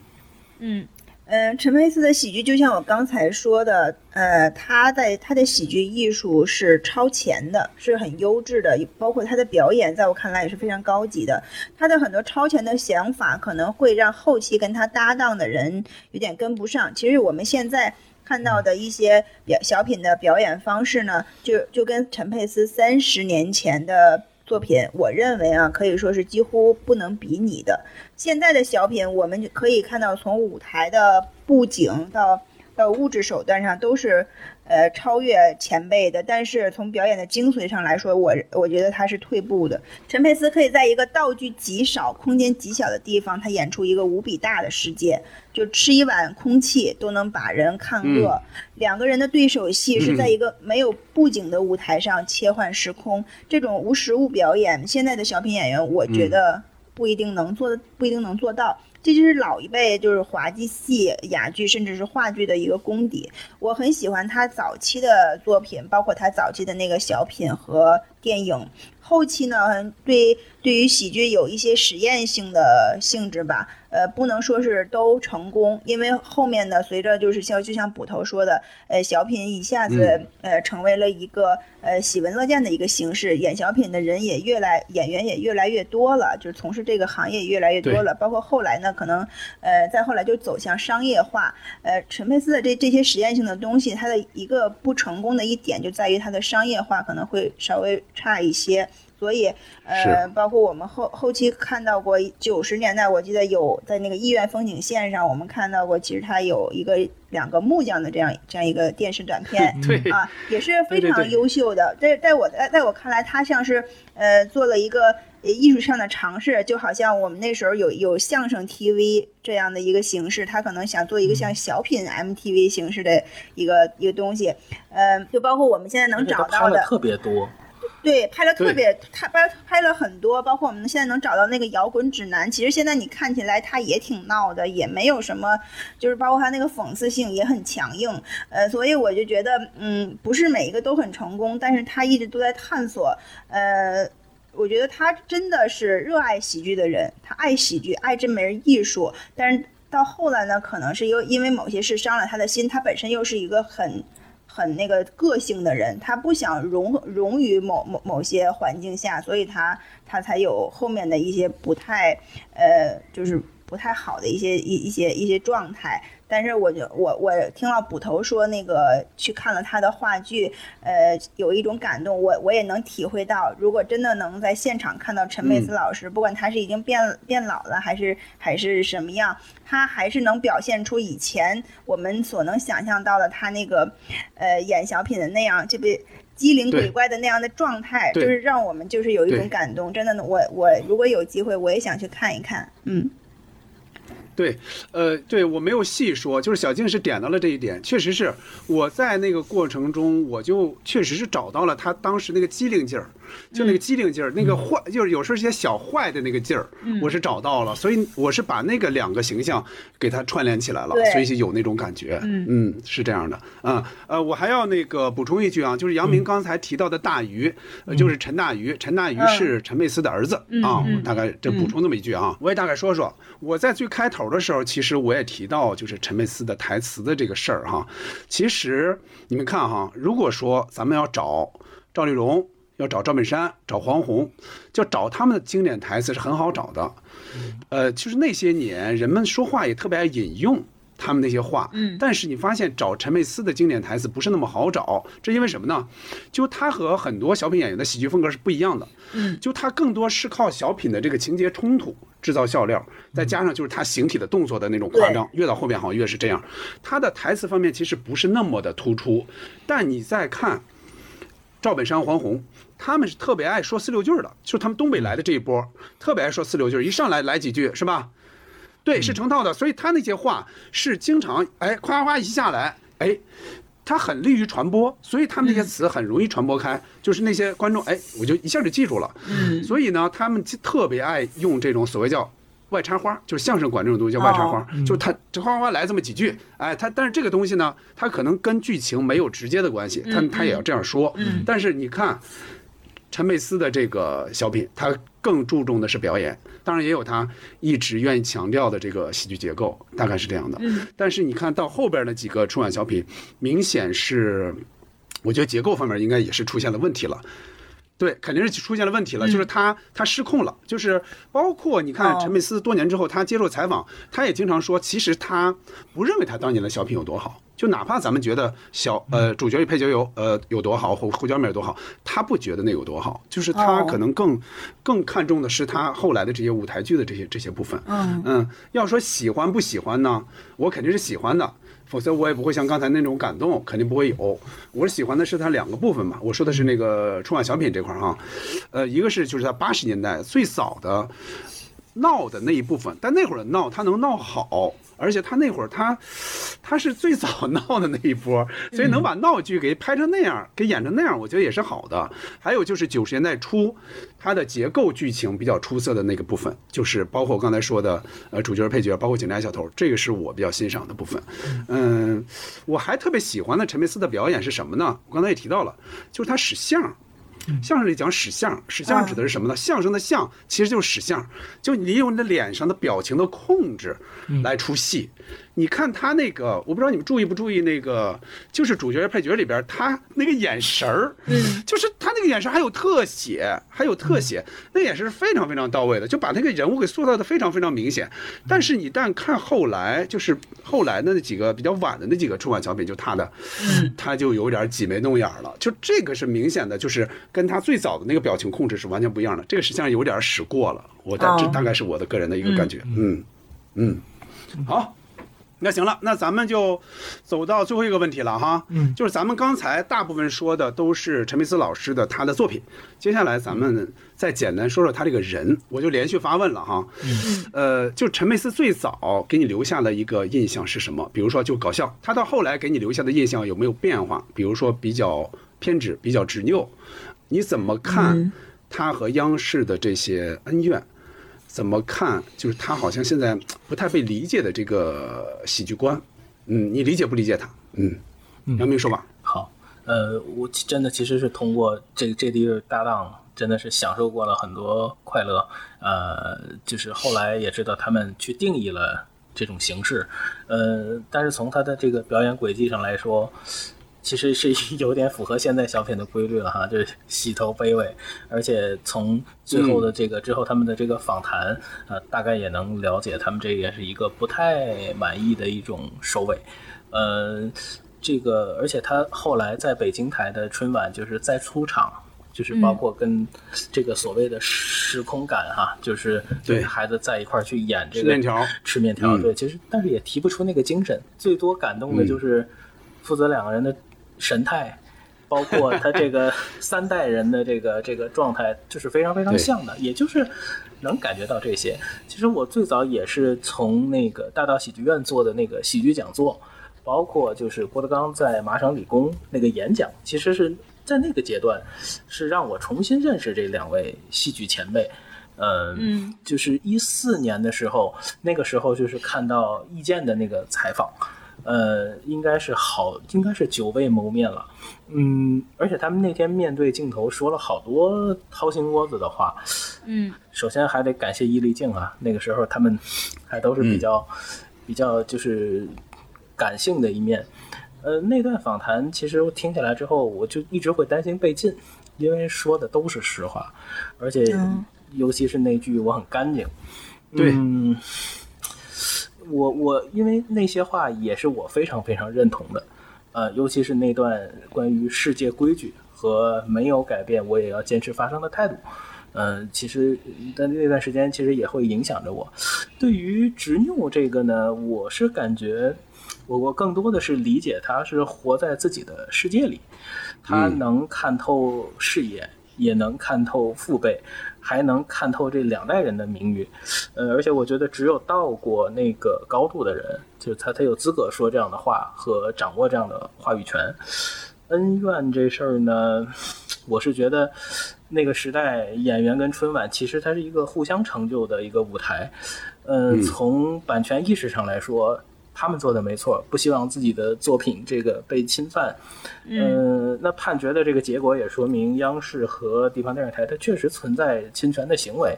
嗯。嗯，陈佩斯的喜剧就像我刚才说的，呃，他在他的喜剧艺术是超前的，是很优质的，包括他的表演，在我看来也是非常高级的。他的很多超前的想法可能会让后期跟他搭档的人有点跟不上。其实我们现在看到的一些表小品的表演方式呢，就就跟陈佩斯三十年前的。作品，我认为啊，可以说是几乎不能比拟的。现在的小品，我们可以看到从舞台的布景到到物质手段上都是呃超越前辈的，但是从表演的精髓上来说，我我觉得他是退步的。陈佩斯可以在一个道具极少、空间极小的地方，他演出一个无比大的世界，就吃一碗空气都能把人看饿。两个人的对手戏是在一个没有布景的舞台上切换时空，这种无实物表演，现在的小品演员我觉得不一定能做的，不一定能做到。这就是老一辈就是滑稽戏、哑剧甚至是话剧的一个功底。我很喜欢他早期的作品，包括他早期的那个小品和电影。后期呢，对对于喜剧有一些实验性的性质吧，呃，不能说是都成功，因为后面呢，随着就是像就像捕头说的，呃，小品一下子呃成为了一个呃喜闻乐见的一个形式，演小品的人也越来演员也越来越多了，就是从事这个行业也越来越多了，包括后来呢，可能呃再后来就走向商业化，呃，陈佩斯的这这些实验性的东西，它的一个不成功的一点就在于它的商业化可能会稍微差一些。所以，呃，包括我们后后期看到过九十年代，我记得有在那个医院风景线上，我们看到过，其实它有一个两个木匠的这样这样一个电视短片，对啊，也是非常优秀的。在在我在在我看来，它像是呃做了一个艺术上的尝试，就好像我们那时候有有相声 TV 这样的一个形式，他可能想做一个像小品 MTV 形式的一个一个东西，呃，就包括我们现在能找到的特别多。对，拍了特别，他拍拍了很多，包括我们现在能找到那个摇滚指南。其实现在你看起来他也挺闹的，也没有什么，就是包括他那个讽刺性也很强硬。呃，所以我就觉得，嗯，不是每一个都很成功，但是他一直都在探索。呃，我觉得他真的是热爱喜剧的人，他爱喜剧，爱这门艺术。但是到后来呢，可能是又因为某些事伤了他的心，他本身又是一个很。很那个个性的人，他不想融融于某某某些环境下，所以他他才有后面的一些不太呃，就是不太好的一些一一些一些状态。但是我就我我听到捕头说那个去看了他的话剧，呃，有一种感动，我我也能体会到。如果真的能在现场看到陈佩斯老师，不管他是已经变变老了，还是还是什么样，他还是能表现出以前我们所能想象到的他那个，呃，演小品的那样，这个机灵鬼怪的那样的状态，就是让我们就是有一种感动。真的，我我如果有机会，我也想去看一看，嗯。对，呃，对我没有细说，就是小静是点到了这一点，确实是我在那个过程中，我就确实是找到了她当时那个机灵劲儿，就那个机灵劲儿，那个坏，就是有时候一些小坏的那个劲儿，我是找到了，所以我是把那个两个形象给它串联起来了，所以有那种感觉，嗯，是这样的，嗯，呃，我还要那个补充一句啊，就是杨明刚才提到的大鱼，就是陈大鱼，陈大鱼是陈佩斯的儿子啊，我大概这补充那么一句啊，我也大概说说，我在最开头。的时候，其实我也提到，就是陈佩斯的台词的这个事儿哈。其实你们看哈，如果说咱们要找赵丽蓉，要找赵本山，找黄宏，就找他们的经典台词是很好找的。呃，就是那些年人们说话也特别爱引用。他们那些话，嗯，但是你发现找陈佩斯的经典台词不是那么好找，这因为什么呢？就他和很多小品演员的喜剧风格是不一样的，嗯，就他更多是靠小品的这个情节冲突制造笑料，再加上就是他形体的动作的那种夸张，越到后面好像越是这样。他的台词方面其实不是那么的突出，但你再看赵本山、黄宏，他们是特别爱说四六句的，就是他们东北来的这一波特别爱说四六句，一上来来几句是吧？对，是成套的，所以他那些话是经常哎，夸夸一下来，哎，他很利于传播，所以他们那些词很容易传播开，就是那些观众哎，我就一下就记住了。嗯，所以呢，他们特别爱用这种所谓叫外插花，就是相声管这种东西叫外插花，就是他这哗哗来这么几句，哎，他但是这个东西呢，他可能跟剧情没有直接的关系，他他也要这样说。嗯，但是你看。陈佩斯的这个小品，他更注重的是表演，当然也有他一直愿意强调的这个喜剧结构，大概是这样的。但是你看到后边的几个春晚小品，明显是，我觉得结构方面应该也是出现了问题了。对，肯定是出现了问题了，就是他他失控了，就是包括你看陈佩斯多年之后他接受采访，他也经常说，其实他不认为他当年的小品有多好。就哪怕咱们觉得小呃主角与配角有呃有多好，胡胡椒面有多好，他不觉得那有多好，就是他哦可能更、更看重的是他后来的这些舞台剧的这些这些部分。嗯要说喜欢不喜欢呢，我肯定是喜欢的，否则我也不会像刚才那种感动，肯定不会有。我喜欢的是它两个部分嘛，我说的是那个春晚小品这块儿哈，呃，一个是就是他八十年代最早的闹的那一部分，但那会儿的闹他能闹好，而且他那会儿他他是最早闹的那一波，所以能把闹剧给拍成那样，给演成那样，我觉得也是好的。还有就是九十年代初，它的结构剧情比较出色的那个部分，就是包括刚才说的呃主角配角，包括警察小偷，这个是我比较欣赏的部分。嗯，我还特别喜欢的陈佩斯的表演是什么呢？我刚才也提到了，就是他使相。相声里讲使相，使相指的是什么呢？相声的相其实就是使相，就你用你的脸上的表情的控制来出戏。你看他那个，我不知道你们注意不注意那个，就是主角配角里边他那个眼神儿，嗯，就是他那个眼神还有特写，还有特写，那眼神是非常非常到位的，就把那个人物给塑造的非常非常明显。但是你但看后来，就是后来的那几个比较晚的那几个春晚小品，就他的，他就有点挤眉弄眼了。就这个是明显的，就是跟他最早的那个表情控制是完全不一样的。这个实际上有点使过了，我大这哦大概是我的个人的一个感觉。嗯嗯，好。那行了，那咱们就走到最后一个问题了哈，嗯，就是咱们刚才大部分说的都是陈佩斯老师的他的作品，接下来咱们再简单说说他这个人，我就连续发问了哈，嗯，呃，就陈佩斯最早给你留下的一个印象是什么？比如说就搞笑，他到后来给你留下的印象有没有变化？比如说比较偏执、比较执拗，你怎么看他和央视的这些恩怨？怎么看？就是他好像现在不太被理解的这个喜剧观，嗯，你理解不理解他？嗯，杨明说吧。好，呃，我真的其实是通过这这第一个搭档，真的是享受过了很多快乐。呃，就是后来也知道他们去定义了这种形式，呃，但是从他的这个表演轨迹上来说。其实是有点符合现在小品的规律了哈，就是洗头卑微，而且从最后的这个之后他们的这个访谈，呃，大概也能了解他们这也是一个不太满意的一种收尾，呃，这个而且他后来在北京台的春晚就是再出场。就是包括跟这个所谓的时空感哈，就是对。孩子在一块儿去演这个吃面条。吃面条，嗯。对，其实但是也提不出那个精神，最多感动的就是负责两个人的神态，包括他这个 三代人的这个这个状态，就是非常非常像的，也就是能感觉到这些。其实我最早也是从那个大道喜剧院做的那个喜剧讲座，包括就是郭德纲在麻省理工那个演讲，其实是在那个阶段是让我重新认识这两位戏剧前辈。呃、嗯，就是一四年的时候，那个时候就是看到易建的那个采访，呃，应该是好，应该是久未谋面了，嗯，而且他们那天面对镜头说了好多掏心窝子的话，嗯，首先还得感谢伊丽静啊，那个时候他们还都是比较、比较就是感性的一面。呃，那段访谈其实我听起来之后，我就一直会担心被禁，因为说的都是实话，而且嗯。尤其是那句“我很干净”，对嗯，我我因为那些话也是我非常非常认同的，呃，尤其是那段关于世界规矩和没有改变我也要坚持发声的态度，呃，其实在那段时间其实也会影响着我。对于执拗这个呢，我是感觉我我更多的是理解他是活在自己的世界里，他嗯。能看透视野，也能看透父辈，还能看透这两代人的名誉。呃，而且我觉得只有到过那个高度的人，就他才有资格说这样的话和掌握这样的话语权。恩怨这事儿呢，我是觉得那个时代演员跟春晚其实它是一个互相成就的一个舞台。呃，从版权意识上来说，他们做的没错，不希望自己的作品这个被侵犯。嗯、那判决的这个结果也说明央视和地方电视台它确实存在侵权的行为。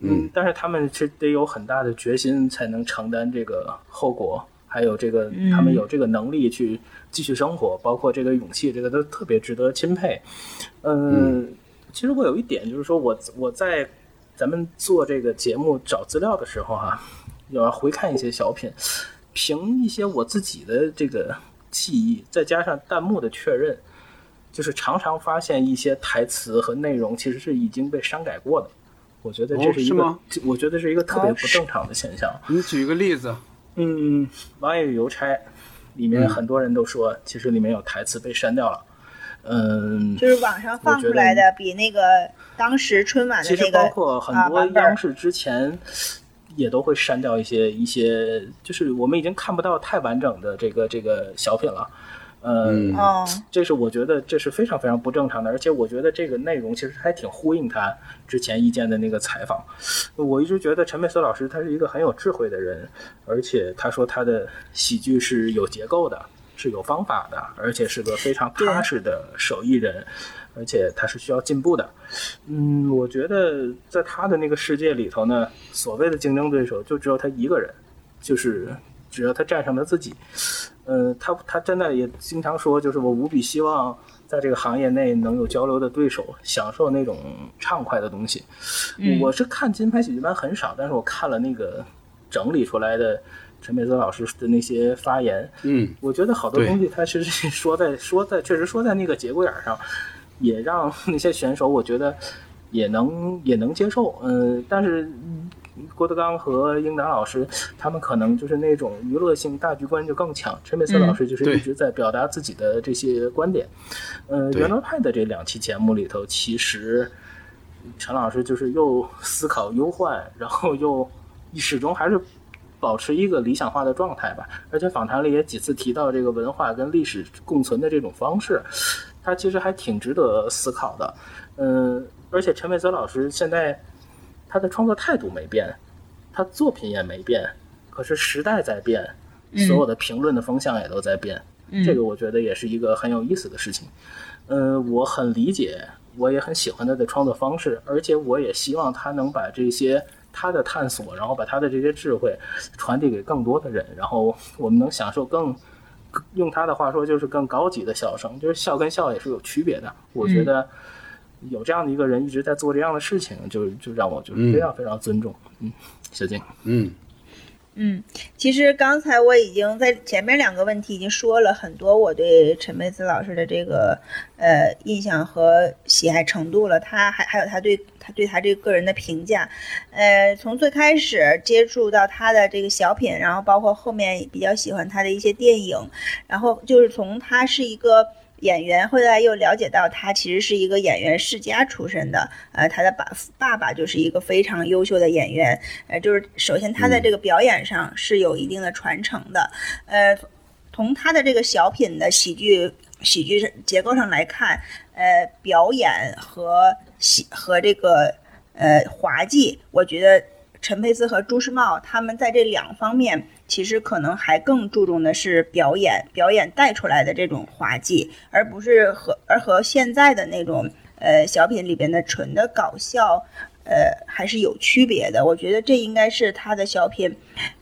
嗯，但是他们是得有很大的决心才能承担这个后果，还有这个他们有这个能力去继续生活，包括这个勇气，这个都特别值得钦佩。嗯，其实我有一点就是说我我在咱们做这个节目找资料的时候哈、要回看一些小品，凭一些我自己的这个记忆，再加上弹幕的确认，就是常常发现一些台词和内容其实是已经被删改过的。我觉得这是一个，哦是我觉得是一个特别不正常的现象。你举个例子，嗯，《王爷与邮差》里面很多人都说，其实里面有台词被删掉了。嗯，就是网上放出来的比那个当时春晚的其实那个包括很多央视之前也都会删掉一些一些，就是我们已经看不到太完整的这个这个小品了。嗯，哦，这是我觉得这是非常非常不正常的，而且我觉得这个内容其实还挺呼应他之前意见的那个采访。我一直觉得陈佩斯老师他是一个很有智慧的人，而且他说他的喜剧是有结构的，是有方法的，而且是个非常踏实的手艺人，而且他是需要进步的。嗯，我觉得在他的那个世界里头呢，所谓的竞争对手就只有他一个人，就是只要他战胜了自己。呃，他他真的也经常说，就是我无比希望在这个行业内能有交流的对手，享受那种畅快的东西。我是看金牌喜剧班很少，但是我看了那个整理出来的陈佩斯老师的那些发言，嗯，我觉得好多东西他其实说在说在确实说在那个节骨眼上，也让那些选手我觉得也能 也能接受。嗯、但是嗯郭德纲和英达老师他们可能就是那种娱乐性大局观就更强，陈佩斯老师就是一直在表达自己的这些观点。呃，对原来派的这两期节目里头，其实陈老师就是又思考忧患，然后又始终还是保持一个理想化的状态吧。而且访谈里也几次提到这个文化跟历史共存的这种方式，他其实还挺值得思考的。嗯，而且陈佩泽老师现在他的创作态度没变，他作品也没变，可是时代在变，所有的评论的风向也都在变。这个我觉得也是一个很有意思的事情。嗯，我很理解，我也很喜欢他的创作方式，而且我也希望他能把这些他的探索，然后把他的这些智慧传递给更多的人，然后我们能享受更。用他的话说，就是更高级的笑声，就是笑跟笑也是有区别的。我觉得有这样的一个人一直在做这样的事情，就就让我就是非常非常尊重。嗯，小静，嗯，嗯，其实刚才我已经在前面两个问题已经说了很多我对陈佩斯老师的这个呃印象和喜爱程度了，他还还有他对他对他这个个人的评价，呃，从最开始接触到他的这个小品，然后包括后面比较喜欢他的一些电影，然后就是从他是一个。演员，后来又了解到他其实是一个演员世家出身的，呃，他的爸爸爸就是一个非常优秀的演员，呃，就是首先他在这个表演上是有一定的传承的，呃，从他的这个小品的喜剧喜剧结构上来看，呃，表演和喜和这个呃滑稽，我觉得陈佩斯和朱时茂他们在这两方面。其实可能还更注重的是表演，表演带出来的这种滑稽，而不是和而和现在的那种呃小品里边的纯的搞笑，呃还是有区别的。我觉得这应该是他的小品，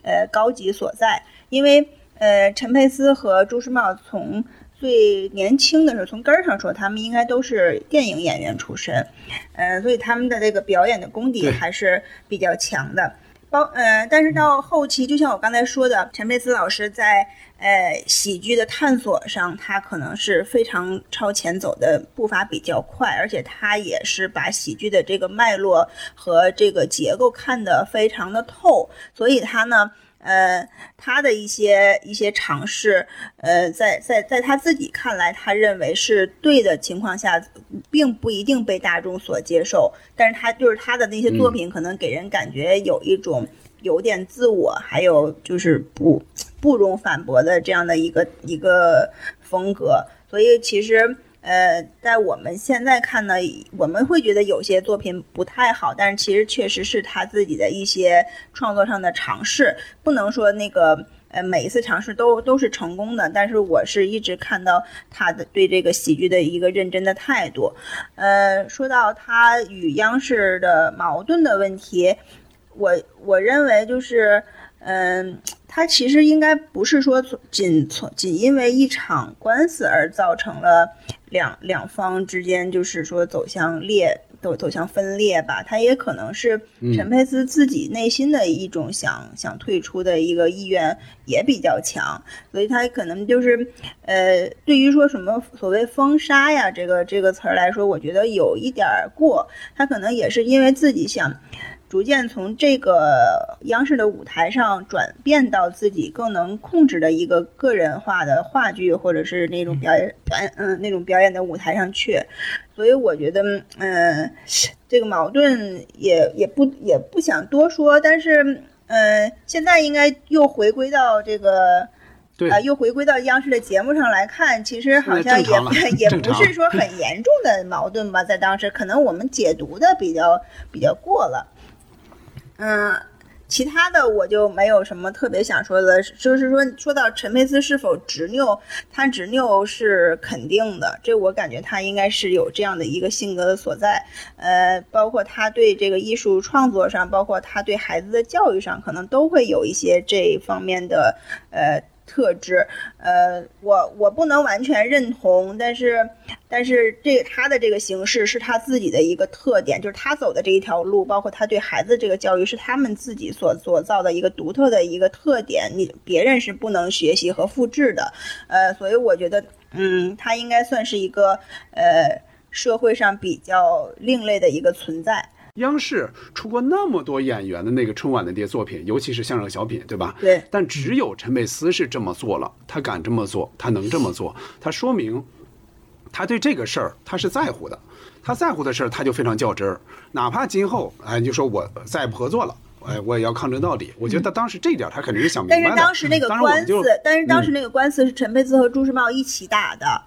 呃高级所在。因为呃陈佩斯和朱时茂从最年轻的时候，从根儿上说，他们应该都是电影演员出身，呃，所以他们的这个表演的功底还是比较强的。包呃，但是到后期，就像我刚才说的，陈佩斯老师在呃喜剧的探索上，他可能是非常超前走的步伐比较快，而且他也是把喜剧的这个脉络和这个结构看得非常的透，所以他呢。呃，他的一些一些尝试，呃，在在在他自己看来，他认为是对的情况下，并不一定被大众所接受。但是他就是他的那些作品，可能给人感觉有一种有点自我，还有就是不不容反驳的这样的一个一个风格。所以其实。呃，在我们现在看呢，我们会觉得有些作品不太好，但是其实确实是他自己的一些创作上的尝试，不能说那个呃每一次尝试都都是成功的。但是我是一直看到他的对这个喜剧的一个认真的态度。呃，说到他与央视的矛盾的问题，我我认为就是。嗯，他其实应该不是说仅从仅因为一场官司而造成了两两方之间就是说走向裂走走向分裂吧。他也可能是陈佩斯自己内心的一种想想退出的一个意愿也比较强，所以他可能就是呃，对于说什么所谓封杀呀这个这个词儿来说，我觉得有一点儿过。他可能也是因为自己想。逐渐从这个央视的舞台上转变到自己更能控制的一个个人化的话剧，或者是那种表演表演嗯那种表演的舞台上去，所以我觉得嗯这个矛盾也也不也不想多说，但是嗯现在应该又回归到这个对啊、又回归到央视的节目上来看，其实好像也也不是说很严重的矛盾吧，在当时可能我们解读的比较比较过了。嗯，其他的我就没有什么特别想说的，就是说说到陈佩斯是否执拗，他执拗是肯定的，这我感觉他应该是有这样的一个性格的所在。呃，包括他对这个艺术创作上，包括他对孩子的教育上，可能都会有一些这方面的呃。特质，呃，我我不能完全认同，但是，但是这他的这个形式是他自己的一个特点，就是他走的这一条路，包括他对孩子这个教育是他们自己所所造的一个独特的一个特点，你别人是不能学习和复制的，呃，所以我觉得，嗯，他应该算是一个呃社会上比较另类的一个存在。央视出过那么多演员的那个春晚的那些作品，尤其是相声小品，对吧？对。但只有陈佩斯是这么做了，他敢这么做，他能这么做，他说明他对这个事儿他是在乎的，他在乎的事儿他就非常较真儿，哪怕今后哎你就说我再也不合作了。哎，我也要抗争到底。我觉得他当时这一点他肯定是想明白但。是当时那个官司就，但是当时那个官司是陈佩斯和朱时茂一起打的，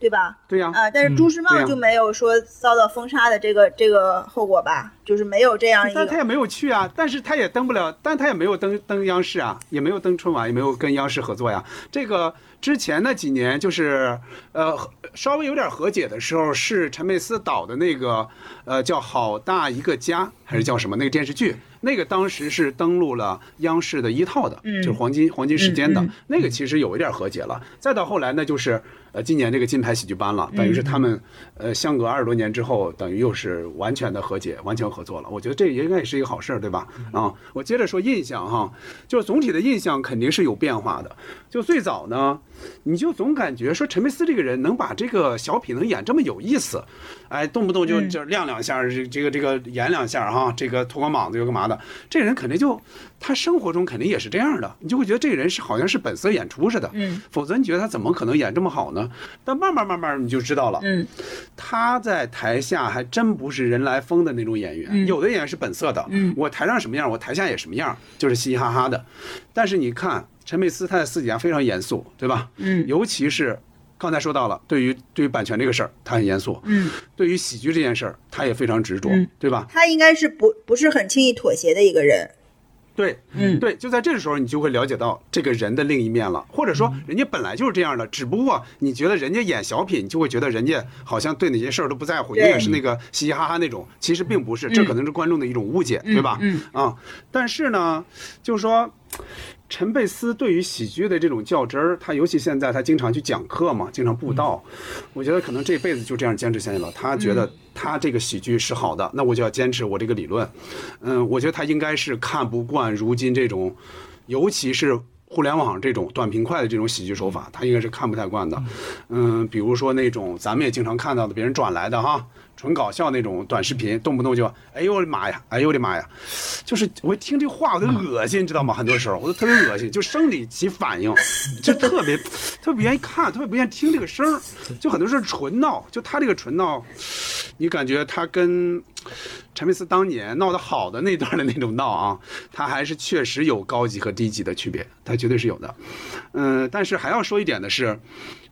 对吧？对呀、啊，但是朱时茂就没有说遭到封杀的这个这个后果吧？就是没有这样一个。但他也没有去啊，但是他也登不了，但他也没有登登央视啊，也没有登春晚，也没有跟央视合作呀。这个之前那几年就是呃稍微有点和解的时候，是陈佩斯导的那个呃叫《好大一个家》还是叫什么那个电视剧，那个当时是登录了央视的一套的，就是黄金黄金时间的、那个，其实有一点和解了。再到后来呢，就是呃今年这个金牌喜剧班了，等于是他们呃相隔二十多年之后，等于又是完全的和解，完全合作了。我觉得这应该也是一个好事儿，对吧？啊，我接着说印象哈，就是总体的印象肯定是有变化的。就最早呢，你就总感觉说陈佩斯这个人能把这个小品能演这么有意思，哎，动不动就就亮两下，这这个这个演两下哈，这个脱光膀子又干嘛的？这人肯定就他生活中肯定也是这样的，你就会觉得这个人是好像是本色演出似的，嗯，否则你觉得他怎么可能演这么好呢？但慢慢慢慢你就知道了，嗯，他在台下还真不是人来疯的那种演员，嗯有的演员是本色的，嗯我台上什么样，我台下也什么样，就是嘻嘻哈哈的。但是你看陈佩斯，他在私底下非常严肃，对吧？嗯尤其是刚才说到了，对于对于版权这个事儿，他很严肃；嗯，对于喜剧这件事儿，他也非常执着，嗯对吧？他应该是不不是很轻易妥协的一个人。对，嗯对，就在这个时候，你就会了解到这个人的另一面了，或者说人家本来就是这样的，只不过你觉得人家演小品，你就会觉得人家好像对哪些事儿都不在乎，永对远是那个嘻嘻哈哈那种，其实并不是，这可能是观众的一种误解，对吧？嗯啊，但是呢，就是说。陈佩斯对于喜剧的这种较真儿，他尤其现在他经常去讲课嘛，经常布道，我觉得可能这辈子就这样坚持下去了。他觉得他这个喜剧是好的，那我就要坚持我这个理论。嗯，我觉得他应该是看不惯如今这种，尤其是互联网这种短平快的这种喜剧手法，他应该是看不太惯的。嗯，比如说那种咱们也经常看到的别人转来的哈，纯搞笑那种短视频，动不动就哎呦我的妈呀，哎呦我的妈呀，就是我一听这话我都恶心，知道吗？很多时候我都特别恶心，就生理起反应，就特别特别不愿意看，特别不愿意听这个声儿，就很多时候纯闹，就他这个纯闹，你感觉他跟陈佩斯当年闹得好的那段的那种闹啊，他还是确实有高级和低级的区别，他绝对是有的。嗯，但是还要说一点的是，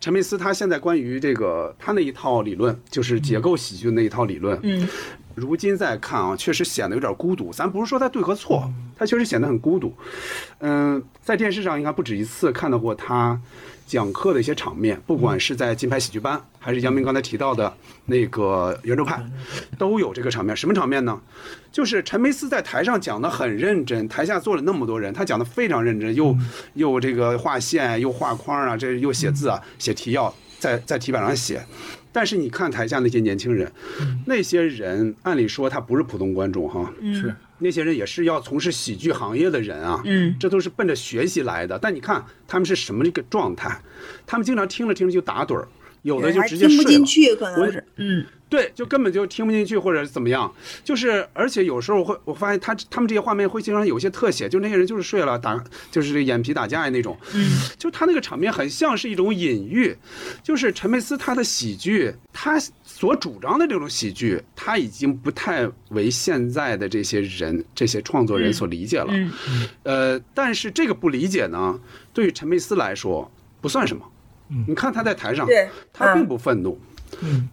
陈佩斯他现在关于这个他那一套理论，就是结构喜剧的那一套理论，嗯，如今再看啊，确实显得有点孤独。咱不是说他对和错，他确实显得很孤独。嗯，在电视上应该不止一次看到过他讲课的一些场面，不管是在金牌喜剧班，还是杨明刚才提到的那个圆桌派，都有这个场面。什么场面呢？就是陈佩斯在台上讲的很认真，台下坐了那么多人，他讲的非常认真，又又这个画线，又画框啊，这又写字啊，写题要在在题板上写。但是你看台下那些年轻人，那些人按理说他不是普通观众哈，是那些人也是要从事喜剧行业的人啊，嗯，这都是奔着学习来的。但你看他们是什么一个状态？他们经常听着听着就打盹儿，有的就直接听不睡了。进去，可能我是，嗯，对，就根本就听不进去，或者是怎么样，就是而且有时候会，我发现他他们这些画面会经常有一些特写，就那些人就是睡了打，就是这眼皮打架呀那种，嗯，就他那个场面很像是一种隐喻，就是陈佩斯他的喜剧，他所主张的这种喜剧，他已经不太为现在的这些人这些创作人所理解了，嗯。呃，但是这个不理解呢，对于陈佩斯来说不算什么，你看他在台上，他并嗯不愤怒。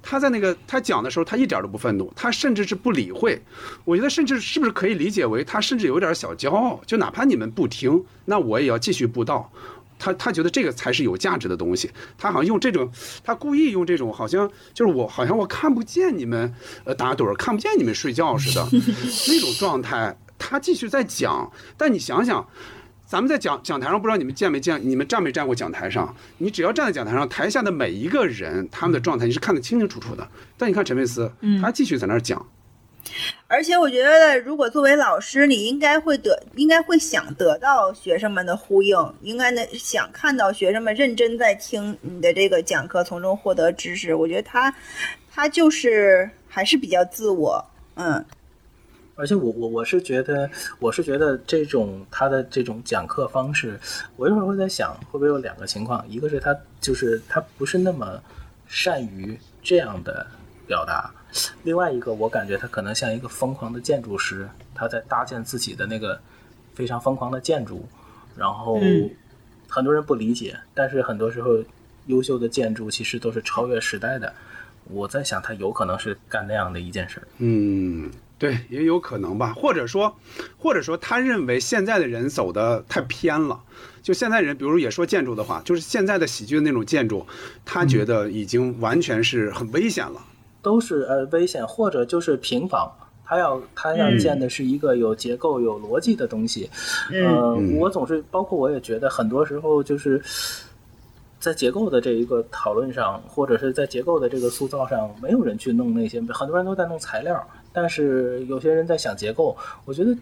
他在那个他讲的时候，他一点都不愤怒，他甚至是不理会。我觉得甚至是不是可以理解为他甚至有点小骄傲，就哪怕你们不听，那我也要继续布道。他他觉得这个才是有价值的东西，他好像用这种，他故意用这种，好像就是我好像我看不见你们呃打盹儿，看不见你们睡觉似的 那种状态，他继续在讲。但你想想，咱们在讲讲台上，不知道你们见没见，你们站没站过讲台上？你只要站在讲台上，台下的每一个人他们的状态你是看得清清楚楚的。但你看陈佩斯，他继续在那儿讲，而且我觉得，如果作为老师，你应该会得，应该会想得到学生们的呼应，应该能想看到学生们认真在听你的这个讲课，从中获得知识。我觉得他，他就是还是比较自我，嗯而且我我我是觉得，我是觉得这种他的这种讲课方式，我一会儿会在想，会不会有两个情况，一个是他就是他不是那么善于这样的表达，另外一个我感觉他可能像一个疯狂的建筑师，他在搭建自己的那个非常疯狂的建筑，然后嗯很多人不理解，但是很多时候优秀的建筑其实都是超越时代的。我在想，他有可能是干那样的一件事儿。嗯，对，也有可能吧，或者说，或者说他认为现在的人走的太偏了。就现在人，比如也说建筑的话，就是现在的喜剧的那种建筑，他觉得已经完全是很危险了。都是呃危险，或者就是平房。他要他要建的是一个有结构、有逻辑的东西。呃，嗯我总是包括我也觉得很多时候就是在结构的这一个讨论上，或者是在结构的这个塑造上，没有人去弄那些，很多人都在弄材料，但是有些人在想结构。我觉得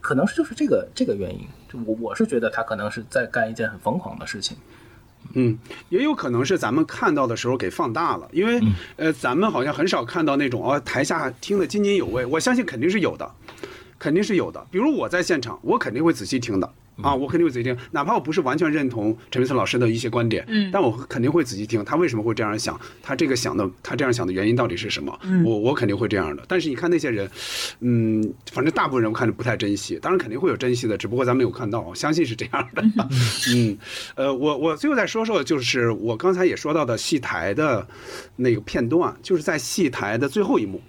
可能是就是这个这个原因。就我我是觉得他可能是在干一件很疯狂的事情。嗯，也有可能是咱们看到的时候给放大了，因为呃，咱们好像很少看到那种哦，台下听得津津有味。我相信肯定是有的，肯定是有的。比如我在现场，我肯定会仔细听的啊，我肯定会仔细听，哪怕我不是完全认同陈佩斯老师的一些观点，嗯但我肯定会仔细听他为什么会这样想，他这个想的，他这样想的原因到底是什么？我我肯定会这样的。但是你看那些人，嗯，反正大部分人我看着不太珍惜，当然肯定会有珍惜的，只不过咱没有看到，我相信是这样的。嗯，呃，我我最后再说说，就是我刚才也说到的戏台的那个片段，就是在戏台的最后一幕，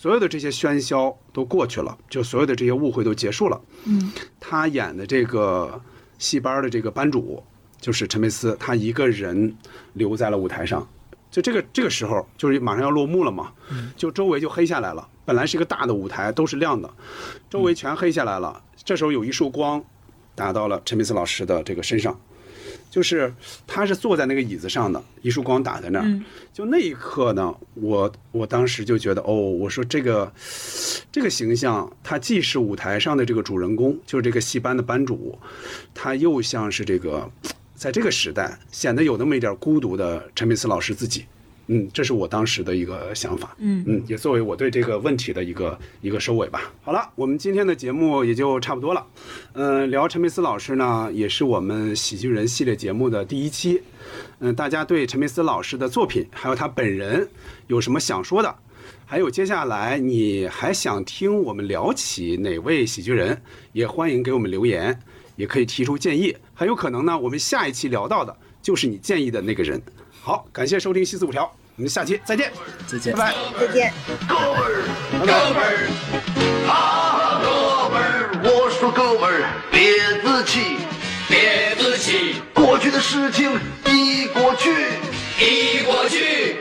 所有的这些喧嚣都过去了，就所有的这些误会都结束了。嗯，他演的这个戏班的这个班主就是陈佩斯，他一个人留在了舞台上。就这个这个时候，就是马上要落幕了嘛，就周围就黑下来了。本来是一个大的舞台，都是亮的，周围全黑下来了。这时候有一束光打到了陈佩斯老师的这个身上，就是他是坐在那个椅子上的，一束光打在那儿。就那一刻呢，我我当时就觉得，哦，我说这个这个形象，他既是舞台上的这个主人公，就是这个戏班的班主，他又像是这个在这个时代显得有那么一点孤独的陈佩斯老师自己。嗯，这是我当时的一个想法。嗯嗯，也作为我对这个问题的一个一个收尾吧。好了，我们今天的节目也就差不多了。嗯、聊陈佩斯老师呢，也是我们喜剧人系列节目的第一期。嗯、大家对陈佩斯老师的作品还有他本人有什么想说的？还有接下来你还想听我们聊起哪位喜剧人？也欢迎给我们留言，也可以提出建议。很有可能呢，我们下一期聊到的就是你建议的那个人。好，感谢收听西四五条，我们下期再见，再见拜。拜。再见。哥们儿，哥们儿，啊，哥们儿，我说哥们儿，别自欺，别自欺，过去的事情已过去，已过去，